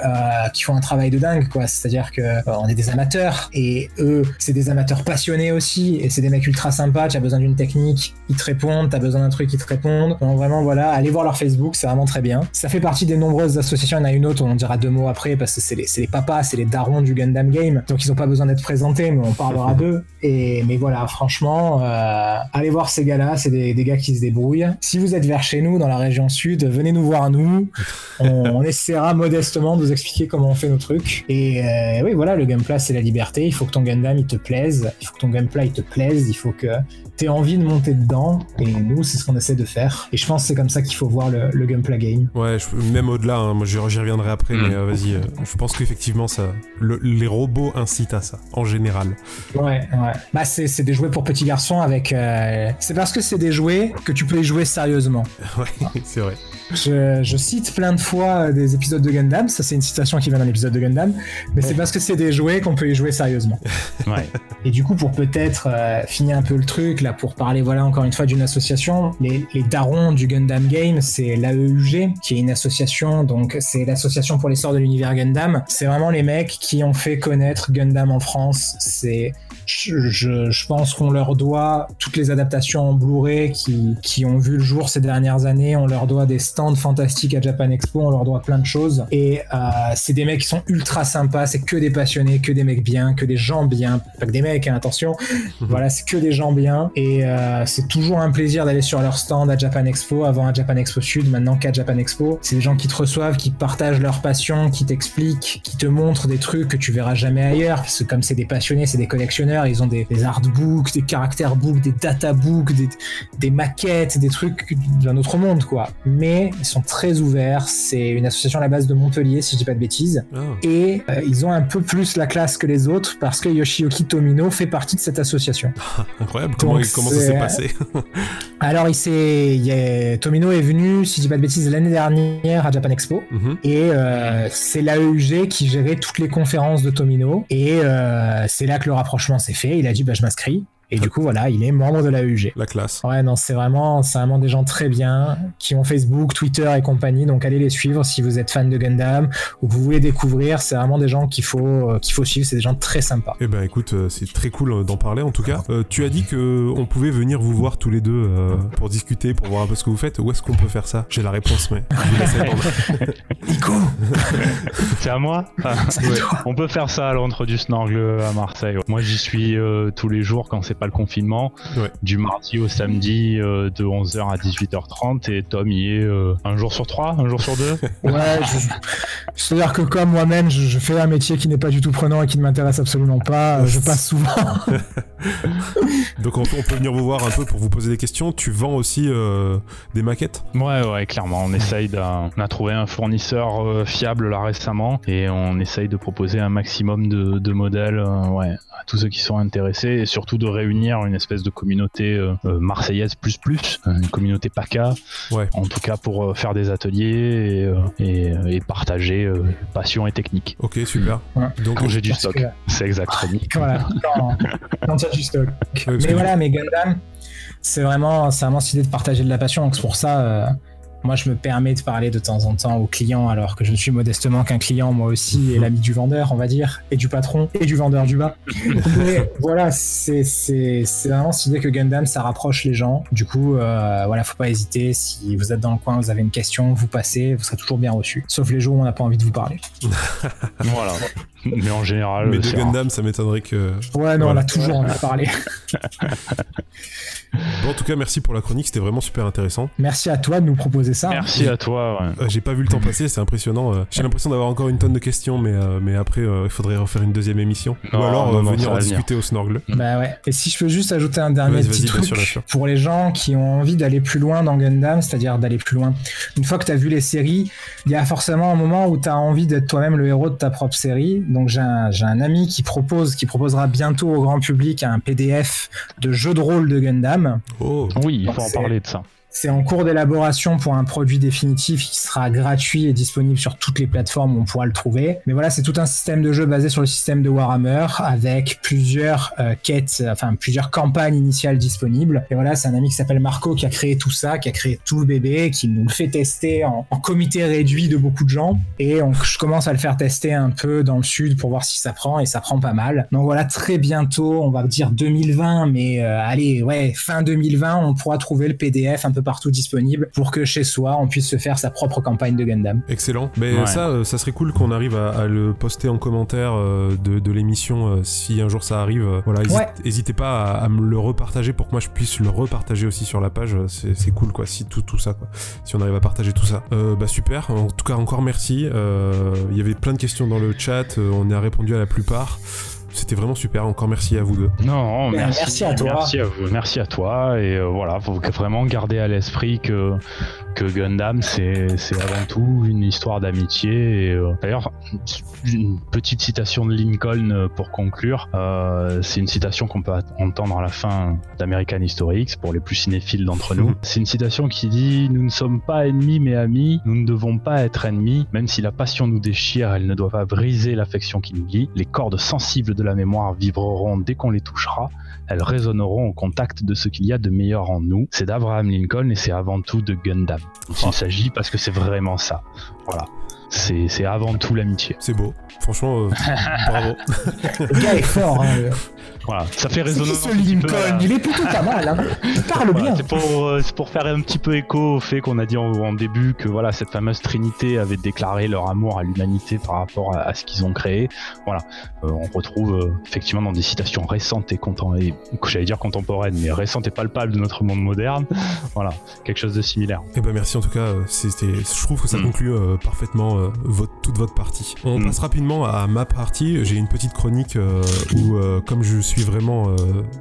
qui font un travail de dingue quoi. C'est-à-dire que on est des amateurs et eux c'est des amateurs passionnés aussi et c'est des mecs ultra sympas. Tu as besoin d'une technique, ils te répondent. T'as besoin d'un truc, ils te répondent. Donc vraiment voilà, allez voir leur Facebook, c'est vraiment très bien. Ça fait partie des nombreuses associations. Il y en a une autre, on en dira deux après parce que c'est les, les, papas, c'est les darons du Gundam Game, donc ils ont pas besoin d'être présentés, mais on parlera [LAUGHS] d'eux. Et mais voilà, franchement, euh, allez voir ces gars-là, c'est des, des, gars qui se débrouillent. Si vous êtes vers chez nous, dans la région sud, venez nous voir nous. On, on essaiera modestement de vous expliquer comment on fait nos trucs. Et euh, oui, voilà, le gameplay c'est la liberté. Il faut que ton Gundam il te plaise, il faut que ton gameplay il te plaise, il faut que t'aies envie de monter dedans. Et nous, c'est ce qu'on essaie de faire. Et je pense que c'est comme ça qu'il faut voir le, le gameplay game. Ouais, je, même au-delà, hein, j'y reviendrai après, mm. mais euh, vas-y. Euh, je pense qu'effectivement, ça, le, les robots incitent à ça, en général. Ouais, ouais. Bah, c'est des jouets pour petits garçons avec. Euh... C'est parce que c'est des jouets que tu peux les jouer sérieusement. [LAUGHS] ouais, c'est vrai. Je, je, cite plein de fois des épisodes de Gundam, ça c'est une citation qui vient d'un épisode de Gundam, mais ouais. c'est parce que c'est des jouets qu'on peut y jouer sérieusement. [LAUGHS] Ouais. Et du coup, pour peut-être euh, finir un peu le truc, là, pour parler, voilà, encore une fois d'une association, les, les darons du Gundam Game, c'est l'AEUG, qui est une association, donc c'est l'association pour l'essor de l'univers Gundam. C'est vraiment les mecs qui ont fait connaître Gundam en France. C'est je, je, je, pense qu'on leur doit toutes les adaptations en Blu-ray qui, qui, ont vu le jour ces dernières années. On leur doit des stands fantastiques à Japan Expo. On leur doit plein de choses. Et euh, c'est des mecs qui sont ultra sympas. C'est que des passionnés, que des mecs bien, que des gens bien. Pas que des mecs, hein, attention. [LAUGHS] voilà, c'est que des gens bien. Et euh, c'est toujours un plaisir d'aller sur leur stand à Japan Expo. Avant à Japan Expo Sud, maintenant qu'à Japan Expo. C'est des gens qui te reçoivent, qui partagent leur passion, qui t'expliquent, qui te montrent des trucs que tu verras jamais ailleurs. Parce que comme c'est des passionnés, c'est des collectionneurs ils ont des, des artbooks, des caractère books, des databooks, des, des maquettes, des trucs d'un autre monde, quoi. Mais ils sont très ouverts. C'est une association à la base de Montpellier, si je dis pas de bêtises. Oh. Et euh, ils ont un peu plus la classe que les autres parce que Yoshioki Tomino fait partie de cette association. [LAUGHS] Incroyable. Comment, comment ça s'est passé? [LAUGHS] Alors, il s'est, Tomino est venu, si je dis pas de bêtises, l'année dernière à Japan Expo. Mm -hmm. Et euh, c'est l'AEUG qui gérait toutes les conférences de Tomino. Et euh, c'est là que le rapprochement s'est fait. Il a dit, bah, je m'inscris. Et du coup, voilà, il est membre de la UG. La classe. Ouais, non, c'est vraiment, c'est vraiment des gens très bien qui ont Facebook, Twitter et compagnie. Donc, allez les suivre si vous êtes fan de Gundam ou que vous voulez découvrir. C'est vraiment des gens qu'il faut, euh, qu'il faut suivre. C'est des gens très sympas. Eh ben, écoute, euh, c'est très cool d'en parler en tout cas. Euh, tu as dit que on pouvait venir vous voir tous les deux euh, pour discuter, pour voir un peu ce que vous faites. Où est-ce qu'on peut faire ça? J'ai la réponse, mais. [LAUGHS] [LAUGHS] Nico [LAUGHS] C'est à moi? Ah, ouais. On peut faire ça à l'entre du Snorgle à Marseille. Moi, j'y suis tous les jours quand c'est pas le confinement, ouais. du mardi au samedi euh, de 11h à 18h30 et Tom y est euh, un jour sur trois, un jour sur deux. [LAUGHS] ouais, c'est-à-dire que comme moi-même, je, je, fais un métier qui n'est pas du tout prenant et qui ne m'intéresse absolument pas, euh, je passe souvent. [LAUGHS] Donc on, on, peut venir vous voir un peu pour vous poser des questions. Tu vends aussi euh, des maquettes? Ouais, ouais, clairement. On essaye d'un, on a trouvé un fournisseur fiable là récemment et on essaye de proposer un maximum de, de modèles, ouais, à tous ceux qui sont intéressés et surtout de réunir une espèce de communauté euh, marseillaise plus plus, une communauté PACA, ouais. en tout cas pour euh, faire des ateliers et, et, et partager euh, passion et technique. Ok, super. Ouais. Donc quand j'ai du stock, que... c'est exact. voilà, [LAUGHS] quand, quand tu as du stock. Ouais, mais voilà, mais Gundam, c'est vraiment, c'est vraiment cette idée de partager de la passion, donc c'est pour ça moi je me permets de parler de temps en temps aux clients alors que je suis modestement qu'un client moi aussi et l'ami du vendeur on va dire et du patron et du vendeur du bas. [LAUGHS] Mais voilà c'est vraiment cette idée que Gundam ça rapproche les gens. Du coup euh, voilà faut pas hésiter. Si vous êtes dans le coin vous avez une question vous passez vous serez toujours bien reçu. Sauf les jours où on n'a pas envie de vous parler. [LAUGHS] Voilà [LAUGHS] Mais en général, Mais de rare. Gundam, ça m'étonnerait que. Ouais, non, on Voilà. a toujours envie de parler. Bon, en tout cas, merci pour la chronique, c'était vraiment super intéressant. Merci à toi de nous proposer ça. Merci à toi. ouais. Euh, J'ai pas vu le temps passer, c'est impressionnant. euh. J'ai l'impression d'avoir encore une tonne de questions, mais, euh, mais après, euh, il faudrait refaire une deuxième émission. Ou alors non, euh, non, venir en venir. discuter au Snorgle. Bah ouais. Et si je peux juste ajouter un dernier petit bien truc sûr, bien sûr. pour les gens qui ont envie d'aller plus loin dans Gundam, c'est-à-dire d'aller plus loin. Une fois que tu as vu les séries, il y a forcément un moment où tu as envie d'être toi-même le héros de ta propre série. Donc j'ai un, j'ai un ami qui propose, qui proposera bientôt au grand public un PDF de jeu de rôle de Gundam. Oh, Oui, il faut en parler de ça. C'est en cours d'élaboration pour un produit définitif qui sera gratuit et disponible sur toutes les plateformes où on pourra le trouver. Mais voilà, c'est tout un système de jeu basé sur le système de Warhammer avec plusieurs euh, quêtes, enfin plusieurs campagnes initiales disponibles. Et voilà, c'est un ami qui s'appelle Marco qui a créé tout ça, qui a créé tout le bébé, qui nous le fait tester en, comité réduit de beaucoup de gens. Et je commence à le faire tester un peu dans le sud pour voir si ça prend et ça prend pas mal. Donc voilà, très bientôt, on va dire 2020, mais euh, allez, ouais, fin 2020, on pourra trouver le PDF un peu partout disponible pour que chez soi, on puisse se faire sa propre campagne de Gundam. excellent. Mais Ouais. ça, euh, ça serait cool qu'on arrive à, à le poster en commentaire euh, de, de l'émission euh, si un jour ça arrive. euh, voilà, hésite- Ouais. hésitez pas à, à me le repartager pour que moi je puisse le repartager aussi sur la page. euh, C'est cool, quoi. Si tout, tout ça, quoi. Si on arrive à partager tout ça. Euh, bah super. En tout cas, encore merci. Euh, Il y avait plein de questions dans le chat. euh, on a répondu à la plupart. C'était vraiment super. Encore merci à vous deux. Non, Ben, merci, merci à toi. Merci à vous, merci à toi. Et euh, voilà, faut vraiment garder à l'esprit que que Gundam, c'est avant tout une histoire d'amitié. Et euh, d'ailleurs, une petite citation de Lincoln euh, pour conclure. Euh, c'est une citation qu'on peut entendre à la fin d'American History X pour les plus cinéphiles d'entre nous. C'est une citation qui dit Nous ne sommes pas ennemis mais amis. Nous ne devons pas être ennemis. Même si la passion nous déchire, elle ne doit pas briser l'affection qui nous lie. Les cordes sensibles de la mémoire vibreront dès qu'on les touchera. Elles résonneront au contact de ce qu'il y a de meilleur en nous. C'est d'Abraham Lincoln et c'est avant tout de Gundam. Il s'agit parce que c'est vraiment ça. Voilà. C'est c'est avant tout l'amitié. C'est beau. Franchement, euh, [LAUGHS] bravo. Le gars est fort. Hein, [LAUGHS] Voilà. Ça fait qui ce Lincoln Il est plutôt pas mal. Hein. Il parle Voilà, bien. c'est pour, euh, c'est pour faire un petit peu écho au fait qu'on a dit en, en début que voilà cette fameuse trinité avait déclaré leur amour à l'humanité par rapport à, à ce qu'ils ont créé. Voilà, Euh, on retrouve euh, effectivement dans des citations récentes et, contem- et j'allais dire contemporaines, mais récentes et palpables de notre monde moderne. Voilà, quelque chose de similaire. Eh ben merci en tout cas, c'était, je trouve que ça Mm. conclut euh, parfaitement euh, votre, toute votre partie. On Mm. passe rapidement à ma partie. J'ai une petite chronique euh, où, euh, comme je suis vraiment euh,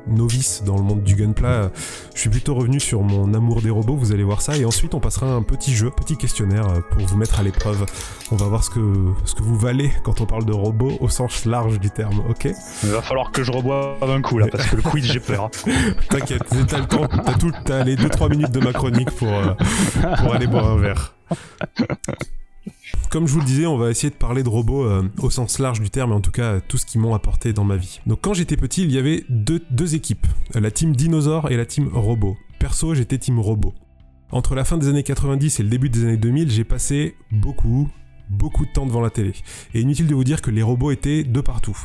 novice dans le monde du gunpla, je suis plutôt revenu sur mon amour des robots. Vous allez voir ça. Et ensuite, on passera à un petit jeu, petit questionnaire euh, pour vous mettre à l'épreuve. On va voir ce que ce que vous valez quand on parle de robots au sens large du terme. Ok Il va falloir que je reboive un coup là parce que le quiz j'ai peur. [LAUGHS] T'inquiète, t'as le temps. T'as tout, t'as les 2-3 minutes de ma chronique pour euh, pour aller boire un verre. Comme je vous le disais, on va essayer de parler de robots euh, au sens large du terme, et en tout cas tout ce qu'ils m'ont apporté dans ma vie. Donc quand j'étais petit, il y avait deux, deux équipes, la team dinosaure et la team robot. Perso, j'étais team robot. Entre la fin des années 90 et le début des années 2000, j'ai passé beaucoup, beaucoup de temps devant la télé. Et inutile de vous dire que les robots étaient de partout.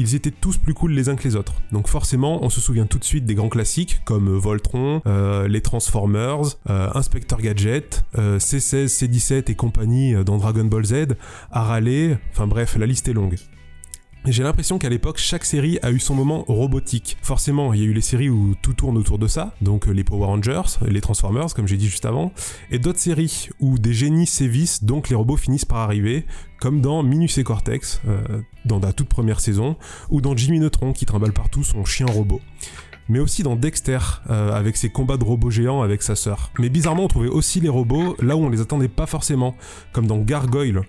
Ils étaient tous plus cool les uns que les autres. Donc forcément, on se souvient tout de suite des grands classiques comme euh, Voltron, euh, les Transformers, euh, Inspector Gadget, euh, C16, C17 et compagnie dans Dragon Ball Z, Harale, enfin bref, la liste est longue. J'ai l'impression qu'à l'époque, chaque série a eu son moment robotique. Forcément, il y a eu les séries où tout tourne autour de ça, donc euh, les Power Rangers, les Transformers, comme j'ai dit juste avant, et d'autres séries où des génies sévissent, donc les robots finissent par arriver, comme dans Minus et Cortex, euh, dans la toute première saison, ou dans Jimmy Neutron qui trimballe partout son chien robot. Mais aussi dans Dexter, euh, avec ses combats de robots géants avec sa sœur. Mais bizarrement, on trouvait aussi les robots là où on les attendait pas forcément, comme dans Gargoyle,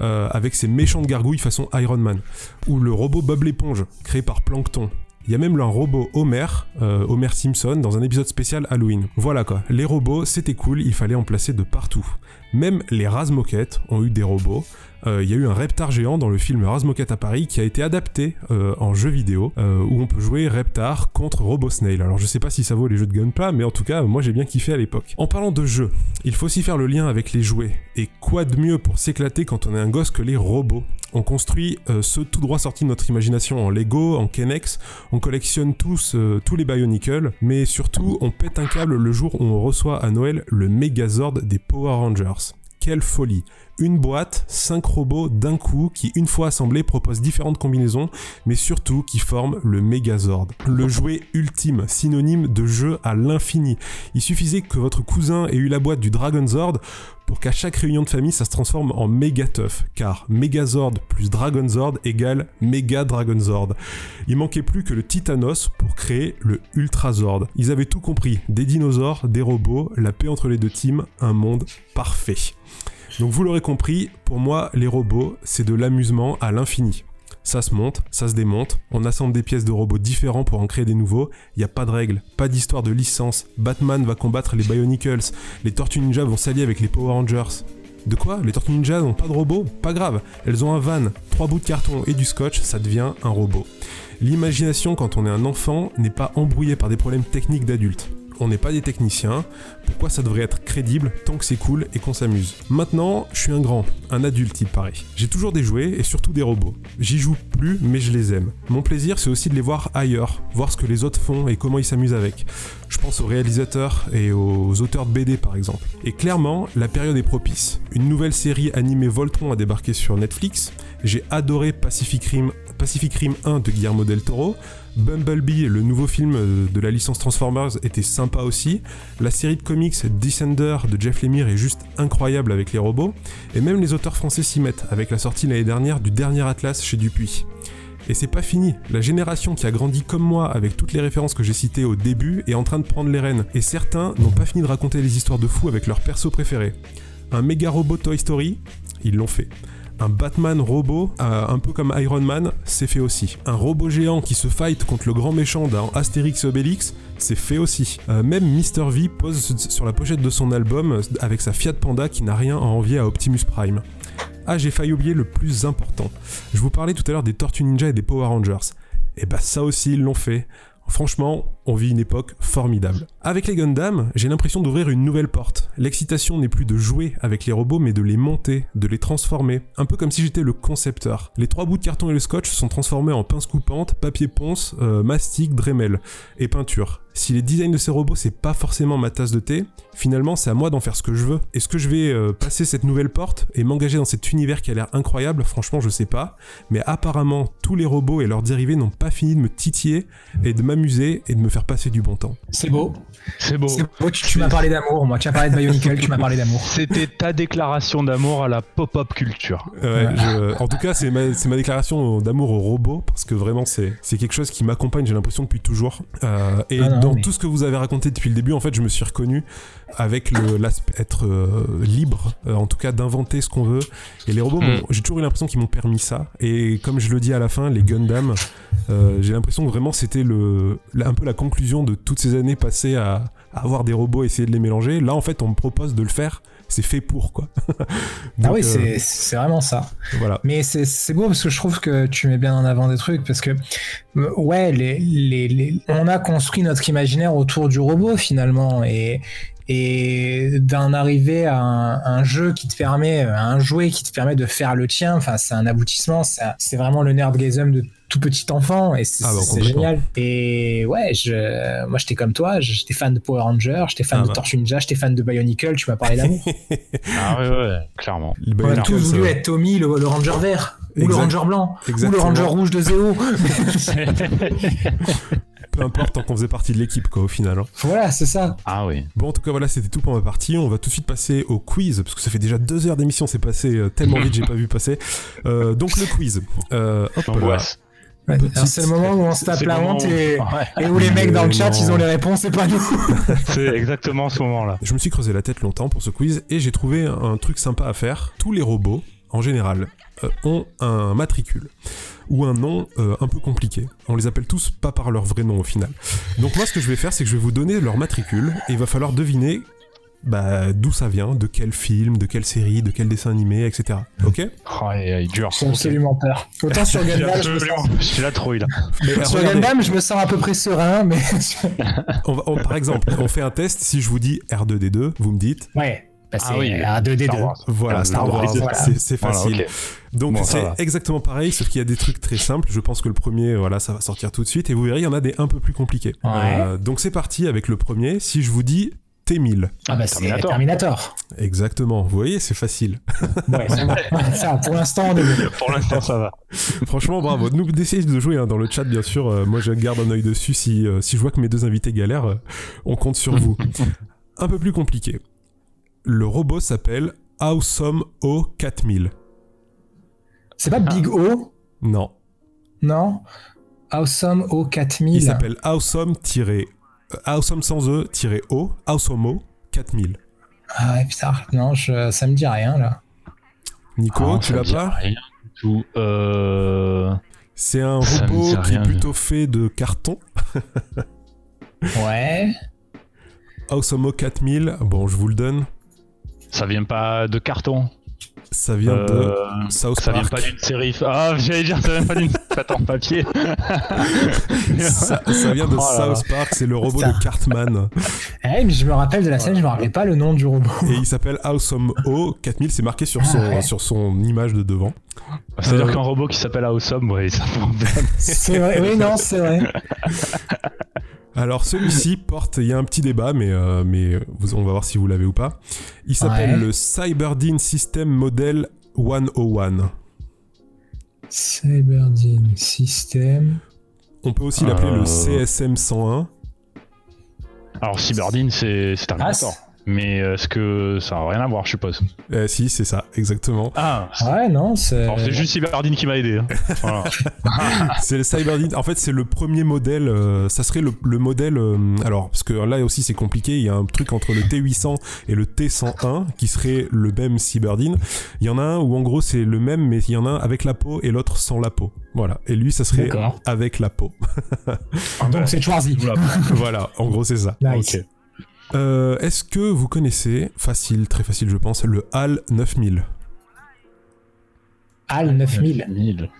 euh, avec ses méchantes gargouilles façon Iron Man, ou le robot Bob l'éponge, créé par Plankton. Il y a même le robot Homer, euh, Homer Simpson, dans un épisode spécial Halloween. Voilà quoi, les robots c'était cool, il fallait en placer de partout. Même les Razmoket ont eu des robots. Euh, Il y a eu un Reptar géant dans le film Razmoket à Paris qui a été adapté euh, en jeu vidéo euh, où on peut jouer Reptar contre RoboSnail. Alors je sais pas si ça vaut les jeux de Gunpla, mais en tout cas moi j'ai bien kiffé à l'époque. En parlant de jeux, il faut aussi faire le lien avec les jouets. Et quoi de mieux pour s'éclater quand on est un gosse que les robots? On construit ceux tout droit sortis de notre imagination en Lego, en Kenex, on collectionne tous, tous les Bionicle, mais surtout on pète un câble le jour où on reçoit à Noël le Megazord des Power Rangers. Quelle folie Une boîte, 5 robots d'un coup qui, une fois assemblés, proposent différentes combinaisons, mais surtout qui forment le Megazord. Le jouet ultime, synonyme de jeu à l'infini. Il suffisait que votre cousin ait eu la boîte du Dragon Zord pour qu'à chaque réunion de famille, ça se transforme en méga tough, car Megazord plus Dragonzord égale Mega Dragonzord. Il manquait plus que le Titanos pour créer le Ultrazord. Ils avaient tout compris, des dinosaures, des robots, la paix entre les deux teams, un monde parfait. Donc vous l'aurez compris, pour moi, les robots, c'est de l'amusement à l'infini. Ça se monte, ça se démonte, on assemble des pièces de robots différents pour en créer des nouveaux, il n'y a pas de règles, pas d'histoire de licence, Batman va combattre les Bionicles, les Tortues Ninja vont s'allier avec les Power Rangers. De quoi? Les Tortues Ninja n'ont pas de robots? Pas grave, elles ont un van, trois bouts de carton et du scotch, ça devient un robot. L'imagination quand on est un enfant n'est pas embrouillée par des problèmes techniques d'adultes on n'est pas des techniciens, pourquoi ça devrait être crédible tant que c'est cool et qu'on s'amuse Maintenant, je suis un grand, un adulte il paraît. J'ai toujours des jouets et surtout des robots. J'y joue plus mais je les aime. Mon plaisir c'est aussi de les voir ailleurs, voir ce que les autres font et comment ils s'amusent avec. Je pense aux réalisateurs et aux auteurs de BD par exemple. Et clairement, la période est propice. Une nouvelle série animée Voltron a débarqué sur Netflix. J'ai adoré Pacific Rim, Pacific Rim 1 de Guillermo del Toro. Bumblebee, le nouveau film euh, de la licence Transformers, était sympa aussi. La série de comics Descender de Jeff Lemire est juste incroyable avec les robots. Et même les auteurs français s'y mettent, avec la sortie l'année dernière du dernier Atlas chez Dupuis. Et c'est pas fini, la génération qui a grandi comme moi avec toutes les références que j'ai citées au début est en train de prendre les rênes, et certains n'ont pas fini de raconter les histoires de fous avec leurs persos préférés. Un méga robot Toy Story, ils l'ont fait. Un Batman robot, euh, un peu comme Iron Man, c'est fait aussi. Un robot géant qui se fight contre le grand méchant dans Astérix Obélix, c'est fait aussi. Euh, même Mr. V pose sur la pochette de son album avec sa Fiat Panda qui n'a rien à envier à Optimus Prime. Ah, j'ai failli oublier le plus important. Je vous parlais tout à l'heure des Tortues Ninja et des Power Rangers. Et bah ça aussi ils l'ont fait. Franchement, on vit une époque formidable. Avec les Gundam, j'ai l'impression d'ouvrir une nouvelle porte. L'excitation n'est plus de jouer avec les robots, mais de les monter, de les transformer. Un peu comme si j'étais le concepteur. Les trois bouts de carton et le scotch sont transformés en pince coupante, papier ponce, euh, mastic, Dremel et peinture. Si les designs de ces robots c'est pas forcément ma tasse de thé, finalement c'est à moi d'en faire ce que je veux. Est-ce que je vais euh, passer cette nouvelle porte et m'engager dans cet univers qui a l'air incroyable? Franchement je sais pas. Mais apparemment tous les robots et leurs dérivés n'ont pas fini de me titiller et de m'amuser et de me faire passer du bon temps. C'est beau. C'est beau. Tu, m'as parlé d'amour, moi. Tu as parlé de Bionicle, tu m'as parlé d'amour. [LAUGHS] C'était ta déclaration d'amour à la pop-up culture. en tout cas, c'est ma, ma, déclaration d'amour au robot, parce que vraiment, c'est quelque chose qui m'accompagne, j'ai l'impression, depuis toujours. Euh, et ah dans tout ce que vous avez raconté depuis le début, en fait, je me suis reconnu avec l'aspect être euh, libre, euh, en tout cas d'inventer ce qu'on veut. Et les robots, mm. j'ai toujours eu l'impression qu'ils m'ont permis ça. Et comme je le dis à la fin, les Gundam, j'ai l'impression que vraiment c'était le, un peu la conclusion de toutes ces années passées à, avoir des robots, essayer de les mélanger. Là, en fait, on me propose de le faire. C'est fait pour, quoi. [LAUGHS] ah oui, euh, c'est vraiment ça. Voilà. Mais c'est beau parce que je trouve que tu mets bien en avant des trucs parce que, ouais, les, les, on a construit notre imaginaire autour du robot finalement et, et d'en arriver à un, jeu qui te permet, un jouet qui te permet de faire le tien, enfin, c'est un aboutissement, c'est vraiment le nerdgasm de tout petit enfant et c'est ah bah, génial. Et ouais, je, moi j'étais comme toi, j'étais fan de Power Rangers, j'étais fan ah de bah. Tortue Ninja, j'étais fan de Bionicle, tu m'as parlé d'amour. [LAUGHS] ah ouais, ouais, clairement. On a tous voulu être Tommy, le, Ranger vert, ou le Ranger blanc, ou le Ranger rouge de Zéo. [LAUGHS] [LAUGHS] Peu importe tant qu'on faisait partie de l'équipe quoi au final. Hein. Voilà, c'est ça. Ah oui. Bon en tout cas voilà c'était tout pour ma partie. On va tout de suite passer au quiz parce que ça fait déjà deux heures d'émission, c'est passé euh, tellement vite j'ai pas vu passer. Euh, donc le quiz. Euh, hop là c'est le moment où on se tape la honte [LAUGHS] et, où les mecs dans le chat ils ont les réponses et pas nous. [LAUGHS] c'est exactement ce moment-là. Je me suis creusé la tête longtemps pour ce quiz et j'ai trouvé un truc sympa à faire. Tous les robots, en général, euh, ont un matricule ou un nom euh, un peu compliqué. On les appelle tous pas par leur vrai nom au final. Donc moi ce que je vais faire c'est que je vais vous donner leur matricule et il va falloir deviner bah, d'où ça vient, de quel film, de quelle série, de quel dessin animé, etc. Ok? Oh, il dure. C'est absolument peur. Autant sur Gundam, je, me sens... je suis la trouille là. sur Gundam, je me sens à peu près serein, mais. [LAUGHS] on par exemple, on fait un test. Si je vous dis R2D2, vous me dites. Ouais. Bah, ah oui, R2D2. Voilà, Star Wars, c'est facile. Donc c'est exactement pareil, sauf qu'il y a des trucs très simples. Je pense que le premier, voilà, ça va sortir tout de suite, et vous verrez, il y en a des un peu plus compliqués. Euh, donc c'est parti avec le premier. Si je vous dis T1000. Ah bah c'est Terminator. Exactement. Vous voyez, c'est facile. [LAUGHS] Ouais, [LAUGHS] ça, pour l'instant, on est Pour l'instant, ça va. Franchement, bravo. Nous, d'essayer de jouer hein, dans le chat, bien sûr. Euh, moi, je garde un œil dessus. Si, euh, si je vois que mes deux invités galèrent, euh, on compte sur vous. [LAUGHS] un peu plus compliqué. Le robot s'appelle Awesome O4000. C'est pas Big O? Non. Non Awesome O4000. Il s'appelle Awesome- Awesome sans E O, Awesome 4000. Ah ouais, putain, non, je, ça me dit rien là. Nico, Ah, tu l'as pas rien du tout. Euh... C'est un Ça robot qui est plutôt fait de carton. Ouais. Awesome 4000, bon, je vous le donne. Ça vient pas de carton. Ça vient de Euh, South Ça vient Park. pas d'une série. Ah, j'allais dire, ça vient pas d'une [LAUGHS] fête en papier. ça, ça vient de Oh. South Park, c'est le robot Putain. de Cartman. Eh, mais je me rappelle de la scène, je me rappelle pas le nom du robot. Et il s'appelle Awesome O 4000, c'est marqué sur son, Ah ouais. sur son image de devant. C'est-à-dire Euh, qu'un robot qui s'appelle Awesome, ouais, ça prend C'est vrai, oui, non, c'est vrai. [LAUGHS] Alors celui-ci [LAUGHS] porte, il y a un petit débat, mais, euh, mais vous- on va voir si vous l'avez ou pas. Il s'appelle Ouais. le Cyberdine System Model 101. Cyberdine System. On peut aussi l'appeler Euh. le CSM 101. Alors, Cyberdine, c'est c'est Ah. Mais est-ce que ça n'a rien à voir, je suppose Euh, si, c'est ça, exactement. Ah ouais, non, c'est. C'est juste Cyberdine qui m'a aidé. hein. [LAUGHS] Voilà. [LAUGHS] C'est le Cyberdine. En fait, c'est le premier modèle. euh, ça serait le, le modèle. euh, alors, parce que là aussi, c'est compliqué. Il y a un truc entre le T800 et le T101 qui serait le même Cyberdine. Il y en a un où, en gros, c'est le même, mais il y en a un avec la peau et l'autre sans la peau. Voilà. Et lui, ça serait D'accord. avec la peau. [LAUGHS] Donc c'est Schwarzy. voilà. En gros, c'est ça. Nice. Ok. Euh, Est-ce que vous connaissez, facile, très facile, je pense, le HAL 9000 HAL 9000. 1000.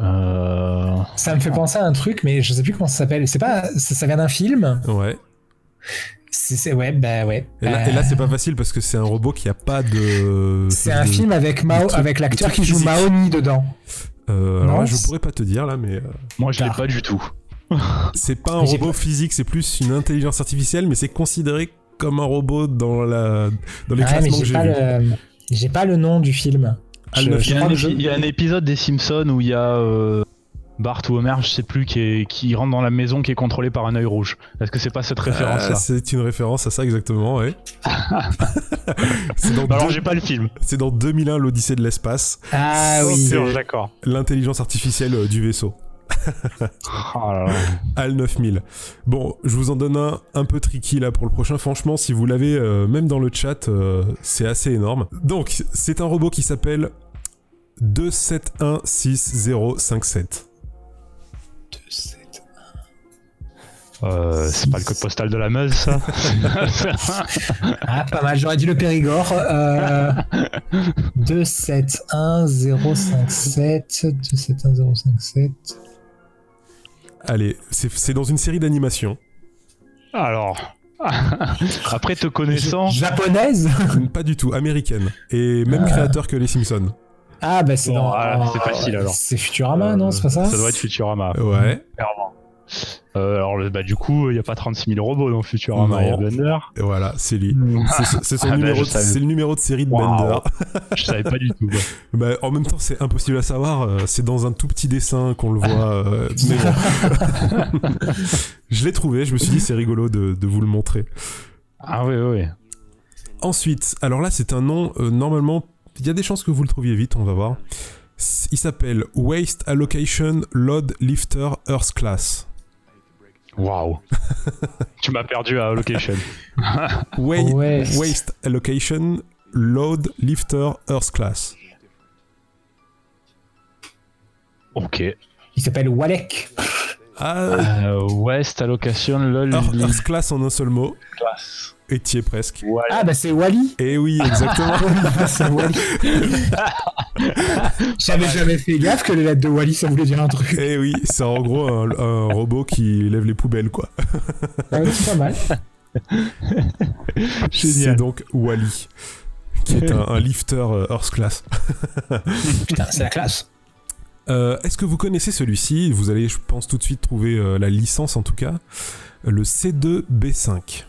Euh... Ça me fait penser à un truc, mais je sais plus comment ça s'appelle. C'est pas. Ça, ça vient d'un film? Ouais. C'est c'est- ouais, bah ouais. Et là, Euh, et là, c'est pas facile parce que c'est un robot qui a pas de. c'est un de- film avec Mao, truc- avec l'acteur qui joue. Mahoney dedans. Euh, alors là, je pourrais pas te dire là, mais euh, Moi, je l'ai pas du tout. [LAUGHS] c'est pas un robot pas- physique, c'est plus une intelligence artificielle, mais c'est considéré comme un robot dans la dans les Ouais, mais classements que j'ai j'ai pas vus. le. J'ai pas le nom du film. HAL Je- 9000. Il y, a un, que épi- je- il y a un épisode des Simpsons où il y a euh, Bart ou Homer, je sais plus, qui, est- qui rentre dans la maison qui est contrôlée par un œil rouge. Est-ce que c'est pas cette Ah, référence-là c'est une référence à ça exactement, ouais. [LAUGHS] c'est dans, Bah Alors, deux- j'ai pas le film. c'est dans 2001 l'Odyssée de l'espace, Ah oui. C'est- d'accord. l'intelligence artificielle euh, du vaisseau. Oh là là. HAL 9000. Bon, je vous en donne un un peu tricky là pour le prochain. Franchement, si vous l'avez euh, même dans le chat, euh, c'est assez énorme. Donc, c'est un robot qui s'appelle 2716057. Euh, c'est pas le code postal de la Meuse, ça [LAUGHS] Ah, pas mal. J'aurais dit le Périgord. Euh... [LAUGHS] 271057. 271057. Allez, c'est dans une série d'animation. Alors, [LAUGHS] après te connaissant, Japonaise Pas du tout, américaine. Et même créateur que les Simpsons. Ah, bah c'est Bon, dans. ah, c'est facile, alors. C'est Futurama, non C'est pas ça ça doit être Futurama. Ouais, Clairement. Euh, alors, le- bah, du coup, il n'y a pas 36 000 robots dans Futurama. Non. Il y a Bender. et voilà, c'est lui. C'est son Ah, bah, savais. c'est le numéro de série de. Bender. [LAUGHS] Je savais pas du tout. [LAUGHS] Bah, en même temps, c'est impossible à savoir. euh, C'est dans un tout petit dessin qu'on le voit. euh, [LAUGHS] mais bon. je l'ai trouvé. Je me suis dit, c'est rigolo de, de vous le montrer. Ah oui, oui. Ensuite, alors là, c'est un nom. euh, normalement, il y a des chances que vous le trouviez vite. On va voir. Il s'appelle Waste Allocation Load Lifter Earth Class. Waouh. [LAUGHS] tu m'as perdu à Location. [LAUGHS] Wa- Waste. Waste Allocation Load Lifter Earth Class. Ok. Il s'appelle Walek. Ah, Euh, West Allocation LOL Earth, Earth Class en un seul mot. Class. Et t'y es presque. Ah, bah c'est Wally. Et oui, exactement. [LAUGHS] c'est Wally. [LAUGHS] J'avais jamais fait gaffe que les lettres de Wally ça voulait dire un truc. Et oui, c'est en gros un, un robot qui lève les poubelles, quoi. [LAUGHS] Ah, c'est pas mal. C'est donc Wally, qui est un, un lifter euh, Earth Class. Putain, c'est la classe. Euh, Est-ce que vous connaissez celui-ci? Vous allez, je pense, tout de suite trouver euh, la licence, en tout cas. Le C2B5.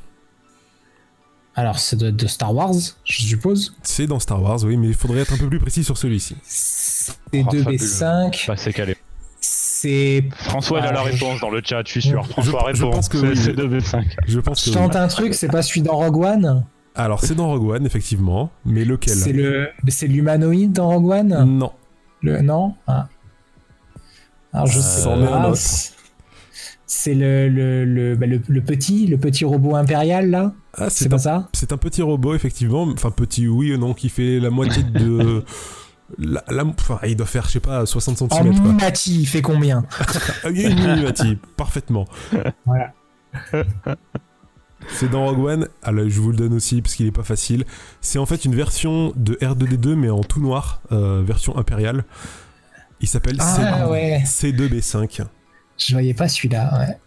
Alors, c'est de, de Star Wars, je suppose. C'est dans Star Wars, oui, mais il faudrait être un peu plus précis sur celui-ci. C'est Oh, 2B5. Bah, c'est calé. C'est. François, il a Ah, la je- réponse dans le chat, je suis sûr. François je répond. pense que C'est- oui. C'est 2v5. Je pense Je que oui. tente un truc, c'est pas celui dans Rogue One Alors, c'est dans Rogue One, effectivement, mais lequel? C'est le, c'est l'humanoïde dans Rogue One? Non. Le non? Ah. Alors je Euh, sais pas. C'est le le, le, bah, le le petit le petit robot impérial là. Ah, C'est pas un, ça c'est un petit robot, effectivement. Enfin, petit, oui ou non, qui fait la moitié de. [LAUGHS] La, la- enfin, il doit faire, je sais pas, 60 En cm. Quoi. Mati, il fait combien [LAUGHS] Ah, une mini-mati, parfaitement. [LAUGHS] Voilà. C'est dans Rogue One. Alors, je vous le donne aussi parce qu'il est pas facile. C'est en fait une version de R2D2, mais en tout noir, euh, version impériale. Il s'appelle Ah C- ouais. C2B5. Je voyais pas celui-là. Ouais.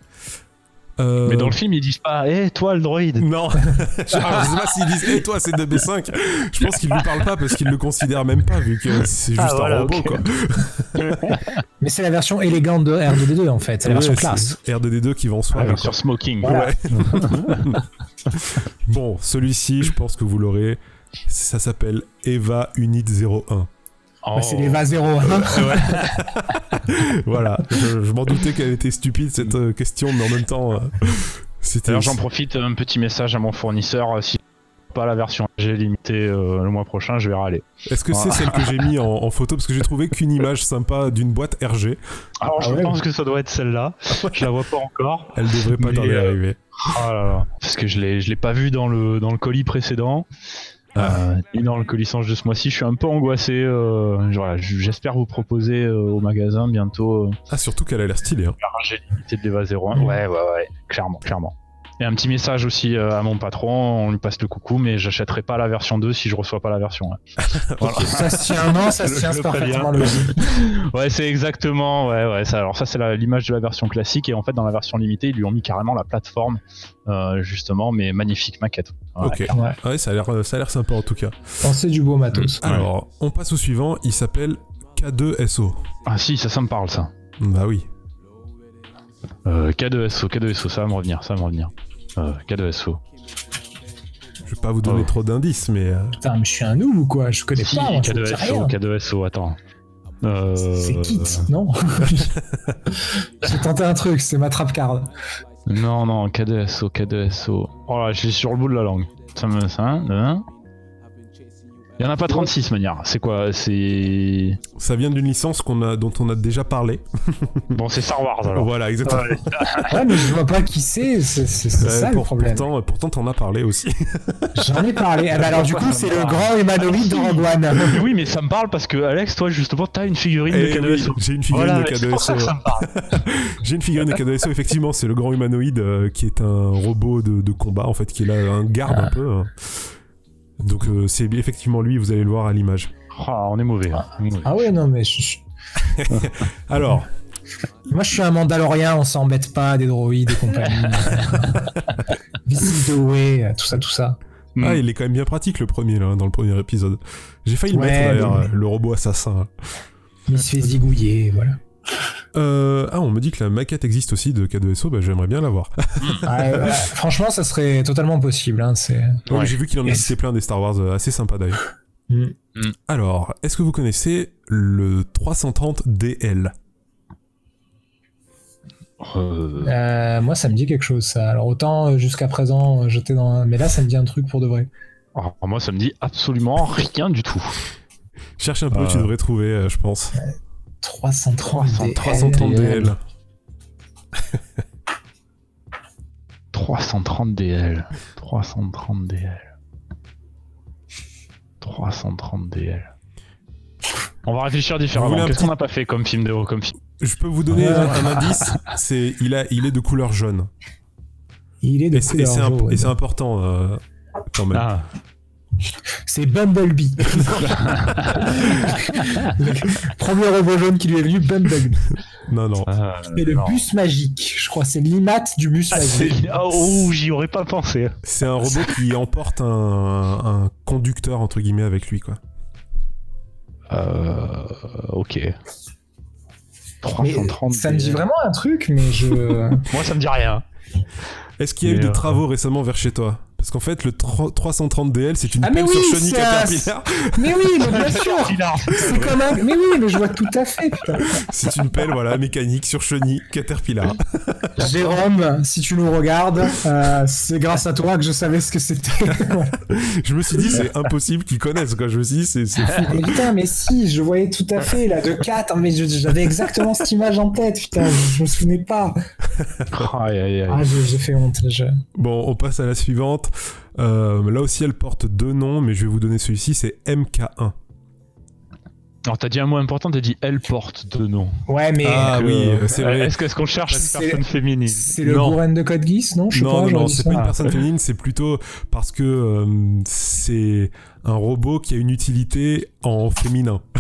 Euh, Mais dans le film, ils disent pas, hé, toi, le droïde. Non, [LAUGHS] je, alors, je sais pas s'ils disent et toi c'est 2B5. Je pense qu'ils lui parlent pas parce qu'ils le considèrent même pas vu que c'est juste Ah, voilà, un robot quoi. [LAUGHS] Mais c'est la version élégante de R2D2 en fait. C'est la version classe. c'est R2D2 qui va en soi. Ah, sur Smoking. Voilà. Ouais. [LAUGHS] bon, celui-ci, je pense que vous l'aurez. Ça s'appelle Eva Unit 01. Oh. Bah, c'est l'EVA [LAUGHS] 01. [LAUGHS] Voilà, je, je m'en doutais qu'elle était stupide cette euh, question, mais en même temps, euh, [LAUGHS] c'était. D'ailleurs, j'en profite, un petit message à mon fournisseur. euh, Si pas la version G limitée euh, le mois prochain, je vais râler. Est-ce que c'est celle que j'ai mis en, en photo? Parce que j'ai trouvé qu'une image sympa d'une boîte RG, Alors, Ah je ouais. pense que ça doit être celle-là. Je la vois pas encore. elle devrait pas tarder à arriver. Oh là là. Parce que je l'ai, je l'ai pas vu dans le, dans le colis précédent. Ah. Euh, ni dans le colissange de ce mois-ci, je suis un peu angoissé. euh, voilà, j'espère vous proposer euh, au magasin bientôt euh, Ah, surtout qu'elle a l'air stylée. Hein. de l'EVA 01. Ouais, ouais, ouais, clairement, clairement. Et un petit message aussi euh, à mon patron, on lui passe le coucou, mais j'achèterai pas la version 2 si je reçois pas la version 1. [LAUGHS] Voilà. ça se tient, non, ça se tient le c'est parfaitement logique. [LAUGHS] Ouais, c'est exactement. Ouais, ouais. Ça, alors ça, c'est l'image de la version classique et en fait, dans la version limitée, ils lui ont mis carrément la plateforme, euh, justement, mais magnifique maquette. Ouais, ok. Ouais. Ouais, ça a l'air, euh, ça a l'air sympa en tout cas. Pensez du beau matos. Alors, on passe au suivant. Il s'appelle K2SO. Ah si, ça, ça me parle ça. Bah oui. Euh, K2SO, K2SO, ça va me revenir, ça va me revenir. Euh, K2SO. Je vais pas vous donner Oh. trop d'indices, mais euh, Putain, mais je suis un noob ou quoi? Je connais Si, pas. moi, je dis K2SO, rien. K2SO, attends. Euh, C'est Kit, non? [LAUGHS] J'ai tenté un truc, c'est ma trap card. Non, non, K2SO, K2SO. Oh là, je suis sur le bout de la langue. Ça me. Ça, hein Il y en a pas 36 manière. C'est quoi C'est. ça vient d'une licence qu'on a, dont on a déjà parlé. [LAUGHS] Bon, c'est Star Wars alors. Voilà, exactement. Ouais. [LAUGHS] Ouais, mais je vois pas qui c'est, c'est ça le problème. Pourtant, pourtant, t'en as parlé aussi. [LAUGHS] J'en ai parlé. Ah bah alors du coup, c'est le grand humanoïde de Rogue One. Oui, mais ça me parle parce que Alex, toi justement, t'as une figurine Eh de oui, K2SO. J'ai une figurine Voilà, de c'est pour ça K2SO. que ça me parle. J'ai une figurine de K2SO, effectivement, c'est le grand humanoïde euh, qui est un robot de, de combat, en fait, qui est là, un garde un peu. hein. Donc euh, c'est effectivement lui, vous allez le voir à l'image. Ah, on est mauvais. hein. On est mauvais. Ah ouais, non, mais je- [LAUGHS] Alors, moi je suis un Mandalorien, on s'embête pas des droïdes et compagnie. Visit the way, tout ça, tout ça. Hmm. ah, il est quand même bien pratique le premier, là, dans le premier épisode. J'ai failli le mettre d'ailleurs, mais- euh, le robot assassin. Il se fait zigouiller, voilà. Euh, ah, on me dit que la maquette existe aussi de K2SO, bah, j'aimerais bien la voir. Ah, [LAUGHS] euh, ouais, franchement, ça serait totalement possible. Hein, c'est... Ouais, Ouais. J'ai vu qu'il en existait plein des Star Wars, euh, assez sympa d'ailleurs. Mm. Alors, est-ce que vous connaissez le 330 DL Euh, Euh, moi, ça me dit quelque chose, ça. Alors autant jusqu'à présent, j'étais dans. un- Mais là, ça me dit un truc pour de vrai. alors, moi, ça me dit absolument rien du tout. Cherche un peu, Euh. tu devrais trouver, euh, je pense. 330 DL. 330 DL. 330 DL. 330 DL. 330 DL. On va réfléchir différemment. Qu'est-ce petit- qu'on n'a pas fait comme film de comme film Je peux vous donner Ouais. un, un indice, c'est il a il est de couleur jaune. Il est de Et couleur jaune. et c'est important euh, quand même. Ah, C'est Bumblebee. Le [LAUGHS] Premier robot jaune qui lui est venu, Bumblebee. Non non. ah, C'est le non. bus magique. Je crois c'est l'IMAT du bus Ah, magique. ah, oh, j'y aurais pas pensé. C'est un robot qui emporte un, un conducteur entre guillemets avec lui quoi. Euh, ok. Mais 330 ça me dit vraiment un truc, mais je. [LAUGHS] Moi, ça me dit rien. Est-ce qu'il y a eu Mais, des euh, travaux récemment vers chez toi? Parce qu'en fait, le 330DL, c'est une Ah, mais pelle oui, sur chenille Caterpillar. Mais oui, mais bien [LAUGHS] sûr C'est comme un... Mais oui, mais je vois tout à fait, putain. C'est une pelle, voilà, mécanique sur chenille Caterpillar. [LAUGHS] Jérôme, si tu nous regardes, euh, c'est grâce à toi que je savais ce que c'était. [LAUGHS] Je me suis dit, c'est impossible qu'ils connaissent, quoi. Je me suis dit, c'est fou. mais putain, mais si, je voyais tout à fait, là, de 4, mais je- j'avais exactement cette image en tête, putain, je, je me souvenais pas. Aïe, aïe, aïe. Ah, j'ai j'ai fait honte, je... Bon, on passe à la suivante. Euh, là aussi, elle porte deux noms, mais je vais vous donner celui-ci, c'est MK1. Alors, t'as dit un mot important, t'as dit elle porte deux noms. Ouais, mais Ah Euh, oui, c'est vrai. Est-ce que- est-ce qu'on cherche C'est- une personne féminine c'est le. Gouren de Code Geass, non? Je sais Non, pas, non, c'est ça. pas une personne féminine, c'est plutôt parce que euh, c'est un robot qui a une utilité en féminin. [LAUGHS]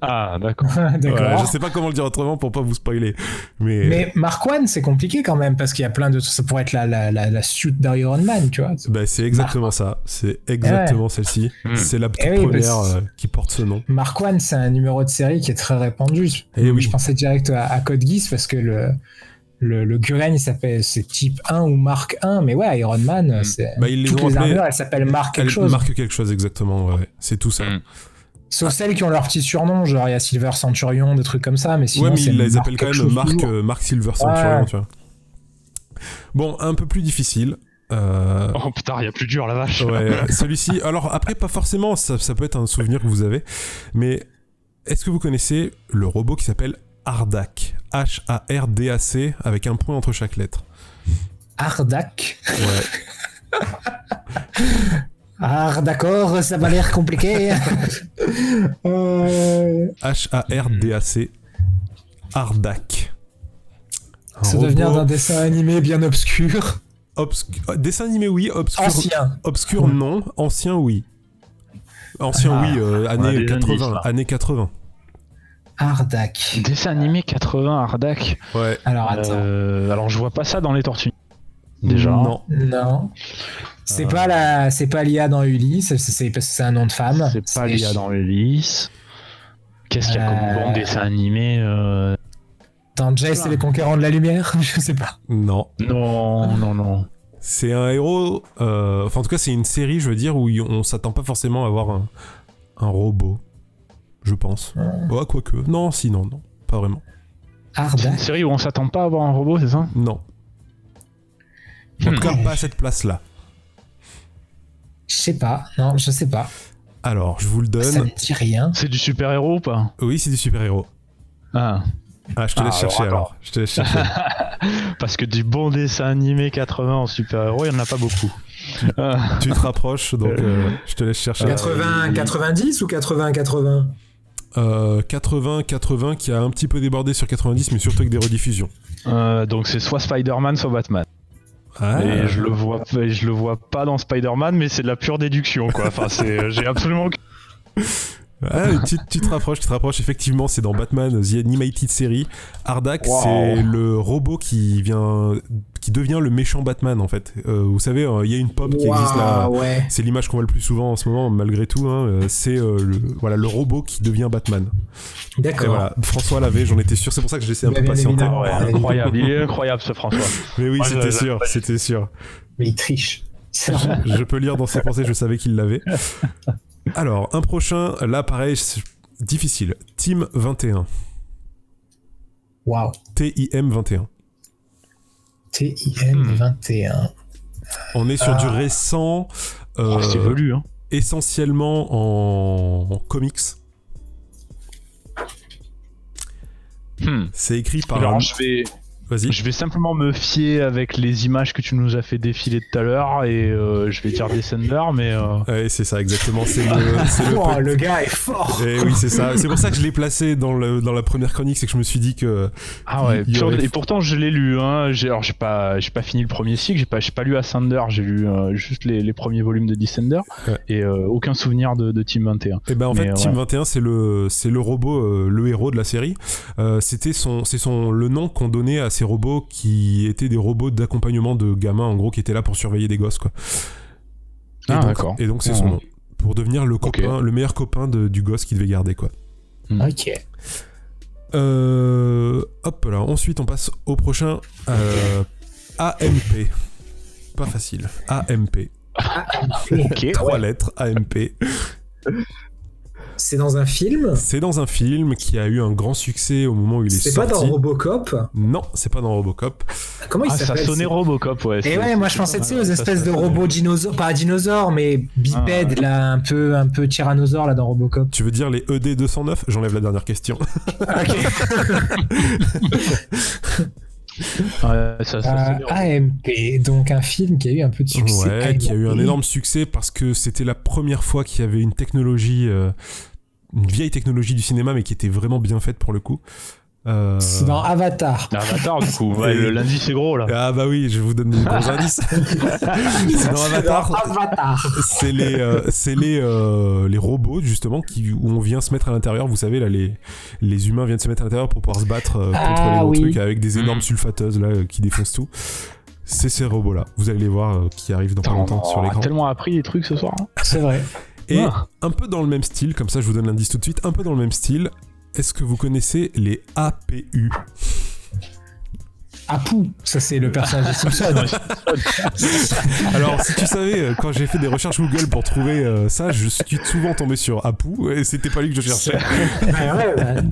Ah, d'accord. [LAUGHS] D'accord. Voilà, je sais pas comment le dire autrement pour pas vous spoiler. Mais, Mais Mark One, c'est compliqué quand même, parce qu'il y a plein de... Ça pourrait être la, la, la, la suite d'Iron Man, tu vois. bah, c'est exactement ça. C'est exactement celle-ci. Hmm. C'est la toute Eh oui, première euh, qui porte ce nom. Mark One, c'est un numéro de série qui est très répandu. Eh oui. Je pensais direct à, à Code Geass parce que le, le, le Guren, il s'appelle, c'est type 1 ou Mark 1, mais ouais, Iron Man, c'est. Bah, ils les toutes ont les armures, elles s'appellent Mark quelque Elle chose. marque quelque chose exactement, ouais. C'est tout ça. Hmm. Sauf celles qui ont leur petit surnom, genre il y a Silver Centurion, des trucs comme ça, mais sinon. ouais, mais ils les Mark appellent quand même Mark, euh, Mark Silver Centurion, Ouais. tu vois. Bon, un peu plus difficile. Euh, Oh putain, il y a plus dur, la vache. Ouais, [LAUGHS] celui-ci. Alors après, pas forcément, ça, ça peut être un souvenir que vous avez, mais est-ce que vous connaissez le robot qui s'appelle Hardak H-A-R-D-A-C avec un point entre chaque lettre. Ardak. Ouais. [LAUGHS] Ah, d'accord, ça m'a l'air compliqué. [LAUGHS] euh, H-A-R-D-A-C. Hardak. Un ça doit venir d'un dessin animé bien obscur. obscu- euh, Dessin animé, oui. Obscur, Ancien. obscur non. Ancien, oui. Ancien, Ah. oui. euh, années, des 80, indices, là. années 80. Ardak. Dessin animé 80 Ardak. Ouais. Alors attends. Euh, alors je vois pas ça dans les tortues. Déjà. Non. Non. C'est Euh. pas la, c'est pas l'IA dans Ulysse, c'est- c'est parce que c'est un nom de femme. C'est pas l'IA dans Ulysse. Qu'est-ce qu'il y a comme Euh. bon dessin animé euh, Dans Jace et les conquérants de la lumière, [LAUGHS] je sais pas. Non. Non, non, non. C'est un héros, euh, enfin en tout cas c'est une série, je veux dire, où on s'attend pas forcément à avoir un, un robot, je pense. Ouais, quoique. Non, si, non, non, pas vraiment. C'est une série où on s'attend pas à avoir un robot, c'est ça? Non. En Hmm. tout cas, pas à cette place-là. Je sais pas. Non, je sais pas. Alors, je vous le Ça donne. me dit rien. C'est du super-héros ou pas? Oui, c'est du super-héros. Ah, Ah, je te Ah, laisse chercher alors, alors. Je te laisse chercher. [LAUGHS] parce que du bon dessin animé 80 en super-héros, il y en a pas beaucoup. Ah, tu te rapproches, donc euh, je te laisse chercher. 80, 90 ou 80, 80 Euh, 80, 80 qui a un petit peu débordé sur 90, mais surtout avec des rediffusions. euh, donc c'est soit Spider-Man, soit Batman. Ah, Et je le vois, je le vois pas dans Spider-Man, mais c'est de la pure déduction, quoi. Enfin, c'est, j'ai absolument. [LAUGHS] Ah, tu, tu te rapproches, tu te rapproches. Effectivement, c'est dans Batman The Animated Series. Hardak, Wow. c'est le robot qui vient, qui devient le méchant Batman en fait. Euh, vous savez, euh, il y a une pop qui existe là. ouais. C'est l'image qu'on voit le plus souvent en ce moment, malgré tout. hein, euh, c'est euh, le, voilà, le robot qui devient Batman. D'accord. voilà, François l'avait, j'en étais sûr. C'est pour ça que je laissais un peu patienter. Ouais, incroyable, il est incroyable ce François. Mais oui, c'était sûr, c'était sûr. Mais il triche. Je peux lire dans ses pensées, je savais qu'il l'avait. Alors, un prochain, là pareil, difficile. Team 21. Waouh. TIM 21. TIM Hmm. 21. On est sur du Ah. récent, euh, Oh, c'est velu, hein. essentiellement en, en comics. Hmm. C'est écrit par. Alors, un- je vais, Vas-y. je vais simplement me fier avec les images que tu nous as fait défiler tout à l'heure et euh, je vais dire Descender, mais euh, Ouais, c'est ça, exactement. C'est le. [LAUGHS] c'est le Oh, petit- le gars est fort. Eh oui, c'est ça. C'est pour ça que je l'ai placé dans, le, dans la première chronique, c'est que je me suis dit que. ah ouais. Il aurait- Et pourtant, je l'ai lu. Hein. J'ai, alors, j'ai pas, j'ai pas fini le premier cycle. J'ai pas, j'ai pas lu Ascender. J'ai lu euh, juste les, les premiers volumes de Descender Ouais. et euh, aucun souvenir de, de Team 21. Eh ben en Mais, fait, Team ouais. 21, c'est le, c'est le robot, euh, le héros de la série. Euh, c'était son, c'est son, le nom qu'on donnait à ces robots qui étaient des robots d'accompagnement de gamins, en gros, qui étaient là pour surveiller des gosses, quoi. Et Ah, donc, d'accord. Et donc c'est Ah. son nom. Pour devenir le Ok. copain, le meilleur copain de- du gosse qu'il devait garder, quoi. Ok. Euh, hop là. Ensuite, on passe au prochain. euh, AMP. pas facile. AMP. AMP. [LAUGHS] Trois lettres, AMP. C'est dans un film C'est dans un film qui a eu un grand succès au moment où il est, C'est sorti. pas dans Robocop Non, c'est pas dans Robocop. Comment il Ah, ça s'appelle sonnait c'est- Robocop, ouais. Et c'est- ouais, moi je c'est- pensais tu sais, aux ça, espèces ça- de robots dinosaures, pas dinosaures, mais bipèdes Ah, là, un peu, un peu tyrannosaures là dans Robocop. Tu veux dire les E ED 209 J'enlève la dernière question. [LAUGHS] Ok. [LAUGHS] Ouais, ça, ça Euh, sonnait. AMP, donc un film qui a eu un peu de succès. Ouais, qui a eu un AMP. énorme succès parce que c'était la première fois qu'il y avait une technologie, euh, une vieille technologie du cinéma, mais qui était vraiment bien faite pour le coup. Euh, C'est dans Avatar. Avatar, du coup. Ouais, le lundi, c'est gros, là. Ah bah oui, je vous donne des gros indices. [LAUGHS] c'est dans Avatar. Avatar. C'est les, euh, c'est les, euh, les robots justement qui, où on vient se mettre à l'intérieur. Vous savez là, les, les humains viennent se mettre à l'intérieur pour pouvoir se battre euh, contre Ah les gros oui. trucs avec des énormes Mm. sulfateuses là euh, qui défoncent tout. C'est ces robots là. Vous allez les voir euh, qui arrivent dans pas longtemps sur on a l'écran. tellement appris des trucs ce soir. hein. C'est vrai. Et Ah. un peu dans le même style, comme ça je vous donne l'indice tout de suite, un peu dans le même style, est-ce que vous connaissez les APU Apu, ça c'est le personnage de Simpson. [LAUGHS] Alors si tu savais, euh, quand j'ai fait des recherches Google pour trouver euh, ça, je suis souvent tombé sur Apu et c'était pas lui que je cherchais. [LAUGHS] Ouais, bah,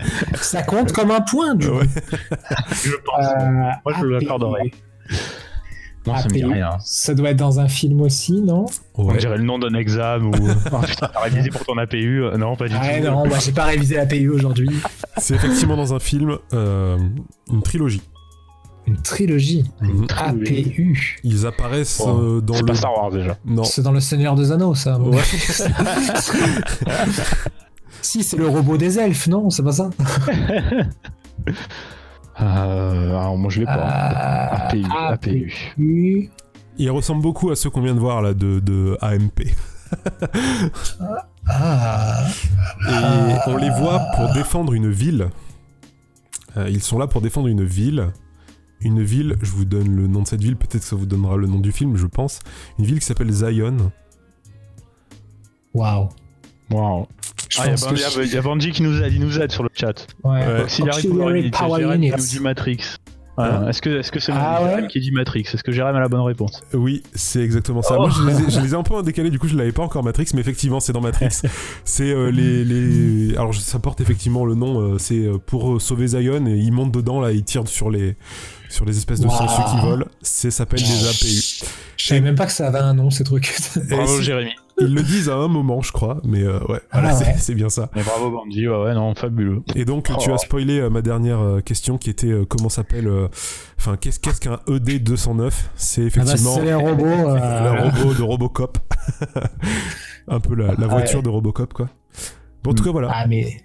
ça compte comme un point du coup. Ouais. [LAUGHS] Je pense. Euh, Moi, je l'accorderais. Moi, ça me dit APU. rien. Ça doit être dans un film aussi, non? On Ouais. dirait le nom d'un examen ou. [LAUGHS] Oh, putain, t'as révisé pour ton APU Non, pas du Ouais, tout. non, moi j'ai pas révisé l'APU aujourd'hui. C'est effectivement dans un film, euh, une trilogie. Une trilogie? Mhm. APU. Ils apparaissent Oh, euh, dans C'est le. pas Star Wars déjà. Non. C'est dans Le Seigneur des Anneaux, ça. Ouais. [LAUGHS] si, c'est le robot des elfes, non? C'est pas ça? [LAUGHS] alors, moi, je l'ai pas. APU. APU. APU. Ils ressemblent beaucoup à ceux qu'on vient de voir là de, de AMP. [LAUGHS] Et on les voit pour défendre une ville. Euh, ils sont là pour défendre une ville. Une ville, je vous donne le nom de cette ville, peut-être que ça vous donnera le nom du film, je pense. Une ville qui s'appelle Zion. Waouh. Waouh. Je Ah, il y, a que Ban- il y a- je- il y a Bungie qui nous aide, il nous aide sur le chat. Ouais. Ouais. Auxiliary Auxiliary Power Unit, Power qui nous dit Matrix. Voilà. Est-ce que est-ce que c'est Ah Jérém ouais qui dit Matrix? Est-ce que Jérém a la bonne réponse? Oui, c'est exactement ça. Oh. Moi, je les, ai, je les ai un peu en décalé, du coup, je l'avais pas encore Matrix, mais effectivement, c'est dans Matrix. [LAUGHS] c'est euh, les, les. Alors, ça porte effectivement le nom, euh, c'est euh, pour euh, sauver Zion, et ils montent dedans, là, ils tirent sur les, sur les espèces de Wow. sangsues qui volent. C'est s'appelle des APU. Je savais même pas que ça avait un nom, ces trucs. Bravo Jérémy. Ils le disent à un moment, je crois, mais euh, ouais, voilà, Ah c'est- ouais. [LAUGHS] c'est bien ça. Mais bravo Bungie, ouais ouais non fabuleux. Et donc, tu Oh. as spoilé euh, ma dernière euh, question qui était euh, comment s'appelle. Enfin, qu'est-ce qu'est-ce qu'un E ED 209 C'est Ah bah, effectivement c'est les robots. [LAUGHS] euh, le robot de Robocop. [LAUGHS] un peu la, la voiture de Robocop, quoi. Bon, en tout cas, voilà. Ah, mais.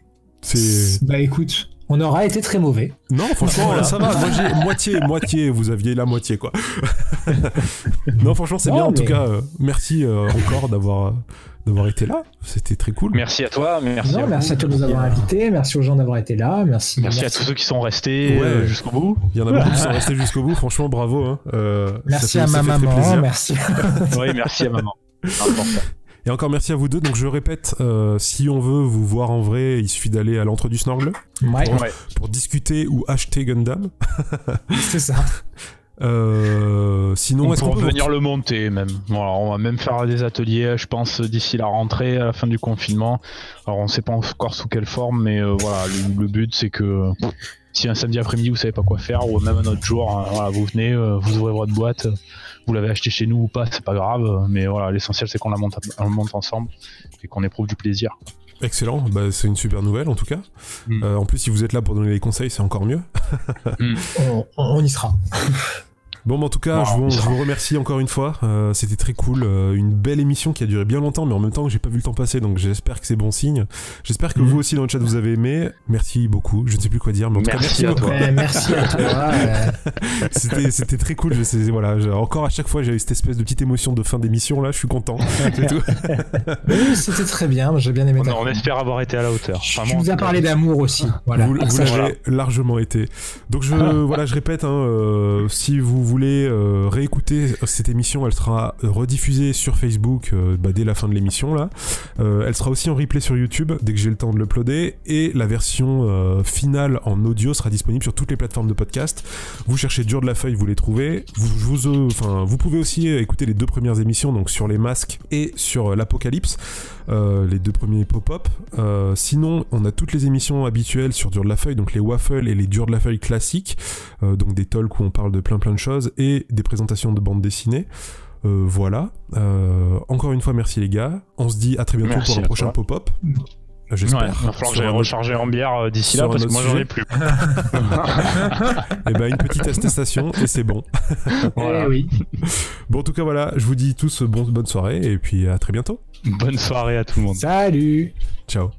C'est. Bah écoute, on aura été très mauvais. Non, franchement, Voilà. ça va. Moi, j'ai moitié, moitié. Vous aviez la moitié, quoi. [LAUGHS] non, franchement, c'est bien. En tout cas, euh, merci euh, encore d'avoir d'avoir été là. C'était très cool. Merci à toi, merci non, à merci à tous de nous avoir invités, merci aux gens d'avoir été là, merci. Merci, à tous ceux qui sont restés Ouais. euh, jusqu'au bout. Il y en a beaucoup qui sont restés jusqu'au bout. Franchement, bravo. Hein. Euh, Merci fait- à ça ma fait très maman, merci. [LAUGHS] oui, merci à maman. Et encore merci à vous deux. Donc je répète, euh, si on veut vous voir en vrai, il suffit d'aller à l'entre du Snorgle Ouais, Ouais. pour discuter ou acheter Gundam. [LAUGHS] c'est ça. Euh, sinon, on est-ce peut qu'on peut venir le monter même. Voilà, on va même faire des ateliers, je pense, d'ici la rentrée, à la fin du confinement. Alors on sait pas encore sous quelle forme, mais euh, voilà, le, le but c'est que si un samedi après-midi vous savez pas quoi faire, ou même un autre jour, hein, voilà, vous venez, euh, vous ouvrez votre boîte, vous l'avez acheté chez nous ou pas, c'est pas grave, mais voilà, l'essentiel c'est qu'on la monte, on monte ensemble et qu'on éprouve du plaisir. Excellent, bah, c'est une super nouvelle en tout cas. Mm. Euh, en plus, si vous êtes là pour donner les conseils, c'est encore mieux. On, on y sera. [LAUGHS] Bon, bah, en tout cas, Wow, je, vous, je vous remercie encore une fois. Euh, C'était très cool. Euh, une belle émission qui a duré bien longtemps, mais en même temps, j'ai pas vu le temps passer, donc j'espère que c'est bon signe. J'espère que Mhm. vous aussi dans le chat vous avez aimé. Merci beaucoup. Je ne sais plus quoi dire, mais en tout cas, Merci merci à beaucoup. toi. Ouais, merci à toi. [LAUGHS] C'était c'était très cool. Je sais, voilà, j'ai- encore à chaque fois, j'avais cette espèce de petite émotion de fin d'émission là. Je suis content. C'est tout. [LAUGHS] oui, c'était très bien, j'ai bien aimé On, espère avoir été à la hauteur. Tu Vraiment, nous as en tout cas. parlé d'amour aussi. Voilà. vous vous Ça, l'avez largement été. Donc je voilà, je répète, hein, euh, si vous voulez voulez euh, réécouter cette émission, elle sera rediffusée sur Facebook euh, bah, dès la fin de l'émission là. Euh, elle sera aussi en replay sur YouTube dès que j'ai le temps de l'uploader et la version euh, finale en audio sera disponible sur toutes les plateformes de podcast. Vous cherchez Dur de la feuille, vous les trouvez. Vous, vous, euh, vous pouvez aussi écouter les deux premières émissions donc sur les masques et sur euh, l'apocalypse, euh, les deux premiers pop-up. Euh, sinon, on a toutes les émissions habituelles sur Dur de la feuille, donc les waffles et les Dur de la feuille classiques, euh, donc des talks où on parle de plein plein de choses et des présentations de bandes dessinées. Voilà. Encore une fois, merci les gars. On se dit à très bientôt Merci pour un prochain pop-up. Euh, Ouais, J'espère. il va falloir que j'aille recharger en bière euh, d'ici là parce que moi j'en ai plus. [LAUGHS] Eh ben, une petite attestation et c'est bon. Voilà. Eh oui. Bon, en tout cas, voilà. Je vous dis tous bon, bonne soirée et puis à très bientôt. Bonne soirée à tout le monde. Salut Ciao.